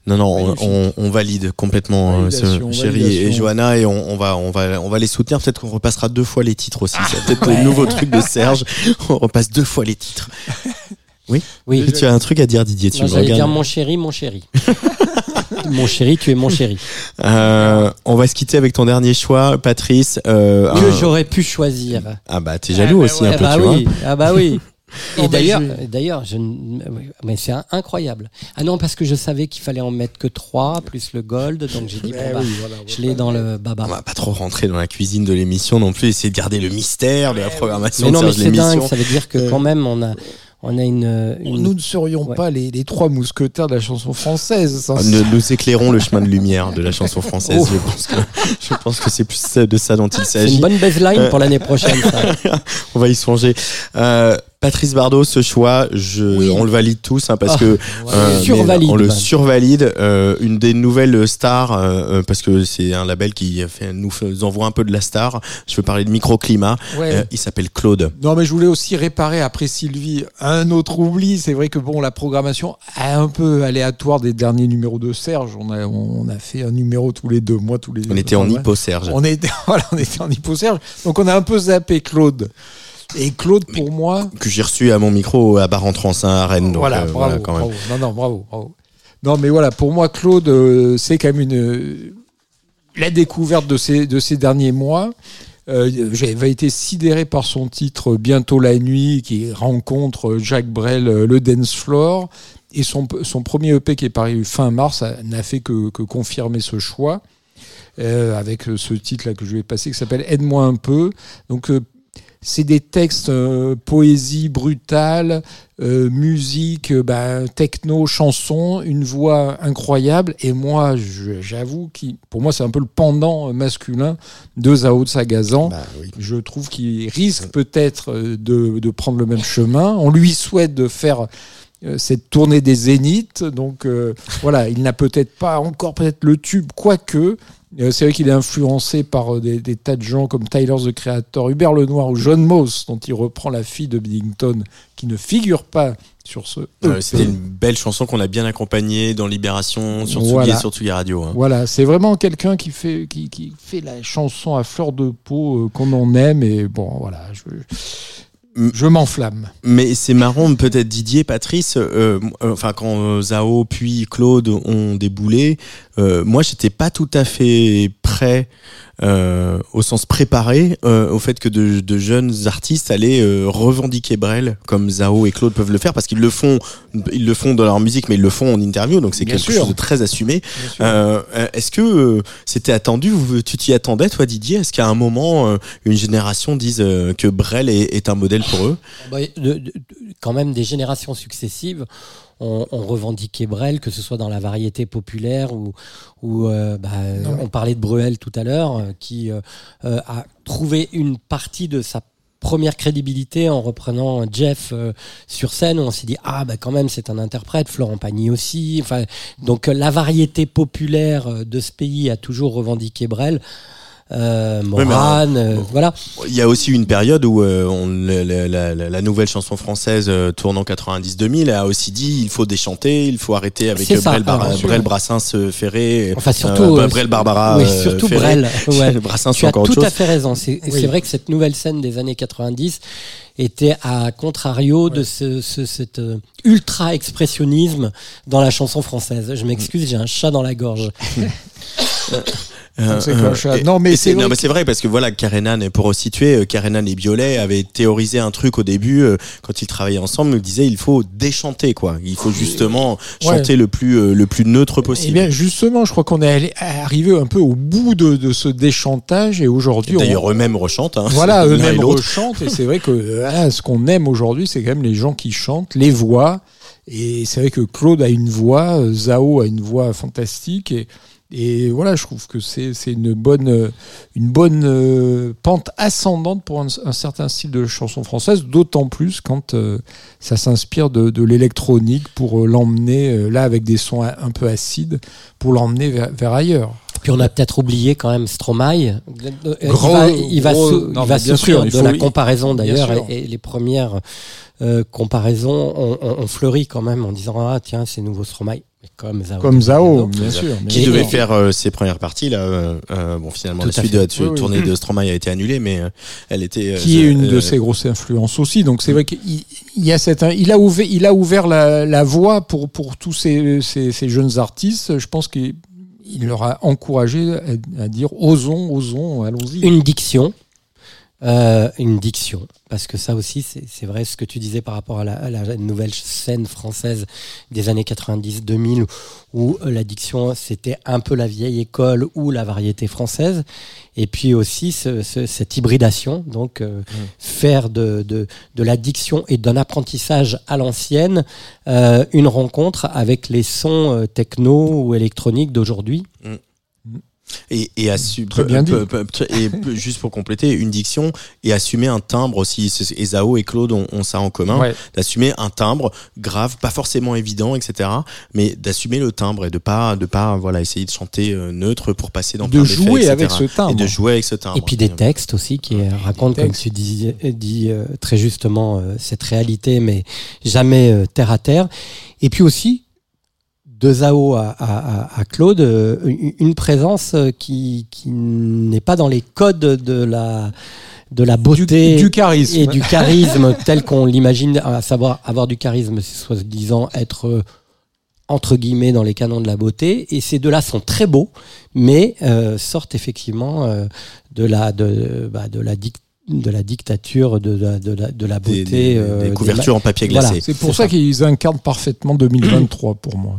non, non, on, magnifique. on, on valide complètement euh, ce Validation, Chéri et. Johanna et on, on va on va on va les soutenir. Peut-être qu'on repassera deux fois les titres aussi. C'est peut-être le nouveau truc de Serge. On repasse deux fois les titres. [LAUGHS] Oui. Oui. Tu as un truc à dire, Didier. Tu Moi, me regardes. dire mon chéri, mon chéri. [LAUGHS] [LAUGHS] mon chéri, tu es mon chéri. Euh, on va se quitter avec ton dernier choix, Patrice. Euh, Que un- j'aurais pu choisir. Ah bah t'es jaloux bah aussi ouais. un Ah peu, bah tu oui, vois. ah bah oui. [LAUGHS] Et d'ailleurs, je- d'ailleurs, je, mais c'est incroyable. Ah non, parce que je savais qu'il fallait en mettre que 3 plus le gold, donc j'ai dit [LAUGHS] bon, eh bah, oui, voilà, je l'ai dans le baba. On va pas trop rentrer dans la cuisine de l'émission non plus, essayer de garder le mystère de la programmation Mais de non, mais c'est dingue. Ça veut dire que quand même, on a, on a une, une- Nous ne serions Ouais. pas les, les trois mousquetaires de la chanson française. ça, Ah, Nous, nous éclairons le chemin de lumière de la chanson [LAUGHS] française. Oh. Je pense que je pense que c'est plus de ça dont il c'est une s'agit. bonne baseline pour l'année prochaine. Ça. [LAUGHS] On va y songer. Euh, Patrice Bardot, ce choix, je, Oui. on le valide tous hein, parce Ah, que euh, survalide, on le survalide. Euh, une des nouvelles stars, euh, euh, parce que c'est un label qui fait, nous fait- envoie un peu de la star. Je veux parler de microclimat. Ouais. Euh, il s'appelle Claude. Non, mais je voulais aussi réparer après Sylvie un autre oubli. C'est vrai que bon, la programmation est un peu aléatoire des derniers numéros de Serge. On a, on a fait un numéro tous les deux mois, tous les. On était en hypo Serge. On était, [LAUGHS] voilà, on était en hypo Serge. Donc on a un peu zappé Claude. Et Claude, pour moi, que j'ai reçu à mon micro à Bar en Trans hein, à Rennes. Donc, voilà, euh, bravo, voilà, quand même. bravo. Non, non, bravo, bravo. Non, mais voilà, pour moi, Claude, euh, c'est quand même une euh, la découverte de ces de ces derniers mois. Euh, J'avais été sidéré par son titre Bientôt la nuit, qui rencontre Jacques Brel, le dance floor. Et son, son premier EP qui est paru fin mars n'a fait que, que confirmer ce choix. avec ce titre-là que je vais passer qui s'appelle Aide-moi un peu. Donc, c'est des textes euh, poésie brutale, euh, musique, euh, bah, techno, chanson, une voix incroyable. Et moi, j'avoue, qu'il- pour moi, c'est un peu le pendant masculin de Zao de Sagazan. Bah Je trouve qu'il risque peut-être de, de prendre le même chemin. On lui souhaite de faire cette tournée des Zéniths. Donc euh, voilà, il n'a peut-être pas encore peut-être le tube, quoique. Euh, C'est vrai qu'il est influencé par euh, des, des tas de gens comme Tyler the Creator, Hubert Lenoir ou John Moss, dont il reprend la fille de Billington, qui ne figure pas sur ce. Euh, EP. C'était une belle chanson qu'on a bien accompagnée dans Libération, sur Tsugi Voilà. et sur Tsugi Radio. hein. Voilà, c'est vraiment quelqu'un qui fait, qui, qui fait la chanson à fleur de peau euh, qu'on en aime. Et bon, voilà, je, je m'enflamme. Mais c'est marrant, peut-être Didier, Patrice, euh, enfin quand euh, Zao puis Claude ont déboulé, euh, moi j'étais pas tout à fait prêt, euh, au sens préparé, euh, au fait que de, de jeunes artistes allaient euh, revendiquer Brel comme Zao et Claude peuvent le faire parce qu'ils le font, ils le font dans leur musique, mais ils le font en interview, donc c'est quelque sûr. chose de très assumé. Est-ce que c'était attendu Tu t'y attendais, toi, Didier? Est-ce qu'à un moment, une génération dise que Brel est, est un modèle pour eux? Bah, de- de- quand même des générations successives ont, ont revendiqué Brel, que ce soit dans la variété populaire ou, ou euh, bah, mais- on parlait de Bruel tout à l'heure, euh, qui euh, euh, a trouvé une partie de sa première crédibilité en reprenant Jeff euh, sur scène. Où on s'est dit ah bah quand même c'est un interprète Florent Pagny aussi. Enfin donc euh, la variété populaire euh, de ce pays a toujours revendiqué Brel euh, Morane euh, euh, voilà Il y a aussi une période où euh, on, la, la- la- la nouvelle chanson française euh, tournant 90-2000 a aussi dit il faut déchanter, il faut arrêter avec euh, Brel, Bar-. Brel Brassens Ferré, Enfin, surtout, Brel Barbara, oui, surtout Ferré. Brel. [LAUGHS] Ouais. Brassens tu as encore tout autre chose. à fait raison. C'est Oui. vrai que cette nouvelle scène des années 90 était à contrario de ce, ce- cet euh, ultra expressionnisme dans la chanson française. Je m'excuse, j'ai un chat dans la gorge. [LAUGHS] Euh, et- Non, mais c'est vrai que- parce que voilà, Karenan, pour resituer, euh, Karenan et Biolay avaient théorisé un truc au début euh, quand ils travaillaient ensemble. Ils disaient il faut déchanter quoi. Il faut justement chanter le plus euh, le plus neutre Eh possible. bien, justement, je crois qu'on est arrivé un peu au bout de, de ce déchantage et aujourd'hui, on- D'ailleurs eux-mêmes rechantent. Hein, voilà, [LAUGHS] eux-mêmes rechantent et c'est vrai que euh, ce qu'on aime aujourd'hui, c'est quand même les gens qui chantent, les voix. Et c'est vrai que Claude a une voix, euh, Zao a une voix fantastique et et voilà, je trouve que c'est c'est une bonne euh, une bonne euh, pente ascendante pour un, un certain style de chanson française, d'autant plus quand euh, ça s'inspire de, de l'électronique pour euh, l'emmener là avec des sons un, un peu acides pour l'emmener vers, vers ailleurs. Puis on a peut-être oublié quand même Stromae. Gros- il va, il va, gros- sou- non, il va mais bien souffrir sûr, il de faut- la il- comparaison d'ailleurs et, et les premières euh, comparaisons ont, ont- ont fleuri quand même en disant ah tiens c'est nouveau Stromae comme Zao. Comme Zao, bien sûr. qui devait faire euh, ses premières parties là. euh, euh, bon, finalement, Tout la suite fait. de la Oui, oui. tournée de [CLEARS THROAT] Stromae a été annulée, mais euh, elle était. euh, qui est une euh, de ses grosses influences aussi. Donc c'est vrai qu'il il y a cette, il a ouvert, il a ouvert la, la voie pour pour tous ces, ces, ces jeunes artistes. Je pense qu'il il leur a encouragé à, à dire osons, osons, allons-y. Une diction. Euh, une diction, parce que ça aussi, c'est vrai ce que tu disais par rapport à la, à la nouvelle scène française des années 90-2000, où euh, la diction, c'était un peu la vieille école ou la variété française, et puis aussi ce- ce- cette hybridation, donc euh, faire de, de, de la diction et d'un apprentissage à l'ancienne euh, une rencontre avec les sons euh, techno ou électroniques d'aujourd'hui. Et, et, Très bien dit. et [LAUGHS] juste pour compléter, une diction et assumer un timbre aussi. Et Zao et Claude ont, ont ça en commun, Ouais. d'assumer un timbre grave, pas forcément évident, etc. Mais d'assumer le timbre et de pas, de pas, voilà, essayer de chanter euh, neutre pour passer dans De jouer avec ce timbre. Et de jouer avec ce timbre. Et puis des textes aussi qui racontent, comme tu dis, dis euh, très justement, euh, cette réalité, mais jamais euh, terre à terre. Et puis aussi, de Zao à, à- à- à Claude, euh, une présence euh, qui, qui n'est pas dans les codes de la de la beauté du charisme. et du charisme tel qu'on l'imagine, à savoir avoir du charisme, c'est soi-disant être euh, entre guillemets dans les canons de la beauté. Et ces deux-là sont très beaux, mais euh, sortent effectivement euh, de la de, bah, de la dic- de la dictature de, la- de, la, de la beauté. des- des couvertures en papier Voilà, glacé. C'est pour ça qu'ils incarnent parfaitement 2023 pour moi.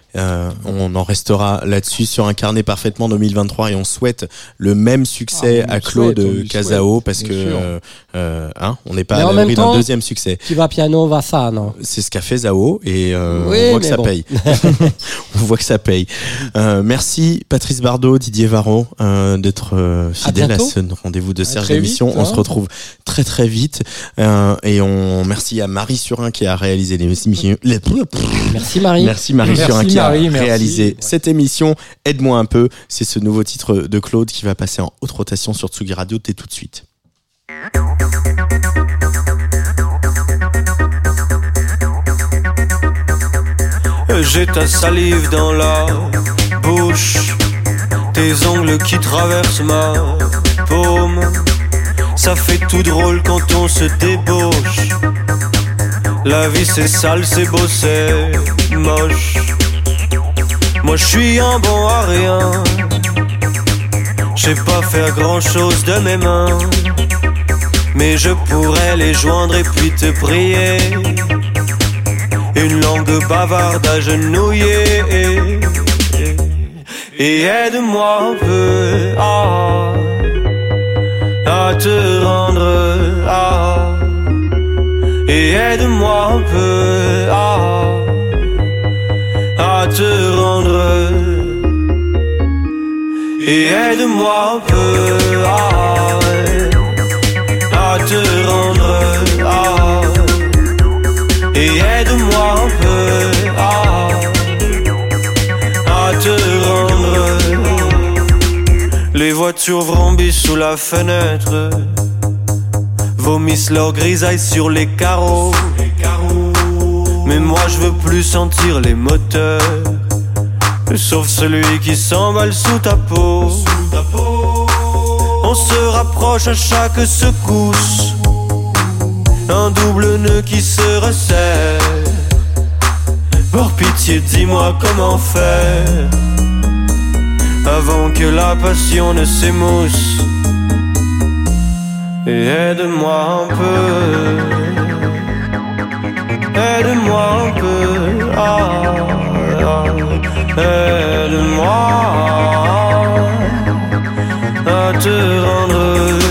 Euh, on en restera là-dessus sur incarner parfaitement 2023 et on souhaite le même succès Ah, à Claude Casao parce que euh, euh, hein, on n'est pas Mais à en l'abri d'un deuxième succès. Qui va piano, va ça, non? C'est ce qu'a fait Zao et euh, Oui, on voit que ça paye. [LAUGHS] on voit que ça paye. Euh, merci Patrice Bardot, Didier Varro euh, d'être euh, fidèle à, ce rendez-vous de Serge d'émission. on hein. se retrouve très très vite euh, et on merci à Marie Surin qui a réalisé l'émission. les- Merci Marie. Merci Marie Merci Surin qui A réalisé Ouais. cette émission. Aide-moi un peu, c'est ce nouveau titre de Claude qui va passer en haute rotation sur Tsugi Radio. T'es tout de suite. J'ai ta salive dans la bouche, tes ongles qui traversent ma paume. Ça fait tout drôle quand on se débauche. La vie c'est sale, c'est beau, c'est moche. Moi je suis un bon à rien. Je sais pas faire grand chose de mes mains. Mais je pourrais les joindre et puis te prier. Une langue bavarde agenouillée. Et aide-moi un peu à, à te rendre à. Et aide-moi un peu à, à te Et aide-moi un peu à, à te rendre à. Et aide-moi un peu à, à te rendre. Les voitures vrombissent sous la fenêtre, vomissent leur grisaille sur les carreaux. Mais moi je veux plus sentir les moteurs, sauf celui qui s'emballe sous ta peau. On se rapproche à chaque secousse un double nœud qui se resserre. Par pitié, dis-moi comment faire avant que la passion ne s'émousse. Et aide-moi un peu, aide-moi un peu, ah, ah, aide-moi à te rendre, ah, ah, et